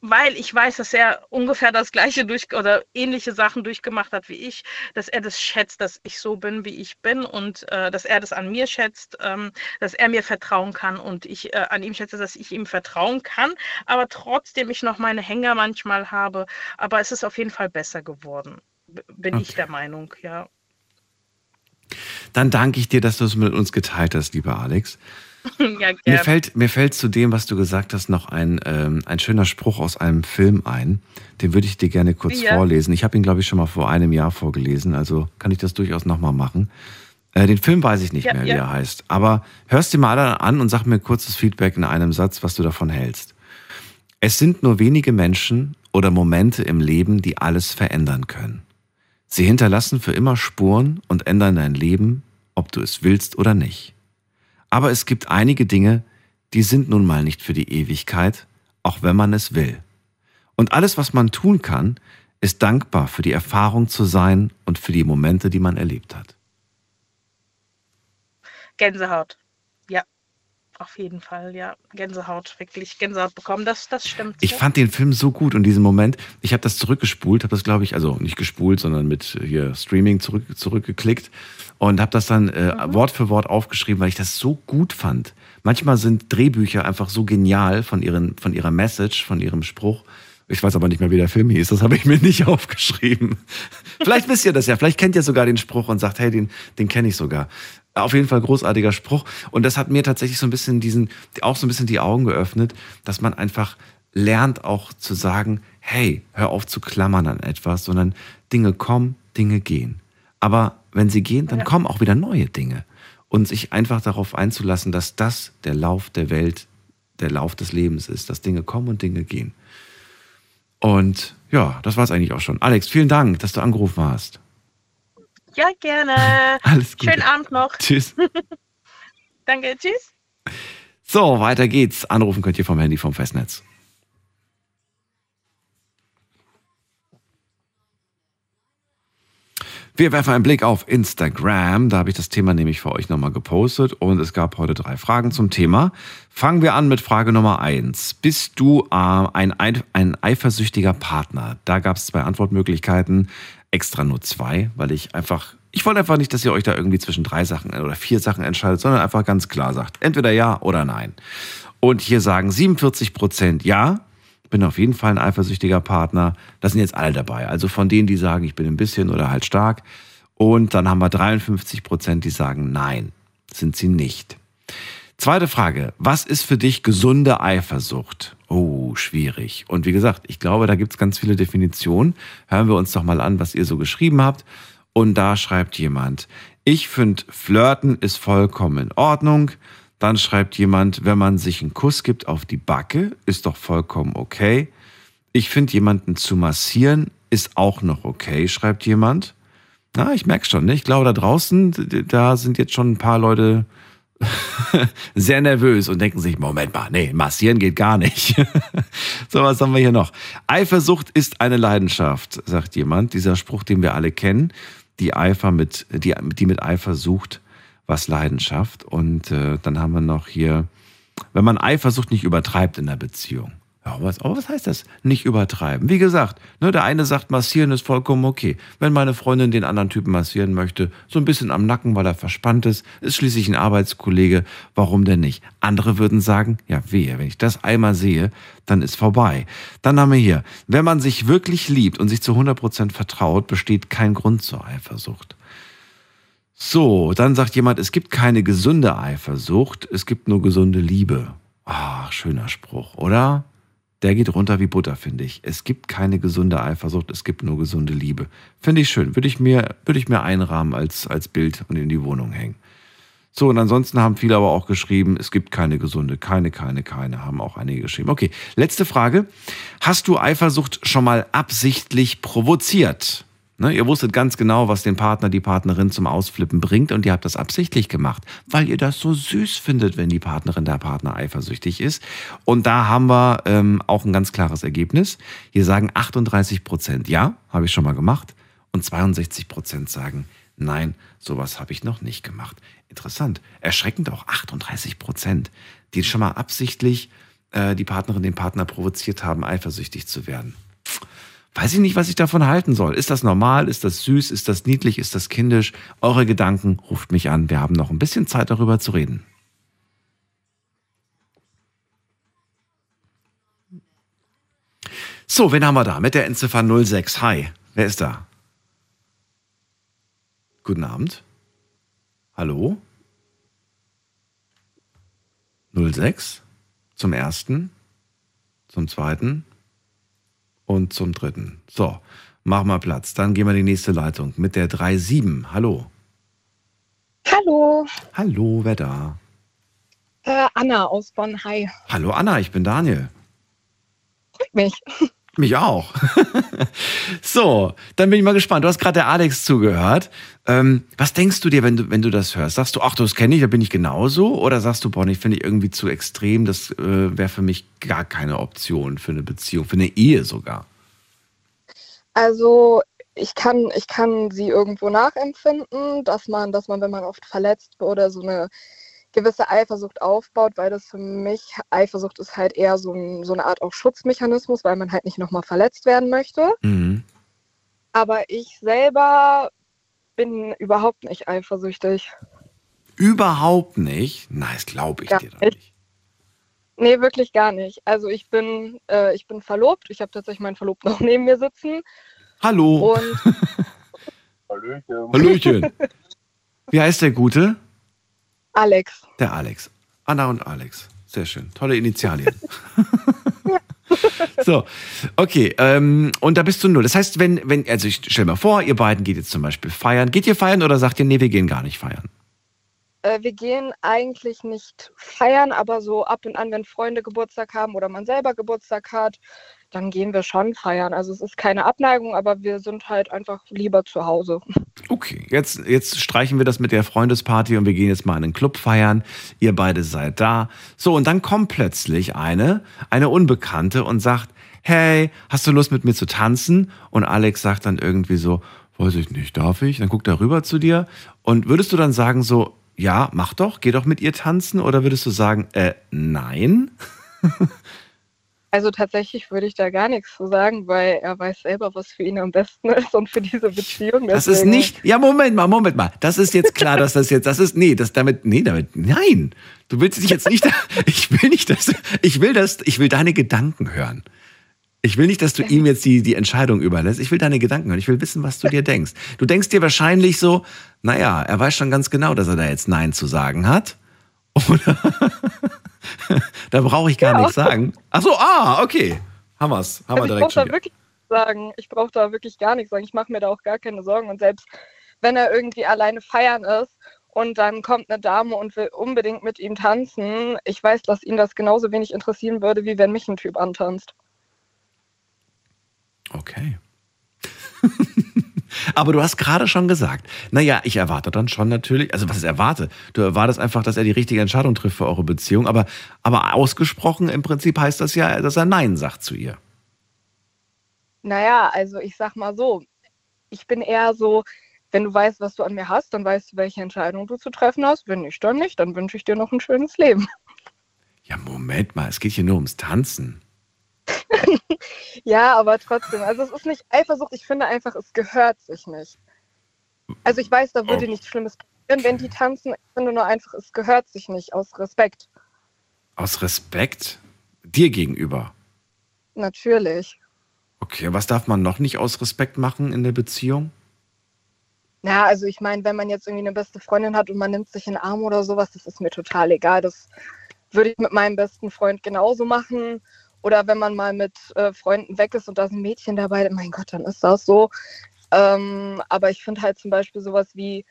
weil ich weiß, dass er ungefähr das gleiche durch oder ähnliche Sachen durchgemacht hat wie ich, dass er das schätzt, dass ich so bin, wie ich bin und äh, dass er das an mir schätzt, ähm, dass er mir vertrauen kann und ich äh, an ihm schätze, dass ich ihm vertrauen kann, aber trotzdem ich noch meine Hänger manchmal habe. Aber es ist auf jeden Fall besser geworden, bin ich Okay. der Meinung, ja. Dann danke ich dir, dass du es mit uns geteilt hast, lieber Alex. ja, Mir gerne. fällt, mir fällt zu dem, was du gesagt hast, noch ein, ähm, ein schöner Spruch aus einem Film ein. Den würde ich dir gerne kurz Ja. vorlesen. Ich habe ihn, glaube ich, schon mal vor einem Jahr vorgelesen, also kann ich das durchaus nochmal machen. Äh, den Film weiß ich nicht Ja, mehr, wie er heißt. Aber hörst dir mal an und sag mir kurzes Feedback in einem Satz, was du davon hältst. Es sind nur wenige Menschen oder Momente im Leben, die alles verändern können. Sie hinterlassen für immer Spuren und ändern dein Leben, ob du es willst oder nicht. Aber es gibt einige Dinge, die sind nun mal nicht für die Ewigkeit, auch wenn man es will. Und alles, was man tun kann, ist dankbar für die Erfahrung zu sein und für die Momente, die man erlebt hat. Gänsehaut. Ja, auf jeden Fall, ja. Gänsehaut, wirklich Gänsehaut bekommen, das, das stimmt. Ich ja. fand den Film so gut in diesem Moment. Ich habe das zurückgespult, habe das glaube ich, also nicht gespult, sondern mit hier Streaming zurück, zurückgeklickt und habe das dann äh, Wort für Wort aufgeschrieben, weil ich das so gut fand. Manchmal sind Drehbücher einfach so genial von, ihren, von ihrer Message, von ihrem Spruch. Ich weiß aber nicht mehr, wie der Film hieß. Das habe ich mir nicht aufgeschrieben. Vielleicht wisst ihr das ja. Vielleicht kennt ihr sogar den Spruch und sagt, hey, den, den kenne ich sogar. Auf jeden Fall großartiger Spruch. Und das hat mir tatsächlich so ein bisschen diesen, auch so ein bisschen die Augen geöffnet, dass man einfach lernt auch zu sagen, hey, hör auf zu klammern an etwas, sondern Dinge kommen, Dinge gehen. Aber wenn sie gehen, dann kommen auch wieder neue Dinge. Und sich einfach darauf einzulassen, dass das der Lauf der Welt, der Lauf des Lebens ist, dass Dinge kommen und Dinge gehen. Und ja, das war es eigentlich auch schon. Alex, vielen Dank, dass du angerufen hast. Ja, gerne. Alles Gute. Schönen Abend noch. Tschüss. Danke, tschüss. So, weiter geht's. Anrufen könnt ihr vom Handy vom Festnetz. Wir werfen einen Blick auf Instagram. Da habe ich das Thema nämlich für euch nochmal gepostet und es gab heute drei Fragen zum Thema. Fangen wir an mit Frage Nummer eins. Bist du äh, ein, ein, eifersüchtiger Partner? Da gab es zwei Antwortmöglichkeiten, extra nur zwei, weil ich einfach, ich wollte einfach nicht, dass ihr euch da irgendwie zwischen drei Sachen oder vier Sachen entscheidet, sondern einfach ganz klar sagt, entweder ja oder nein. Und hier sagen 47 Prozent ja, bin auf jeden Fall ein eifersüchtiger Partner. Das sind jetzt alle dabei. Also von denen, die sagen, ich bin ein bisschen oder halt stark. Und dann haben wir 53 Prozent, die sagen, nein, sind sie nicht. Zweite Frage. Was ist für dich gesunde Eifersucht? Oh, schwierig. Und wie gesagt, ich glaube, da gibt es ganz viele Definitionen. Hören wir uns doch mal an, was ihr so geschrieben habt. Und da schreibt jemand, ich finde, Flirten ist vollkommen in Ordnung. Dann schreibt jemand, wenn man sich einen Kuss gibt auf die Backe, ist doch vollkommen okay. Ich finde, jemanden zu massieren ist auch noch okay, schreibt jemand. Na, ich merke schon, ne? ich glaube, da draußen, da sind jetzt schon ein paar Leute sehr nervös und denken sich, Moment mal, nee, massieren geht gar nicht. so, was haben wir hier noch? Eifersucht ist eine Leidenschaft, sagt jemand. Dieser Spruch, den wir alle kennen. die Eifer mit, die, die mit Eifer sucht, was Leidenschaft. Und äh, dann haben wir noch hier, wenn man Eifersucht nicht übertreibt in der Beziehung. Ja, was, aber was heißt das? Nicht übertreiben. Wie gesagt, ne, der eine sagt, massieren ist vollkommen okay. Wenn meine Freundin den anderen Typen massieren möchte, so ein bisschen am Nacken, weil er verspannt ist, ist schließlich ein Arbeitskollege, warum denn nicht? Andere würden sagen, ja wehe, wenn ich das einmal sehe, dann ist vorbei. Dann haben wir hier, wenn man sich wirklich liebt und sich zu 100% vertraut, besteht kein Grund zur Eifersucht. So, dann sagt jemand, es gibt keine gesunde Eifersucht, es gibt nur gesunde Liebe. Ah, schöner Spruch, oder? Der geht runter wie Butter, finde ich. Es gibt keine gesunde Eifersucht, es gibt nur gesunde Liebe. Finde ich schön. Würde ich mir, würde ich mir einrahmen als, als Bild und in die Wohnung hängen. So, und ansonsten haben viele aber auch geschrieben, es gibt keine gesunde, keine, keine, keine, haben auch einige geschrieben. Okay, letzte Frage. Hast du Eifersucht schon mal absichtlich provoziert? Ne, ihr wusstet ganz genau, was den Partner, die Partnerin zum Ausflippen bringt und ihr habt das absichtlich gemacht, weil ihr das so süß findet, wenn die Partnerin, der Partner eifersüchtig ist. Und da haben wir ähm, auch ein ganz klares Ergebnis. Hier sagen 38 Prozent, ja, habe ich schon mal gemacht. Und 62 Prozent sagen, nein, sowas habe ich noch nicht gemacht. Interessant. Erschreckend auch 38 Prozent, die schon mal absichtlich äh, die Partnerin, den Partner provoziert haben, eifersüchtig zu werden weiß ich nicht, was ich davon halten soll. Ist das normal? Ist das süß? Ist das niedlich? Ist das kindisch? Eure Gedanken ruft mich an. Wir haben noch ein bisschen Zeit darüber zu reden. So, wen haben wir da? Mit der Endziffer 06. Hi, wer ist da? Guten Abend. Hallo? 06 zum ersten, zum zweiten, und zum dritten. So, mach mal Platz. Dann gehen wir in die nächste Leitung mit der 3.7. Hallo. Hallo. Hallo, wer da? Äh, Anna aus Bonn. Hi. Hallo Anna, ich bin Daniel. Freut mich. Mich auch. so, dann bin ich mal gespannt. Du hast gerade der Alex zugehört. Ähm, was denkst du dir, wenn du, wenn du das hörst? Sagst du, ach, das kenne ich, da bin ich genauso? Oder sagst du, boah, ich finde ich irgendwie zu extrem, das äh, wäre für mich gar keine Option für eine Beziehung, für eine Ehe sogar? Also ich kann, ich kann sie irgendwo nachempfinden, dass man, dass man, wenn man oft verletzt oder so eine gewisse Eifersucht aufbaut, weil das für mich, Eifersucht ist halt eher so, ein, so eine Art auch Schutzmechanismus, weil man halt nicht nochmal verletzt werden möchte. Mhm. Aber ich selber bin überhaupt nicht eifersüchtig. Überhaupt nicht? Nein, das glaube ich Gar dir doch nicht. Nee, wirklich gar nicht. Also ich bin, äh, ich bin verlobt. Ich habe tatsächlich meinen Verlobten noch neben mir sitzen. Hallo. Und Hallöchen. Hallöchen. Wie heißt der Gute? Alex. Der Alex. Anna und Alex. Sehr schön. Tolle Initialien. so, okay. Ähm, und da bist du null. Das heißt, wenn, wenn, also ich stell mal vor, ihr beiden geht jetzt zum Beispiel feiern. Geht ihr feiern oder sagt ihr, nee, wir gehen gar nicht feiern? Äh, wir gehen eigentlich nicht feiern, aber so ab und an, wenn Freunde Geburtstag haben oder man selber Geburtstag hat, dann gehen wir schon feiern. Also es ist keine Abneigung, aber wir sind halt einfach lieber zu Hause. Okay, jetzt, jetzt streichen wir das mit der Freundesparty und wir gehen jetzt mal in einen Club feiern. Ihr beide seid da. So, und dann kommt plötzlich eine, eine Unbekannte und sagt, hey, hast du Lust mit mir zu tanzen? Und Alex sagt dann irgendwie so, weiß ich nicht, darf ich? Dann guckt er rüber zu dir. Und würdest du dann sagen so, ja, mach doch, geh doch mit ihr tanzen? Oder würdest du sagen, äh, nein? Also tatsächlich würde ich da gar nichts zu sagen, weil er weiß selber, was für ihn am besten ist und für diese Beziehung. Das ist Deswegen- nicht, ja, Moment mal, Moment mal. Das ist jetzt klar, dass das jetzt, das ist, nee, das damit, nee, damit, nein. Du willst dich jetzt nicht, ich will nicht, dass, ich will das, ich will deine Gedanken hören. Ich will nicht, dass du ihm jetzt die, die Entscheidung überlässt. Ich will deine Gedanken hören. Ich will wissen, was du dir denkst. Du denkst dir wahrscheinlich so, naja, er weiß schon ganz genau, dass er da jetzt Nein zu sagen hat. Oder? da brauche ich gar Ja. nichts sagen. Ach so, ah, okay. Haben wir's. Haben Also ich direkt brauche schon da wirklich sagen. Ich brauche da wirklich gar nichts sagen. Ich mache mir da auch gar keine Sorgen. Und selbst wenn er irgendwie alleine feiern ist und dann kommt eine Dame und will unbedingt mit ihm tanzen, ich weiß, dass ihn das genauso wenig interessieren würde, wie wenn mich ein Typ antanzt. Okay. Aber du hast gerade schon gesagt, naja, ich erwarte dann schon natürlich, also was ich erwarte, du erwartest einfach, dass er die richtige Entscheidung trifft für eure Beziehung, aber, aber ausgesprochen im Prinzip heißt das ja, dass er Nein sagt zu ihr. Naja, also ich sag mal so, ich bin eher so, wenn du weißt, was du an mir hast, dann weißt du, welche Entscheidung du zu treffen hast. Wenn nicht, dann nicht. Dann wünsche ich dir noch ein schönes Leben. Ja, Moment mal, es geht hier nur ums Tanzen. Ja, aber trotzdem. Also es ist nicht Eifersucht. Ich finde einfach, es gehört sich nicht. Also ich weiß, da würde Oh. nichts Schlimmes passieren, wenn die tanzen. Ich finde nur einfach, es gehört sich nicht aus Respekt. Aus Respekt dir gegenüber. Natürlich. Okay, was darf man noch nicht aus Respekt machen in der Beziehung? Ja, also ich meine, wenn man jetzt irgendwie eine beste Freundin hat und man nimmt sich in den Arm oder sowas, das ist mir total egal. Das würde ich mit meinem besten Freund genauso machen. Oder wenn man mal mit äh, Freunden weg ist und da ist ein Mädchen dabei, mein Gott, dann ist das so. Ähm, aber ich finde halt zum Beispiel sowas wie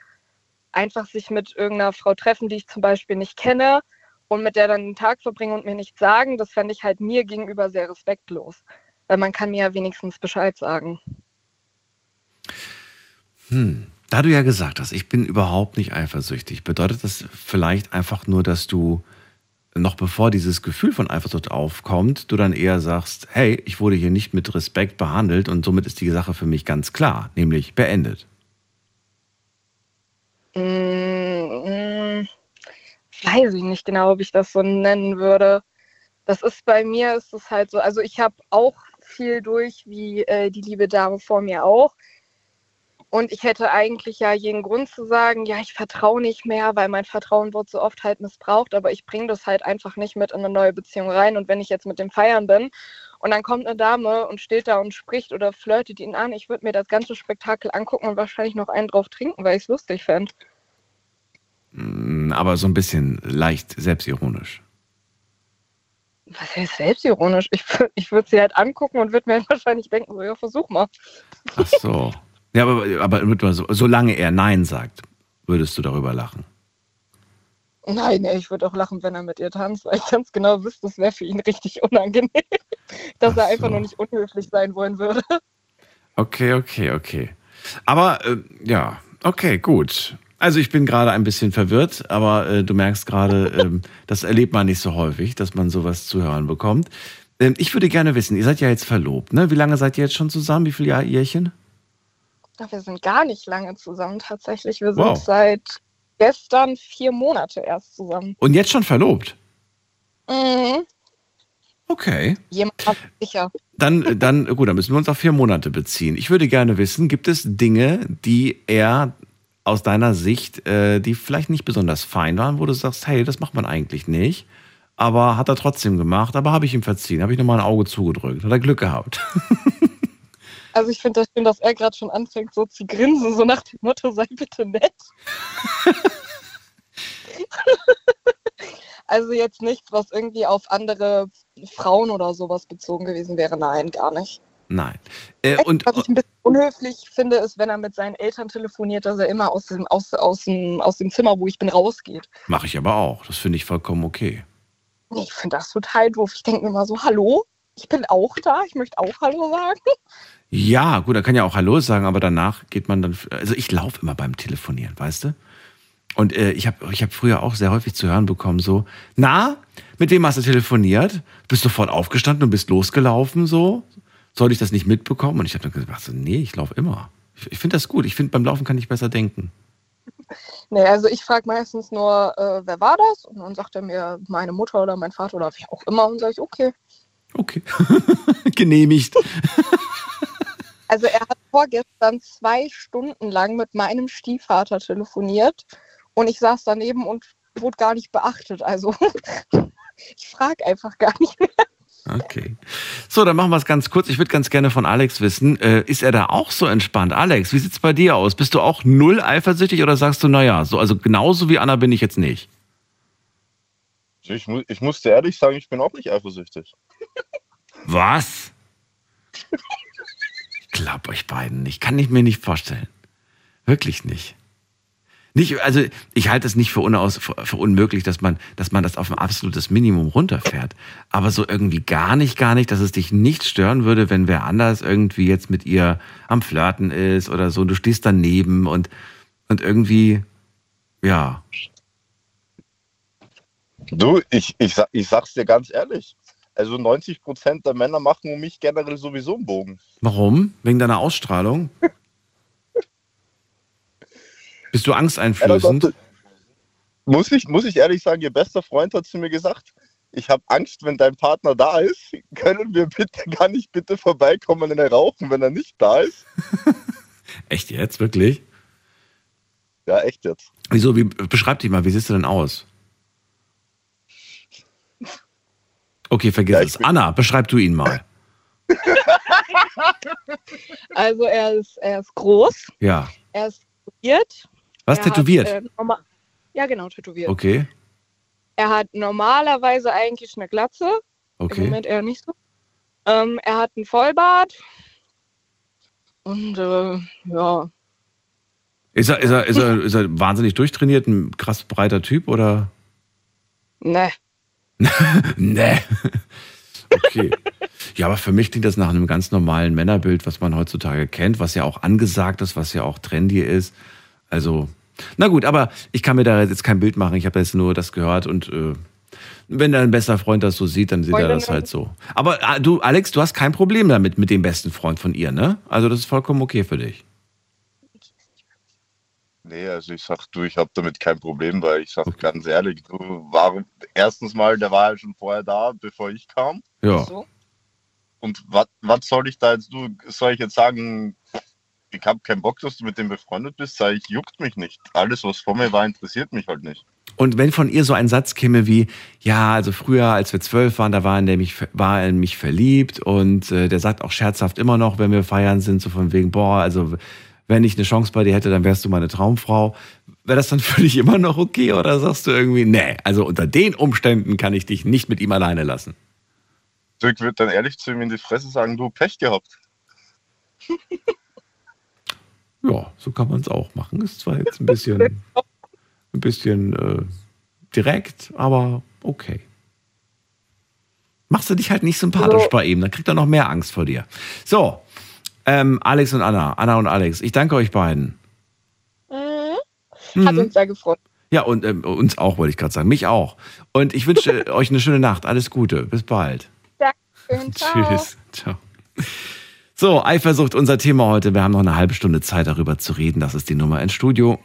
einfach sich mit irgendeiner Frau treffen, die ich zum Beispiel nicht kenne und mit der dann den Tag verbringen und mir nichts sagen, das fände ich halt mir gegenüber sehr respektlos. Weil man kann mir ja wenigstens Bescheid sagen. Hm. Da du ja gesagt hast, ich bin überhaupt nicht eifersüchtig, bedeutet das vielleicht einfach nur, dass du noch bevor dieses Gefühl von Eifersucht aufkommt, du dann eher sagst, hey, ich wurde hier nicht mit Respekt behandelt und somit ist die Sache für mich ganz klar, nämlich beendet. Mm, weiß ich nicht genau, ob ich das so nennen würde. Das ist bei mir, ist es halt so, also ich habe auch viel durch, wie äh, die liebe Dame vor mir auch. Und ich hätte eigentlich ja jeden Grund zu sagen, ja, ich vertraue nicht mehr, weil mein Vertrauen wird so oft halt missbraucht, aber ich bringe das halt einfach nicht mit in eine neue Beziehung rein. Und wenn ich jetzt mit dem Feiern bin und dann kommt eine Dame und steht da und spricht oder flirtet ihn an, ich würde mir das ganze Spektakel angucken und wahrscheinlich noch einen drauf trinken, weil ich es lustig fände. Hm, Aber so ein bisschen leicht selbstironisch. Was heißt selbstironisch? Ich, ich würde sie halt angucken und würde mir halt wahrscheinlich denken, so, ja, versuch mal. Ach so. Ja, aber, aber so- solange er Nein sagt, würdest du darüber lachen. Nein, ich würde auch lachen, wenn er mit ihr tanzt, weil ich ganz genau wüsste, das wäre für ihn richtig unangenehm. Dass er einfach nur nicht unhöflich sein wollen würde. Okay, okay, okay. Aber äh, ja, okay, gut. Also ich bin gerade ein bisschen verwirrt, aber äh, du merkst gerade, ähm, das erlebt man nicht so häufig, dass man sowas zu hören bekommt. Ähm, ich würde gerne wissen, ihr seid ja jetzt verlobt, ne? Wie lange seid ihr jetzt schon zusammen? Wie viele Jahr Jährchen? Ja, Wir sind gar nicht lange zusammen tatsächlich. Wir sind Wow. seit gestern vier Monate erst zusammen. Und jetzt schon verlobt? Mhm. Okay. Jemand hat sicher. Dann, dann, gut, dann müssen wir uns auf vier Monate beziehen. Ich würde gerne wissen, gibt es Dinge, die er aus deiner Sicht, äh, die vielleicht nicht besonders fein waren, wo du sagst, hey, das macht man eigentlich nicht, aber hat er trotzdem gemacht, aber habe ich ihm verziehen, habe ich nochmal ein Auge zugedrückt, hat er Glück gehabt. Also ich finde das schön, dass er gerade schon anfängt, so zu grinsen, so nach dem Motto, sei bitte nett. also jetzt nichts, was irgendwie auf andere Frauen oder sowas bezogen gewesen wäre. Nein, gar nicht. Nein. Äh, und Was ich ein bisschen unhöflich finde, ist, wenn er mit seinen Eltern telefoniert, dass er immer aus dem, aus, aus dem, aus dem Zimmer, wo ich bin, rausgeht. mache ich aber auch. Das finde ich vollkommen okay. Nee, Ich finde das total doof. Ich denke mir immer so, hallo, ich bin auch da, ich möchte auch Hallo sagen. Ja, gut, er kann ja auch Hallo sagen, aber danach geht man dann. Also ich laufe immer beim Telefonieren, weißt du? Und äh, ich habe ich hab früher auch sehr häufig zu hören bekommen, so, na, mit wem hast du telefoniert? Bist sofort aufgestanden und bist losgelaufen, so? Soll ich das nicht mitbekommen? Und ich habe dann gesagt, so, nee, ich laufe immer. Ich, ich finde das gut. Ich finde, beim Laufen kann ich besser denken. Nee, also ich frage meistens nur, äh, wer war das? Und dann sagt er mir meine Mutter oder mein Vater oder wie auch immer. Und sage ich, okay. Genehmigt. Also er hat vorgestern zwei Stunden lang mit meinem Stiefvater telefoniert und ich saß daneben und wurde gar nicht beachtet. Also ich frage einfach gar nicht mehr. Okay. So, dann machen wir es ganz kurz. Ich würde ganz gerne von Alex wissen, äh, ist er da auch so entspannt? Alex, wie sieht's bei dir aus? Bist du auch null eifersüchtig oder sagst du, naja, so, also genauso wie Anna bin ich jetzt nicht? Ich, mu ich muss dir ehrlich sagen, ich bin auch nicht eifersüchtig. Was? Ich glaube euch beiden nicht. Kann ich mir nicht vorstellen. Wirklich nicht. Nicht, also ich halte es nicht für, unaus, für, unmöglich, dass man, dass man das auf ein absolutes Minimum runterfährt. Aber so irgendwie gar nicht, gar nicht, dass es dich nicht stören würde, wenn wer anders irgendwie jetzt mit ihr am Flirten ist oder so. Und du stehst daneben und, und irgendwie, ja. Du, ich, ich, ich sag's dir ganz ehrlich. Also 90 Prozent der Männer machen um mich generell sowieso einen Bogen. Warum? Wegen deiner Ausstrahlung? Bist du angsteinflößend? Muss ich, muss ich ehrlich sagen, ihr bester Freund hat zu mir gesagt, ich habe Angst, wenn dein Partner da ist, können wir bitte, kann ich bitte vorbeikommen und rauchen, wenn er nicht da ist? Echt jetzt? Wirklich? Ja, echt jetzt. Wieso? Wie, beschreib dich mal, wie siehst du denn aus? Okay, vergiss es. Anna, beschreib du ihn mal. Also er ist, er ist groß, Ja. er ist tätowiert. Was, er tätowiert? Hat, äh, ja, genau, tätowiert. Okay, Er hat normalerweise eigentlich eine Glatze. Im okay. Moment eher nicht so. Ähm, er hat einen Vollbart. Und äh, ja, Ist er, ist, er, ist, er, ist er wahnsinnig durchtrainiert, ein krass breiter Typ oder? ne. nee. Okay. Ja, aber für mich klingt das nach einem ganz normalen Männerbild, was man heutzutage kennt, was ja auch angesagt ist, was ja auch trendy ist. Also, na gut, aber ich kann mir da jetzt kein Bild machen. Ich habe jetzt nur das gehört und äh, wenn dein bester Freund das so sieht, dann sieht er Freundin das halt so. Aber ah, du, Alex, du hast kein Problem damit mit dem besten Freund von ihr, ne? Also das ist vollkommen okay für dich. Nee, also ich sag du, ich habe damit kein Problem, weil ich sag ganz ehrlich, du, warum, erstens mal, der war ja schon vorher da, bevor ich kam. Ja. Und was soll ich da jetzt, du, soll ich jetzt sagen, ich habe keinen Bock, dass du mit dem befreundet bist, sag ich, juckt mich nicht. Alles, was vor mir war, interessiert mich halt nicht. Und wenn von ihr so ein Satz käme wie, ja, also früher, als wir zwölf waren, da war er, in der mich, war er in mich verliebt und äh, der sagt auch scherzhaft immer noch, wenn wir feiern sind, so von wegen, boah, also wenn ich eine Chance bei dir hätte, dann wärst du meine Traumfrau. Wäre das dann für dich immer noch okay oder sagst du irgendwie, nee, also unter den Umständen kann ich dich nicht mit ihm alleine lassen? Ich würde dann ehrlich zu ihm in die Fresse sagen, du Pech gehabt. Ja, so kann man es auch machen. Ist zwar jetzt ein bisschen, ein bisschen äh, direkt, aber okay. Machst du dich halt nicht sympathisch So. bei ihm, dann kriegt er noch mehr Angst vor dir. So, ähm, Alex und Anna, Anna und Alex, ich danke euch beiden. Mhm. Hat Mhm. uns sehr gefreut. Ja, und ähm, uns auch, wollte ich gerade sagen. Mich auch. Und ich wünsche euch eine schöne Nacht. Alles Gute. Bis bald. Dankeschön. Ciao. Tschüss. Ciao. So, Eifersucht, unser Thema heute. Wir haben noch eine halbe Stunde Zeit, darüber zu reden. Das ist die Nummer ins Studio.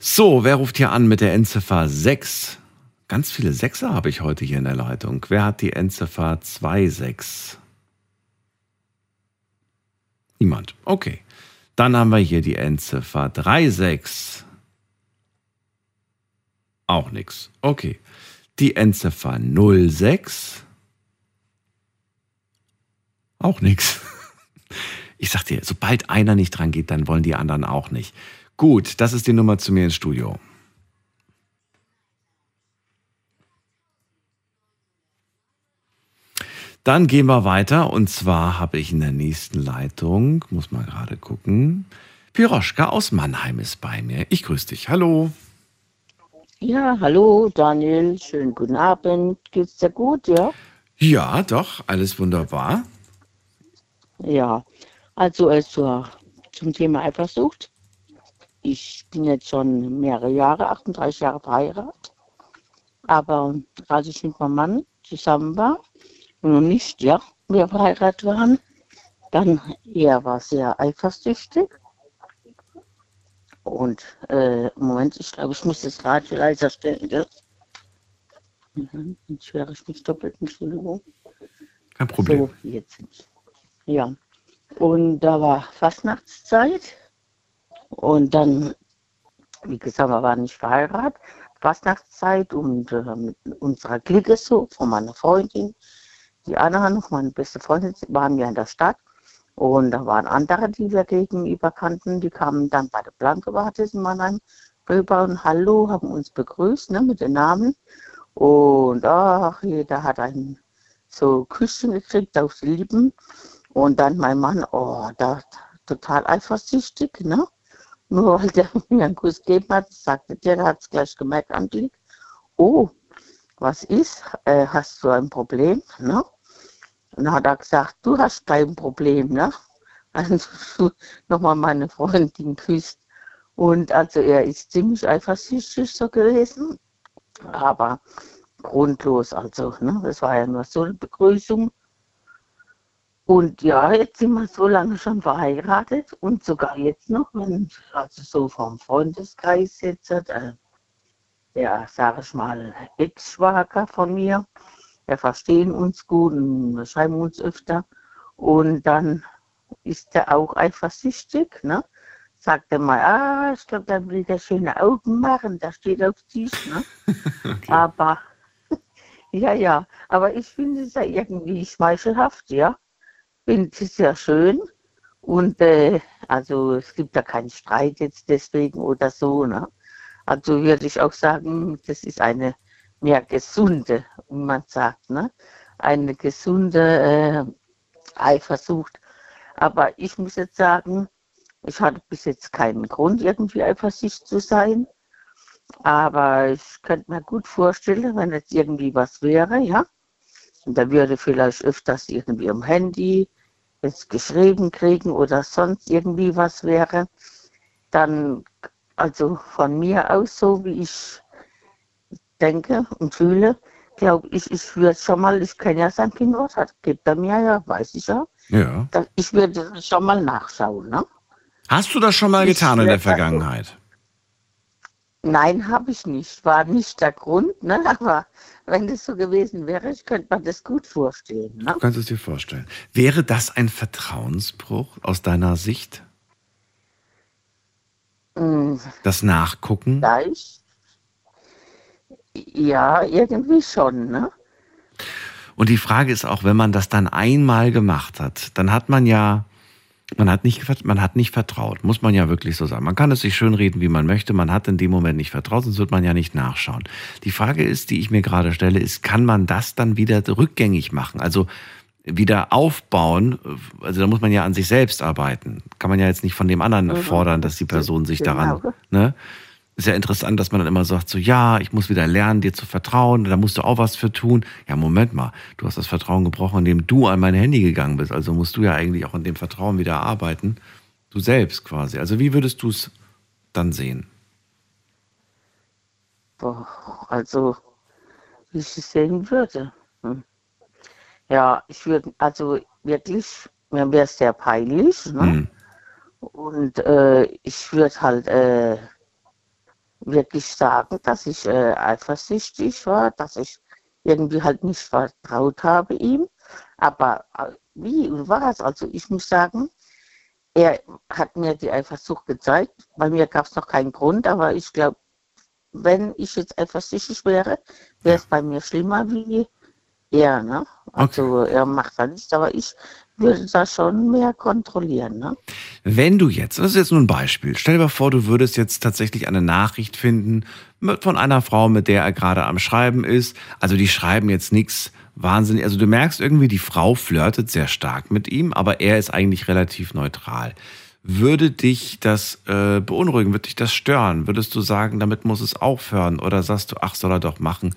So, wer ruft hier an mit der Endziffer 6? Ganz viele Sechser habe ich heute hier in der Leitung. Wer hat die Endziffer 26? Niemand. Okay. Dann haben wir hier die Endziffer 36. Auch nix. Okay. Die Endziffer 06. Auch nix. Ich sag dir, sobald einer nicht dran geht, dann wollen die anderen auch nicht. Gut, das ist die Nummer zu mir ins Studio. Dann gehen wir weiter und zwar habe ich in der nächsten Leitung, muss mal gerade gucken, Piroschka aus Mannheim ist bei mir. Ich grüße dich. Hallo. Ja, hallo Daniel, schönen guten Abend. Geht's dir gut, ja? Ja, doch, alles wunderbar. Ja, also äh, zur, zum Thema Eifersucht. Ich bin jetzt schon mehrere Jahre, 38 Jahre verheiratet. Aber als ich mit meinem Mann zusammen war noch nicht, ja, wir verheiratet waren, dann er war sehr eifersüchtig. Und äh, Moment, ich glaube, ich muss das Radio leiser stellen. Gell? Mhm, Jetzt höre ich mich doppelt, Entschuldigung. Kein Problem. So, jetzt. Ja. Und da war Fastnachtszeit. Und dann, wie gesagt, wir waren nicht verheiratet. Fastnachtszeit und äh, mit unserer Clique so, von meiner Freundin, die Anna noch, meine beste Freundin, waren wir in der Stadt. Und da waren andere, die wir gegenüber kannten, die kamen dann bei der Blanke-Warte in Mannheim rüber und Hallo, haben uns begrüßt ne, mit den Namen. Und ach, jeder hat ein so Küsschen gekriegt auf die Lippen. Und dann mein Mann, oh, da total eifersüchtig, ne? Nur weil der mir einen Kuss gegeben hat, sagte der, der hat es gleich gemerkt am Blick. Oh, was ist? Äh, hast du ein Problem, ne? Und dann hat er gesagt, du hast kein Problem, ne? Also nochmal meine Freundin küsst. Und also er ist ziemlich eifersüchtig so gewesen, aber grundlos, also, ne? Das war ja nur so eine Begrüßung. Und ja, jetzt sind wir so lange schon verheiratet und sogar jetzt noch, wenn, also so vom Freundeskreis jetzt, äh, der, sag ich mal, Ex-Schwager von mir, wir verstehen uns gut und schreiben uns öfter. Und dann ist er auch eifersüchtig, ne? Sagt er mal, ah, ich glaube, dann will der schöne Augen machen, da steht auf Tisch, ne? Aber, ja, ja, aber ich finde es ja irgendwie schmeichelhaft, ja. Finde es sehr schön. Und äh, also es gibt da keinen Streit jetzt deswegen oder so, ne? Also würde ich auch sagen, das ist eine mehr gesunde, wie man sagt, ne? Eine gesunde äh, Eifersucht. Aber ich muss jetzt sagen, ich hatte bis jetzt keinen Grund, irgendwie eifersüchtig zu sein. Aber ich könnte mir gut vorstellen, wenn jetzt irgendwie was wäre, ja. Und da würde vielleicht öfters irgendwie am Handy jetzt geschrieben kriegen oder sonst irgendwie was wäre, dann, also von mir aus, so wie ich denke und fühle, glaube ich, ich würde schon mal, ich kenne ja sein Pinwort, hat, gibt er mir ja, weiß ich ja. Ja. Ich würde schon mal nachschauen, ne? Hast du das schon mal Ich getan in der Vergangenheit? Nein, habe ich nicht. War nicht der Grund, ne? Aber wenn das so gewesen wäre, ich könnte mir das gut vorstellen, ne? Du kannst es dir vorstellen. Wäre das ein Vertrauensbruch aus deiner Sicht? Mm, Das Nachgucken? Gleich. Ja, irgendwie schon, ne? Und die Frage ist auch, wenn man das dann einmal gemacht hat, dann hat man ja, man hat nicht, man hat nicht vertraut, muss man ja wirklich so sagen. Man kann es sich schön reden, wie man möchte, man hat in dem Moment nicht vertraut, sonst wird man ja nicht nachschauen. Die Frage ist, die ich mir gerade stelle, ist, kann man das dann wieder rückgängig machen? Also wieder aufbauen, also da muss man ja an sich selbst arbeiten. Kann man ja jetzt nicht von dem anderen Mhm. fordern, dass die Person sich daran, Genau. ne? Ist ja interessant, dass man dann immer sagt, so, ja, ich muss wieder lernen, dir zu vertrauen, da musst du auch was für tun. Ja, Moment mal, du hast das Vertrauen gebrochen, indem du an mein Handy gegangen bist. Also musst du ja eigentlich auch an dem Vertrauen wieder arbeiten. Du selbst quasi. Also wie würdest du es dann sehen? Boah, also, wie ich es sehen würde. Hm. Ja, ich würde, also wirklich, mir wäre es sehr peinlich, ne? Hm. Und äh, ich würde halt äh, wirklich sagen, dass ich äh, eifersüchtig war, dass ich irgendwie halt nicht vertraut habe ihm. Aber äh, wie und was? Also ich muss sagen, er hat mir die Eifersucht gezeigt. Bei mir gab es noch keinen Grund, aber ich glaube, wenn ich jetzt eifersüchtig wäre, wäre es bei mir schlimmer wie er. Ne? Also er macht da nichts, aber ich würde da schon mehr kontrollieren. Ne? Wenn du jetzt, das ist jetzt nur ein Beispiel, stell dir mal vor, du würdest jetzt tatsächlich eine Nachricht finden von einer Frau, mit der er gerade am Schreiben ist. Also die schreiben jetzt nichts wahnsinnig. Also du merkst irgendwie, die Frau flirtet sehr stark mit ihm, aber er ist eigentlich relativ neutral. Würde dich das äh, beunruhigen? Würde dich das stören? Würdest du sagen, damit muss es aufhören? Oder sagst du, ach, soll er doch machen?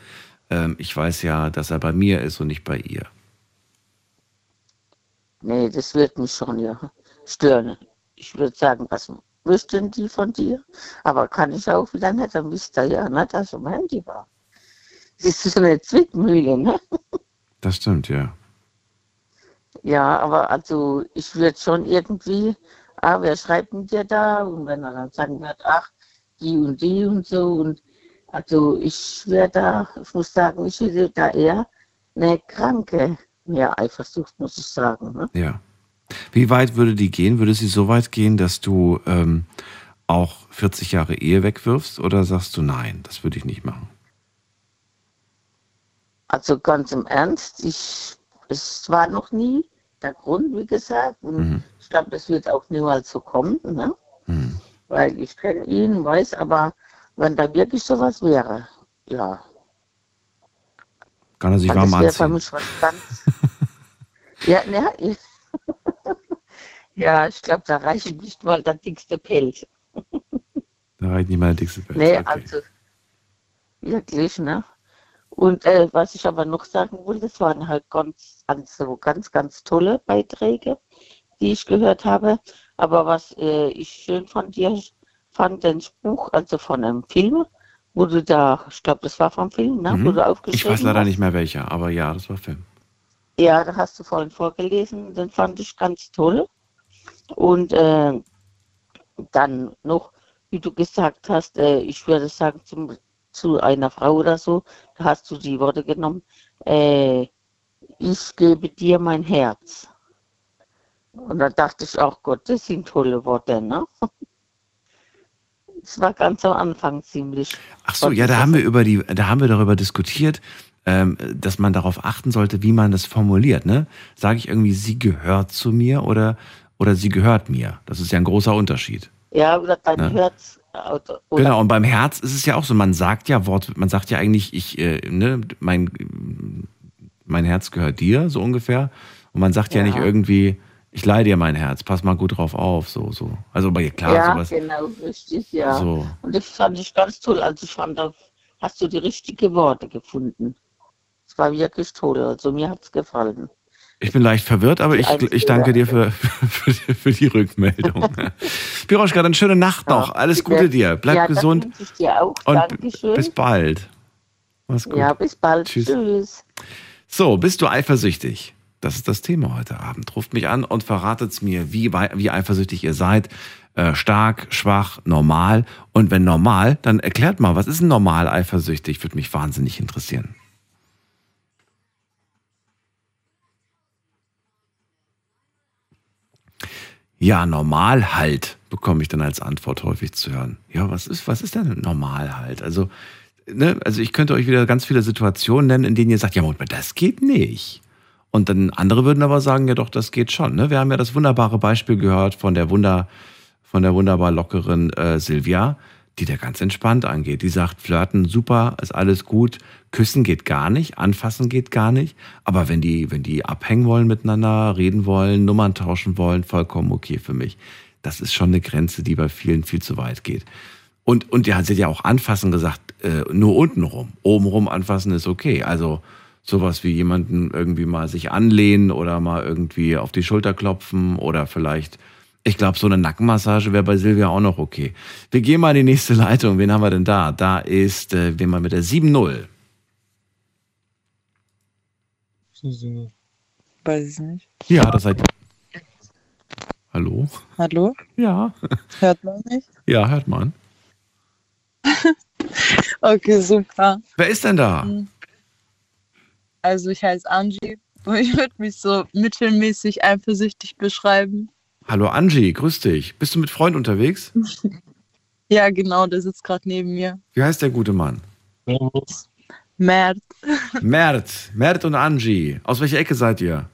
Ähm, ich weiß ja, dass er bei mir ist und nicht bei ihr. Nee, das wird mich schon ja stören. Ich würde sagen, was wüssten die von dir? Aber kann ich auch wieder nicht, dann wisst ihr ja nicht, dass am Handy war. Das ist so eine Zwickmühle, ne? Das stimmt, ja. Ja, aber also ich würde schon irgendwie, ah, wer schreibt denn dir da? Und wenn er dann sagen wird, ach, die und die und so. Und also ich wäre da, ich muss sagen, ich hätte da eher eine kranke mehr Eifersucht, muss ich sagen. Ne? Ja. Wie weit würde die gehen? Würde sie so weit gehen, dass du ähm, auch 40 Jahre Ehe wegwirfst? Oder sagst du, nein, das würde ich nicht machen? Also ganz im Ernst, ich, es war noch nie der Grund, wie gesagt. Und Mhm. ich glaube, das wird auch niemals so kommen, ne? weil ich kenne ihn, weiß, aber wenn da wirklich sowas wäre, ja, Kann er sich warm für anziehen? mich was ganz. ja, ne, ich, ja, ich glaube, da reicht nicht mal der dickste Pelz. Da reicht nicht mal der dickste Pelz. Nee, okay. also wirklich, ne? Und äh, was ich aber noch sagen wollte, das waren halt ganz, also ganz, ganz tolle Beiträge, die ich gehört habe. Aber was äh, ich schön von dir fand, den Spruch, also von einem Film, du da, ich glaube, das war vom Film, ne? Mhm. du aufgeschrieben Ich weiß leider nicht mehr welcher, aber ja, das war Film. Ja, da hast du vorhin vorgelesen, den fand ich ganz toll. Und äh, dann noch, wie du gesagt hast, äh, ich würde sagen, zum, zu einer Frau oder so, da hast du die Worte genommen, äh, ich gebe dir mein Herz. Und da dachte ich auch, Gott, das sind tolle Worte, ne? Es war ganz am Anfang ziemlich. Ach so, ja, da haben wir über die, da haben wir darüber diskutiert, ähm, dass man darauf achten sollte, wie man das formuliert. Ne? Sage ich irgendwie, sie gehört zu mir oder, oder sie gehört mir? Das ist ja ein großer Unterschied. Ja, oder dein Ja. Herz. Oder, Genau, und beim Herz ist es ja auch so, man sagt ja Wort, man sagt ja eigentlich, ich, äh, ne, mein, mein Herz gehört dir, so ungefähr. Und man sagt ja, Ja. nicht irgendwie, ich leihe dir mein Herz, pass mal gut drauf auf, so, so. Also, aber klar, ja, sowas. genau, richtig, ja. So. Und das fand ich ganz toll. Also ich fand, da hast du die richtigen Worte gefunden. Es war wirklich toll. Also mir hat es gefallen. Ich bin leicht verwirrt, aber ich, ich danke dir für, für, für die Rückmeldung. Piroschka, dann schöne Nacht noch. Alles Gute dir. Bleib ja, das gesund wünsche ich dir auch. und Dankeschön. bis bald. Mach's gut. Ja, bis bald. Tschüss. Tschüss. So, bist du eifersüchtig? Das ist das Thema heute Abend. Ruft mich an und verratet mir, wie, wie eifersüchtig ihr seid. Äh, stark, schwach, normal. Und wenn normal, dann erklärt mal, was ist normal eifersüchtig? Würde mich wahnsinnig interessieren. Ja, normal halt, bekomme ich dann als Antwort häufig zu hören. Ja, was ist, was ist denn normal halt? Also, ne, also ich könnte euch wieder ganz viele Situationen nennen, in denen ihr sagt, ja, Moment, das geht nicht. Und dann andere würden aber sagen, ja doch, das geht schon. Ne? Wir haben ja das wunderbare Beispiel gehört von der Wunder, von der wunderbar lockeren äh, Silvia, die da ganz entspannt angeht. Die sagt, flirten super, ist alles gut, küssen geht gar nicht, anfassen geht gar nicht. Aber wenn die, wenn die abhängen wollen miteinander, reden wollen, Nummern tauschen wollen, vollkommen okay für mich. Das ist schon eine Grenze, die bei vielen viel zu weit geht. Und, und ja, sie hat ja auch anfassen gesagt, äh, nur unten rum. Oben rum anfassen ist okay. Also sowas wie jemanden irgendwie mal sich anlehnen oder mal irgendwie auf die Schulter klopfen oder vielleicht, ich glaube, so eine Nackenmassage wäre bei Silvia auch noch okay. Wir gehen mal in die nächste Leitung. Wen haben wir denn da? Da ist, äh, wen mal mit der 7-0. Weiß ich nicht. Ja, das seid Hallo? Hallo? Ja. Hört man mich? Ja, hört man. Okay, super. Wer ist denn da? Also ich heiße Angie und ich würde mich so mittelmäßig eifersüchtig beschreiben. Hallo Angie, grüß dich. Bist du mit Freund unterwegs? Ja, genau, der sitzt gerade neben mir. Wie heißt der gute Mann? Mert Mert. Mert und Angie. Aus welcher Ecke seid ihr?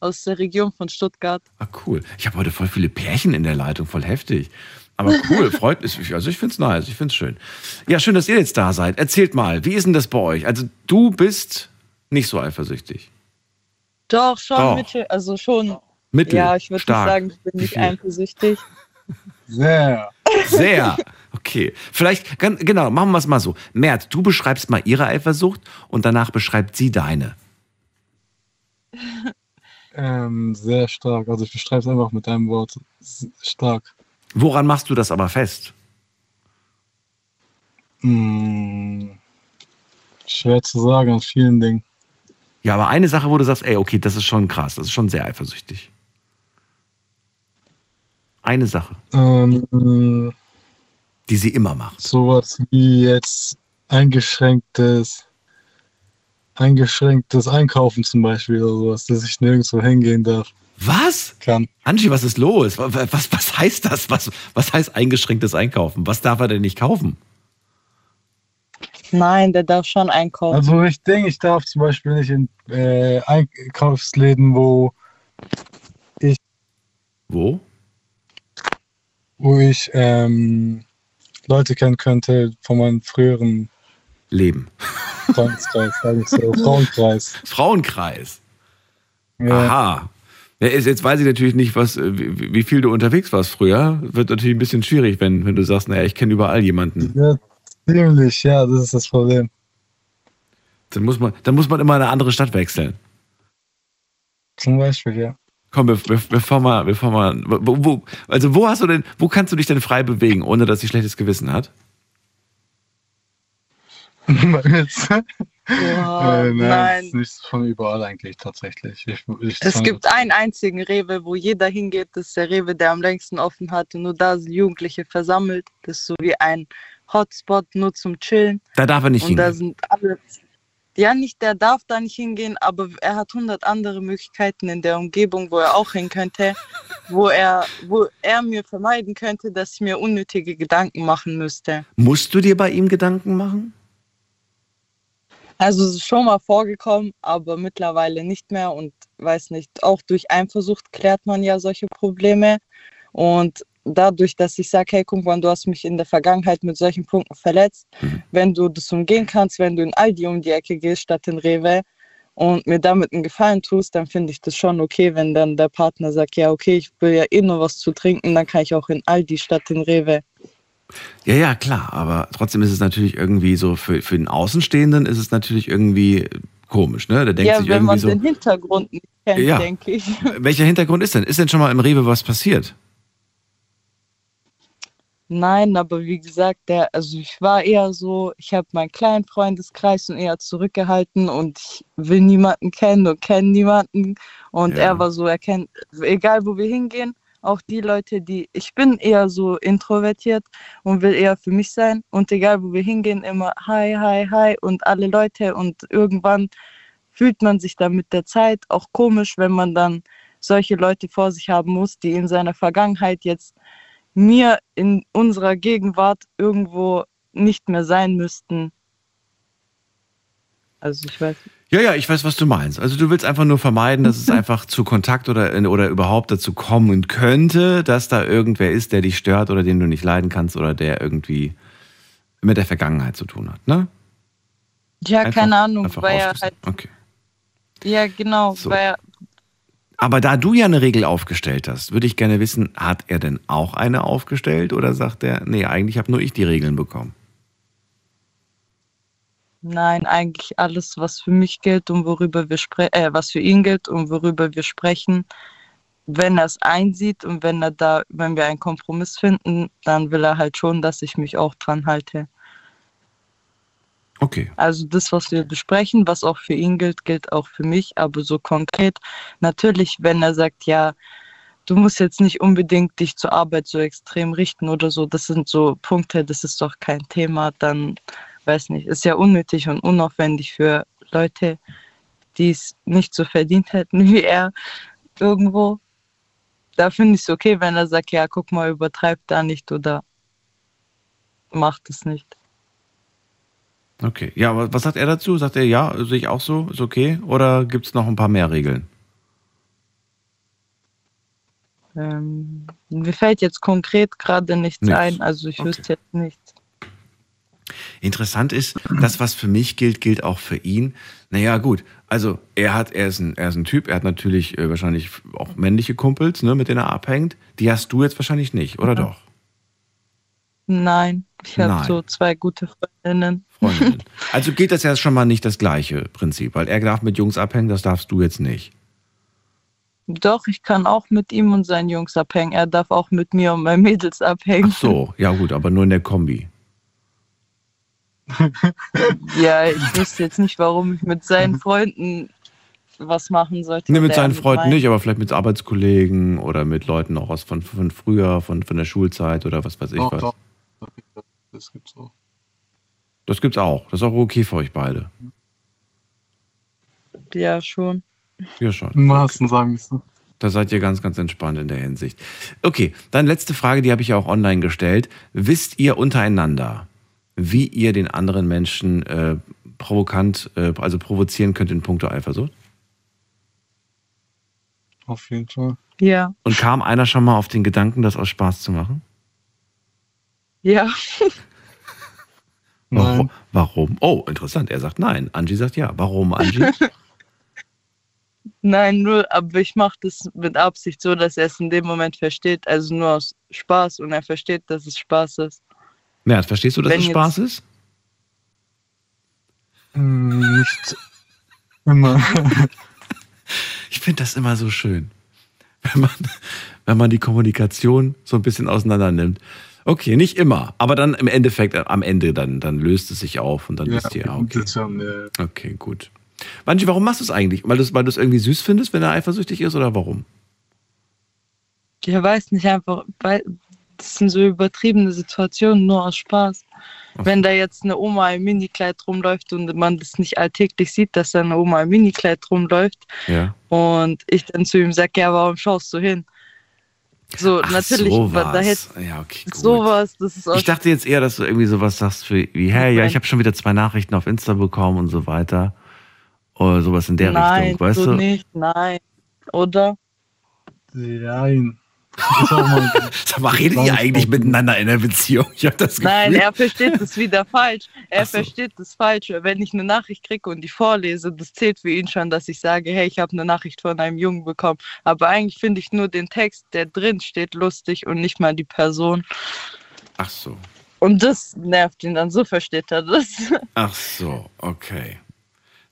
aus der Region von Stuttgart. Ah, cool. Ich habe heute voll viele Pärchen in der Leitung, voll heftig. Aber cool, freut mich. Also ich finde es nice, ich finde es schön. Ja, schön, dass ihr jetzt da seid. Erzählt mal, wie ist denn das bei euch? Also du bist nicht so eifersüchtig. Doch, schon Doch. mittel, also schon. Mittel, Ja, ich würde sagen, ich bin nicht eifersüchtig. Sehr. Sehr. Okay. Vielleicht, genau, machen wir es mal so. Mert, du beschreibst mal ihre Eifersucht und danach beschreibt sie deine. Ähm, sehr stark. Also ich beschreibe es einfach mit einem Wort. Stark. Woran machst du das aber fest? Hm, schwer zu sagen an vielen Dingen. Ja, aber eine Sache, wo du sagst, ey, okay, das ist schon krass, das ist schon sehr eifersüchtig. Eine Sache, Ähm, die sie immer macht. sowas wie jetzt eingeschränktes, eingeschränktes Einkaufen zum Beispiel oder sowas, dass ich nirgendwo hingehen darf. Was? Kann. Angie, was ist los? Was, was, was heißt das? Was, was heißt eingeschränktes Einkaufen? Was darf er denn nicht kaufen? Nein, der darf schon einkaufen. Also ich denke, ich darf zum Beispiel nicht in äh, Einkaufsläden, wo ich, Wo? wo ich ähm, Leute kennen könnte von meinem früheren Leben. Freundeskreis, sag ich so, Frauenkreis. Frauenkreis. Ja. Aha. Jetzt weiß ich natürlich nicht, was, äh, wie, viel du unterwegs warst früher. Wird natürlich ein bisschen schwierig, wenn, wenn du sagst, naja, ich kenne überall jemanden. Ja, ziemlich, ja, das ist das Problem. Dann muss man, dann muss man immer in eine andere Stadt wechseln. Zum Beispiel, ja. Komm, be be bevor wir, bevor wir, wo, wo, also wo hast du denn, wo kannst du dich denn frei bewegen, ohne dass sie schlechtes Gewissen hat? äh, nein, nein. ist nicht von überall eigentlich tatsächlich. Ich, ich Es gibt einen einzigen Rewe, wo jeder hingeht. Das ist der Rewe, der am längsten offen hat. Und nur da sind Jugendliche versammelt. Das ist so wie ein Hotspot, nur zum Chillen. Da darf er nicht Und da hingehen. sind alle. Ja, nicht, der darf da nicht hingehen, aber er hat hundert andere Möglichkeiten in der Umgebung, wo er auch hin könnte, wo er, wo er mir vermeiden könnte, dass ich mir unnötige Gedanken machen müsste. Musst du dir bei ihm Gedanken machen? Also es ist schon mal vorgekommen, aber mittlerweile nicht mehr und weiß nicht, auch durch Eifersucht klärt man ja solche Probleme. Und dadurch, dass ich sage, hey, guck mal, du hast mich in der Vergangenheit mit solchen Punkten verletzt, wenn du das umgehen kannst, wenn du in Aldi um die Ecke gehst statt in Rewe und mir damit einen Gefallen tust, dann finde ich das schon okay, wenn dann der Partner sagt, ja, okay, ich will ja eh nur was zu trinken, dann kann ich auch in Aldi statt in Rewe. Ja, ja, klar, aber trotzdem ist es natürlich irgendwie so, für, für den Außenstehenden ist es natürlich irgendwie komisch, ne? Der denkt ja, sich wenn irgendwie man so. den Hintergrund nicht kennt, Ja. denke ich. Welcher Hintergrund ist denn? Ist denn schon mal im Rewe was passiert? Nein, aber wie gesagt, der, also ich war eher so, ich habe meinen kleinen Freundeskreis und eher zurückgehalten und ich will niemanden kennen und kenne niemanden. Und Ja. er war so, er kennt, egal wo wir hingehen, auch die Leute, die, ich bin eher so introvertiert und will eher für mich sein. Und egal wo wir hingehen, immer hi, hi, hi und alle Leute. Und irgendwann fühlt man sich dann mit der Zeit auch komisch, wenn man dann solche Leute vor sich haben muss, die in seiner Vergangenheit jetzt mir in unserer Gegenwart irgendwo nicht mehr sein müssten. Also ich weiß. Ja, ja, ich weiß, was du meinst. Also du willst einfach nur vermeiden, dass es einfach zu Kontakt oder, oder überhaupt dazu kommen könnte, dass da irgendwer ist, der dich stört oder den du nicht leiden kannst oder der irgendwie mit der Vergangenheit zu tun hat, ne? Ja, Einfach- keine Ahnung, weil er halt. Okay. Ja, genau, So. weil er, Aber da du ja eine Regel aufgestellt hast, würde ich gerne wissen, hat er denn auch eine aufgestellt oder sagt er, nee, eigentlich habe nur ich die Regeln bekommen? Nein, eigentlich alles, was für mich gilt und worüber wir sprechen, äh, was für ihn gilt und worüber wir sprechen, wenn er es einsieht und wenn er da, wenn wir einen Kompromiss finden, dann will er halt schon, dass ich mich auch dran halte. Okay. Also das, was wir besprechen, was auch für ihn gilt, gilt auch für mich, aber so konkret. Natürlich, wenn er sagt, ja, du musst jetzt nicht unbedingt dich zur Arbeit so extrem richten oder so, das sind so Punkte, das ist doch kein Thema, dann weiß nicht, ist ja unnötig und unaufwendig für Leute, die es nicht so verdient hätten wie er irgendwo. Da finde ich es okay, wenn er sagt, ja, guck mal, übertreib da nicht oder macht es nicht. Okay. Ja, aber was sagt er dazu? Sagt er, ja, sehe ich auch so, ist okay? Oder gibt es noch ein paar mehr Regeln? Ähm, mir fällt jetzt konkret gerade nichts Nichts. ein, also ich Okay. wüsste jetzt nichts. Interessant ist, das, was für mich gilt, gilt auch für ihn. Naja, gut. Also, er hat, er ist ein, er ist ein Typ, er hat natürlich äh, wahrscheinlich auch männliche Kumpels, ne, mit denen er abhängt. Die hast du jetzt wahrscheinlich nicht, oder doch? Nein, ich habe so zwei gute Freundinnen. Freundinnen. Also gilt das ja schon mal nicht das gleiche Prinzip, weil er darf mit Jungs abhängen, das darfst du jetzt nicht. Doch, ich kann auch mit ihm und seinen Jungs abhängen. Er darf auch mit mir und meinen Mädels abhängen. Ach so, ja gut, aber nur in der Kombi. Ja, ich wüsste jetzt nicht, warum ich mit seinen Freunden was machen sollte. Nee, mit seinen Freunden nicht, aber vielleicht mit Arbeitskollegen oder mit Leuten auch aus von, von früher, von, von der Schulzeit oder was weiß ich Doch, was. doch. Das gibt's auch. Das gibt's auch. Das ist auch okay für euch beide. Ja, schon. Ja, schon. Im wahrsten sagen so. Da seid ihr ganz, ganz entspannt in der Hinsicht. Okay, dann letzte Frage, die habe ich ja auch online gestellt. Wisst ihr untereinander, wie ihr den anderen Menschen äh, provokant, äh, also provozieren könnt in puncto Eifersucht? Auf jeden Fall. Ja, Und kam einer schon mal auf den Gedanken, das aus Spaß zu machen? ja. Warum? Warum? Oh, interessant. Er sagt nein. Angie sagt ja. Warum, Angie? Nein, nur, aber ich mache das mit Absicht so, dass er es in dem Moment versteht. Also nur aus Spaß und er versteht, dass es Spaß ist. Mert, verstehst du, dass Wenn es Spaß ist? Hm, Nicht immer. Ich finde das immer so schön, wenn man, wenn man die Kommunikation so ein bisschen auseinander nimmt Okay, nicht immer. Aber dann im Endeffekt, am Ende, dann, dann löst es sich auf und dann Ja, wisst ihr, okay. schon, ja. Okay, gut. Manchi, warum machst du es eigentlich? Weil du es weil du's irgendwie süß findest, wenn er eifersüchtig ist oder warum? Ich weiß nicht einfach, weil das sind so übertriebene Situationen, nur aus Spaß. Wenn da jetzt eine Oma im Minikleid rumläuft und man das nicht alltäglich sieht, dass da eine Oma im Minikleid rumläuft Ja. und ich dann zu ihm sage, ja, warum schaust du hin? So, Ach, natürlich, sowas. da hätte Ja, okay, gut. sowas, das ist auch Ich dachte jetzt eher, dass du irgendwie sowas sagst wie, wie hey, ja, ich habe schon wieder zwei Nachrichten auf Insta bekommen und so weiter. Oder sowas in der nein, Richtung, weißt so du? nicht, nein. Oder? Nein. Sag mal, redet ihr eigentlich miteinander in der Beziehung? Ich habe das Gefühl. Nein, er versteht es wieder falsch. Er so. versteht es falsch. Wenn ich eine Nachricht kriege und die vorlese, das zählt für ihn schon, dass ich sage, hey, ich habe eine Nachricht von einem Jungen bekommen. Aber eigentlich finde ich nur den Text, der drin steht, lustig und nicht mal die Person. Ach so. Und das nervt ihn dann, so versteht er das. Ach so, okay.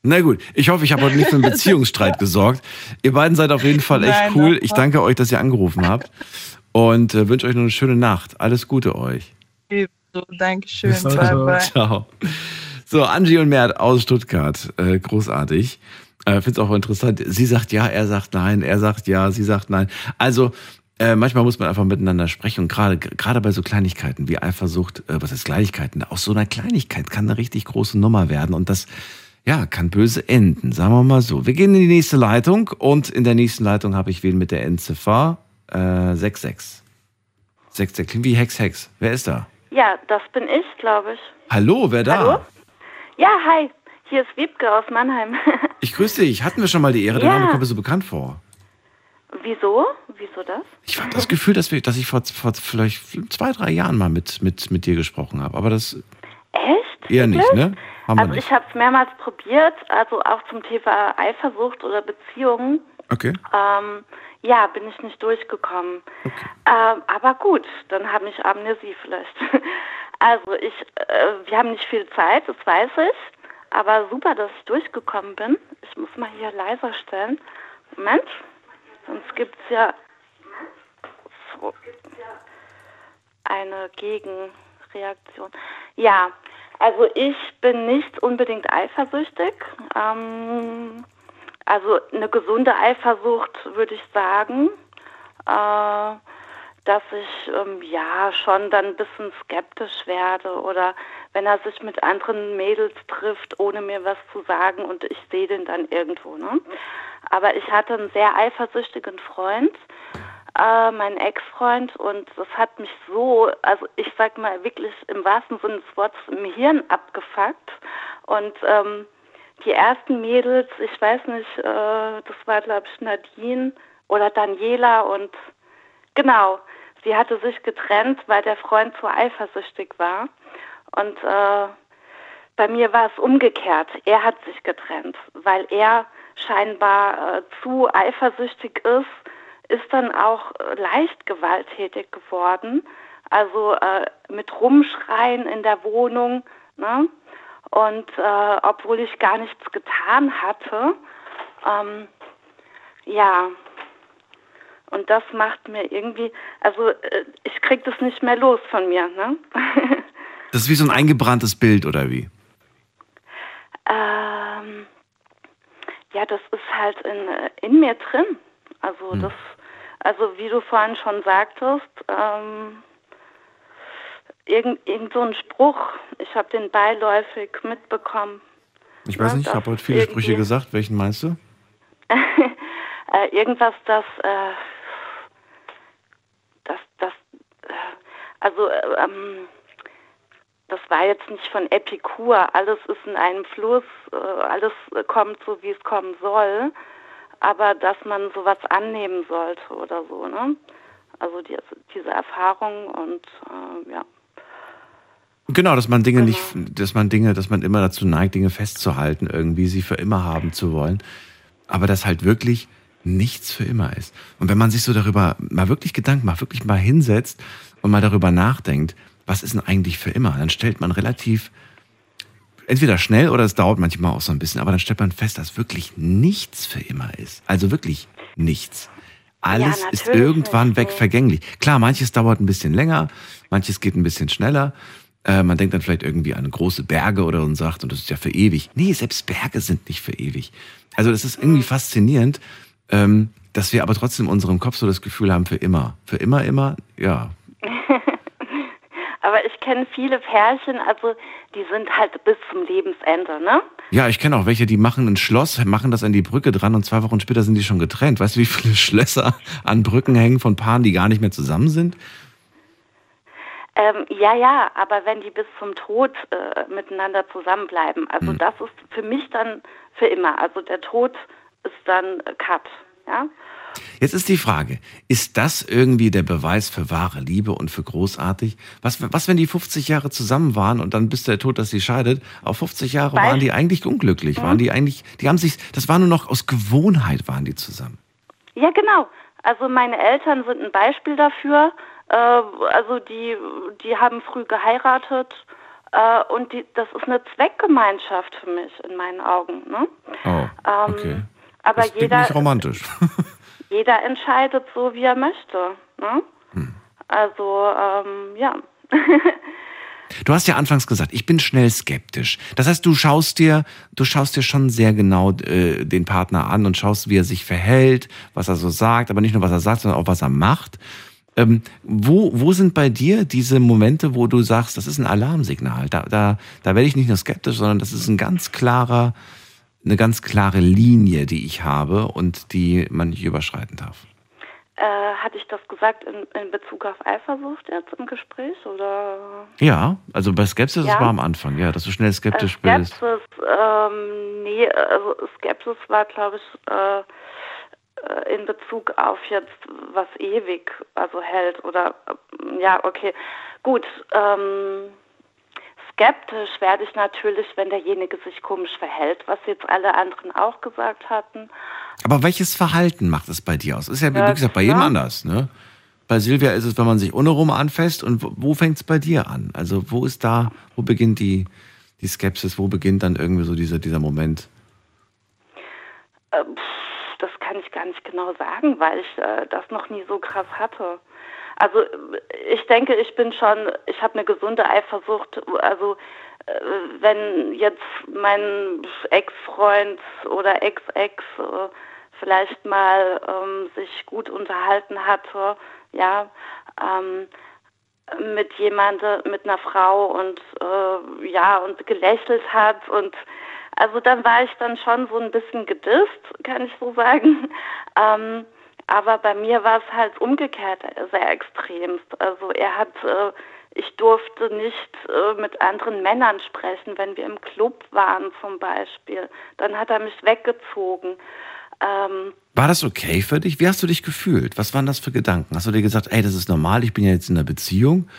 Na gut, ich hoffe, ich habe heute nicht für einen Beziehungsstreit gesorgt. Ihr beiden seid auf jeden Fall echt Nein, cool. Ich danke euch, dass ihr angerufen habt und äh, wünsche euch noch eine schöne Nacht. Alles Gute euch. So, Dankeschön. Bye, bye. Ciao. So, Angie und Mert aus Stuttgart. Äh, großartig. Äh, Finde es auch interessant. Sie sagt ja, er sagt nein, er sagt ja, sie sagt nein. Also, äh, manchmal muss man einfach miteinander sprechen und gerade gerade bei so Kleinigkeiten wie Eifersucht, äh, was heißt Kleinigkeiten, aus so einer Kleinigkeit kann eine richtig große Nummer werden und das ja, kann böse enden, sagen wir mal so. Wir gehen in die nächste Leitung und in der nächsten Leitung habe ich wen mit der Endziffer äh, 66. 66 klingt wie Hex Hex. Wer ist da? Ja, das bin ich, glaube ich. Hallo, wer da? Hallo? Ja, hi. Hier ist Wiebke aus Mannheim. Ich grüße dich. Hatten wir schon mal die Ehre? Der Ja. Name kommt mir so bekannt vor. Wieso? Wieso das? Ich habe das Gefühl, dass, wir, dass ich vor, vor vielleicht zwei, drei Jahren mal mit, mit, mit dir gesprochen habe. Aber das Echt? eher nicht, ne? Haben also ich habe es mehrmals probiert, also auch zum Thema Eifersucht oder Beziehungen. Okay. Ähm, ja, bin ich nicht durchgekommen. Ähm, aber gut, dann habe ich Amnesie vielleicht. Also ich, äh, wir haben nicht viel Zeit, das weiß ich. Aber super, dass ich durchgekommen bin. Ich muss mal hier leiser stellen. Moment, sonst gibt es ja so eine Gegenreaktion. Ja, also ich bin nicht unbedingt eifersüchtig. Ähm, also eine gesunde Eifersucht würde ich sagen, äh, dass ich ähm, ja schon dann ein bisschen skeptisch werde oder wenn er sich mit anderen Mädels trifft, ohne mir was zu sagen und ich sehe den dann irgendwo. Ne? Aber ich hatte einen sehr eifersüchtigen Freund, äh, meinen Ex-Freund. Und das hat mich so, also ich sag mal wirklich im wahrsten Sinne des Wortes im Hirn abgefuckt. Und ähm, die ersten Mädels, ich weiß nicht, äh, das war glaube ich Nadine oder Daniela und genau, sie hatte sich getrennt, weil der Freund zu eifersüchtig war. Und äh, bei mir war es umgekehrt. Er hat sich getrennt, weil er scheinbar äh, zu eifersüchtig ist, ist dann auch äh, leicht gewalttätig geworden. Also äh, mit Rumschreien in der Wohnung. Ne? Und äh, obwohl ich gar nichts getan hatte, ähm, ja. Und das macht mir irgendwie, also äh, ich krieg das nicht mehr los von mir. Ne? Das ist wie so ein eingebranntes Bild, oder wie? Ähm, ja, das ist halt in, äh, in mir drin. Also das, also wie du vorhin schon sagtest, ähm, irgend, irgend so ein Spruch, ich habe den beiläufig mitbekommen. Ich weiß nicht, ich habe heute viele Sprüche gesagt. Welchen meinst du? äh, irgendwas, das, äh, das, das, äh, also, äh, ähm, das war jetzt nicht von Epikur. Alles ist in einem Fluss, äh, alles kommt so, wie es kommen soll. Aber dass man sowas annehmen sollte oder so, ne? Also die, diese Erfahrung und äh, ja. Genau, dass man Dinge nicht, dass man Dinge, dass man immer dazu neigt, Dinge festzuhalten, irgendwie sie für immer haben zu wollen. Aber dass halt wirklich nichts für immer ist. Und wenn man sich so darüber mal wirklich Gedanken macht, wirklich mal hinsetzt und mal darüber nachdenkt, was ist denn eigentlich für immer, dann stellt man relativ, entweder schnell oder es dauert manchmal auch so ein bisschen, aber dann stellt man fest, dass wirklich nichts für immer ist. Also wirklich nichts. alles Ja, ist irgendwann weg vergänglich. Klar, manches dauert ein bisschen länger, manches geht ein bisschen schneller. Äh, man denkt dann vielleicht irgendwie an große Berge oder und sagt, und das ist ja für ewig. Nee, selbst Berge sind nicht für ewig. Also das ist irgendwie faszinierend, ähm, dass wir aber trotzdem in unserem Kopf so das Gefühl haben, für immer. Für immer, immer, ja. Aber ich kenne viele Pärchen, also die sind halt bis zum Lebensende, ne? Ja, ich kenne auch welche, die machen ein Schloss, machen das an die Brücke dran und zwei Wochen später sind die schon getrennt. Weißt du, wie viele Schlösser an Brücken hängen von Paaren, die gar nicht mehr zusammen sind? Ähm, ja, ja, aber wenn die bis zum Tod äh, miteinander zusammenbleiben, also Hm. das ist für mich dann für immer. Also der Tod ist dann äh, Cut, ja? Jetzt ist die Frage, ist das irgendwie der Beweis für wahre Liebe und für großartig? Was, was wenn die 50 Jahre zusammen waren und dann bis der Tod, dass sie scheidet, auf 50 Jahre Weil- waren die eigentlich unglücklich, Mhm. waren die eigentlich, die haben sich, das war nur noch aus Gewohnheit waren die zusammen. Ja, genau. Also meine Eltern sind ein Beispiel dafür. Äh, also die, die haben früh geheiratet äh, und die, das ist eine Zweckgemeinschaft für mich in meinen Augen. Ne? Oh, Ähm, okay. Aber Das jeder, nicht romantisch. jeder entscheidet so, wie er möchte. Ne? Hm. Also ähm, ja. Du hast ja anfangs gesagt, ich bin schnell skeptisch. Das heißt, du schaust dir, du schaust dir schon sehr genau äh, den Partner an und schaust, wie er sich verhält, was er so sagt, aber nicht nur was er sagt, sondern auch was er macht. Ähm, wo, wo sind bei dir diese Momente, wo du sagst, das ist ein Alarmsignal? Da, da, da werde ich nicht nur skeptisch, sondern das ist ein ganz klarer, eine ganz klare Linie, die ich habe und die man nicht überschreiten darf. Äh, hatte ich das gesagt in, in Bezug auf Eifersucht jetzt im Gespräch oder? Ja, also bei Skepsis Ja. war am Anfang, ja, dass du schnell skeptisch äh, bist. Skepsis, ähm, nee, also Skepsis war, glaube ich, äh, äh, in Bezug auf jetzt, was ewig also hält oder äh, ja, okay. Gut, ähm, skeptisch werde ich natürlich, wenn derjenige sich komisch verhält, was jetzt alle anderen auch gesagt hatten. Aber welches Verhalten macht es bei dir aus? Ist ja, wie Ja, gesagt, bei jedem anders. Ne? Bei Silvia ist es, wenn man sich ohne rum anfasst. Und wo, wo fängt es bei dir an? Also wo ist da, wo beginnt die, die Skepsis? Wo beginnt dann irgendwie so dieser, dieser Moment? Äh, pff, das kann ich gar nicht genau sagen, weil ich äh, das noch nie so krass hatte. Also äh, ich denke, ich bin schon, ich habe eine gesunde Eifersucht. Also äh, wenn jetzt mein Ex-Freund oder Ex-Ex äh, vielleicht mal ähm, sich gut unterhalten hatte, ja, ähm, mit jemandem, mit einer Frau und äh, ja und gelächelt hat und also dann war ich dann schon so ein bisschen gedisst, kann ich so sagen. Ähm, aber bei mir war es halt umgekehrt sehr extremst. Also er hat, äh, ich durfte nicht äh, mit anderen Männern sprechen, wenn wir im Club waren zum Beispiel. Dann hat er mich weggezogen. Ähm, War das okay für dich? Wie hast du dich gefühlt? Was waren das für Gedanken? Hast du dir gesagt, ey, das ist normal, ich bin ja jetzt in einer Beziehung?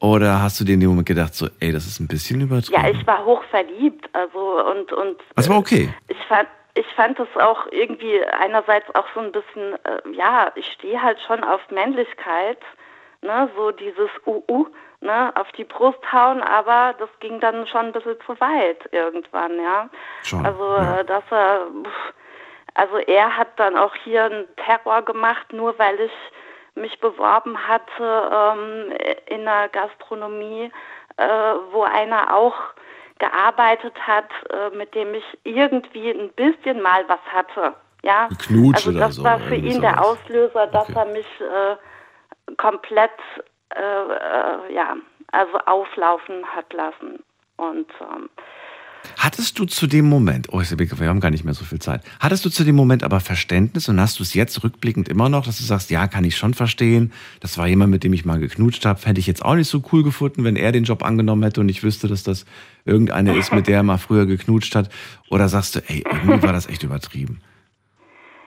Oder hast du dir in dem Moment gedacht, so, ey, das ist ein bisschen übertrieben? ja, ich war hochverliebt, also und und Das war okay. ich fand ich fand das auch irgendwie einerseits auch so ein bisschen äh, ja ich stehe halt schon auf Männlichkeit ne so dieses uh ne auf die Brust hauen aber das ging dann schon ein bisschen zu weit irgendwann ja Schon, also ja. äh, dass er also er hat dann auch hier einen Terror gemacht nur weil ich mich beworben hatte ähm, in der Gastronomie äh, wo einer auch gearbeitet hat, äh, mit dem ich irgendwie ein bisschen mal was hatte. Ja, Geknutscht also das so, war für ihn der. Auslöser, dass er mich äh, komplett äh, äh, ja, also auflaufen hat lassen. Und ähm, Hattest du zu dem Moment, oh, wir haben gar nicht mehr so viel Zeit, hattest du zu dem Moment aber Verständnis und hast du es jetzt rückblickend immer noch, dass du sagst, ja, kann ich schon verstehen, das war jemand, mit dem ich mal geknutscht habe, hätte ich jetzt auch nicht so cool gefunden, wenn er den Job angenommen hätte und ich wüsste, dass das irgendeine ist, mit der er mal früher geknutscht hat? Oder sagst du, ey, irgendwie war das echt übertrieben?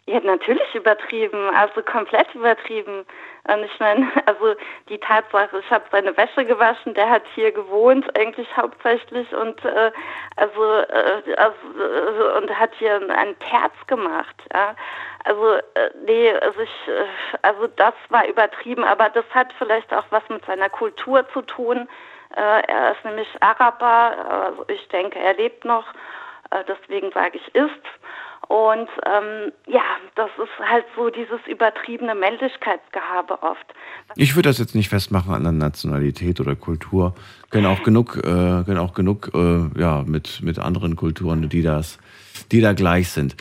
Ja, natürlich übertrieben, also komplett übertrieben. Und ich meine, also die Tatsache, ich habe seine Wäsche gewaschen, der hat hier gewohnt, eigentlich hauptsächlich und äh, also, äh, also äh, und hat hier einen Terz gemacht, ja. Also äh, nee, also ich, äh, also das war übertrieben, aber das hat vielleicht auch was mit seiner Kultur zu tun. Äh, er ist nämlich Araber, also ich denke, er lebt noch, deswegen sage ich ist. Und ähm, ja, das ist halt so dieses übertriebene Männlichkeitsgehabe oft. Ich würde das jetzt nicht festmachen an der Nationalität oder Kultur. Können auch genug, äh, können auch genug äh, ja, mit, mit anderen Kulturen, die das, die da gleich sind.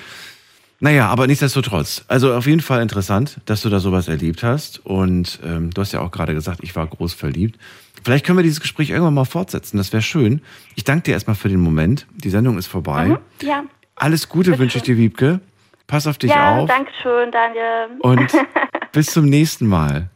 Naja, aber nichtsdestotrotz. Also auf jeden Fall interessant, dass du da sowas erlebt hast. Und ähm, du hast ja auch gerade gesagt, ich war groß verliebt. Vielleicht können wir dieses Gespräch irgendwann mal fortsetzen. Das wäre schön. Ich danke dir erstmal für den Moment. Die Sendung ist vorbei. Mhm, ja. Alles Gute wünsche ich dir, Wiebke. Pass auf dich ja, auf. danke schön, Daniel. Und bis zum nächsten Mal.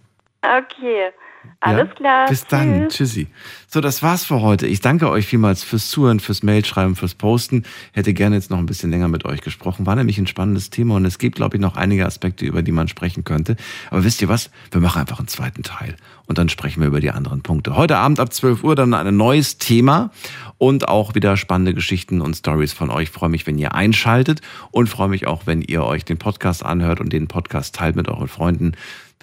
okay. Alles Ja? klar. Bis dann. Tschüss. Tschüssi. So, das war's für heute. Ich danke euch vielmals fürs Zuhören, fürs Mailschreiben, fürs Posten. Hätte gerne jetzt noch ein bisschen länger mit euch gesprochen. War nämlich ein spannendes Thema und es gibt, glaube ich, noch einige Aspekte, über die man sprechen könnte. Aber wisst ihr was? Wir machen einfach einen zweiten Teil und dann sprechen wir über die anderen Punkte. Heute Abend ab 12 Uhr dann ein neues Thema und auch wieder spannende Geschichten und Stories von euch. Ich freue mich, wenn ihr einschaltet und freue mich auch, wenn ihr euch den Podcast anhört und den Podcast teilt mit euren Freunden.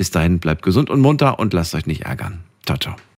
Bis dahin bleibt gesund und munter und lasst euch nicht ärgern. Ciao, ciao.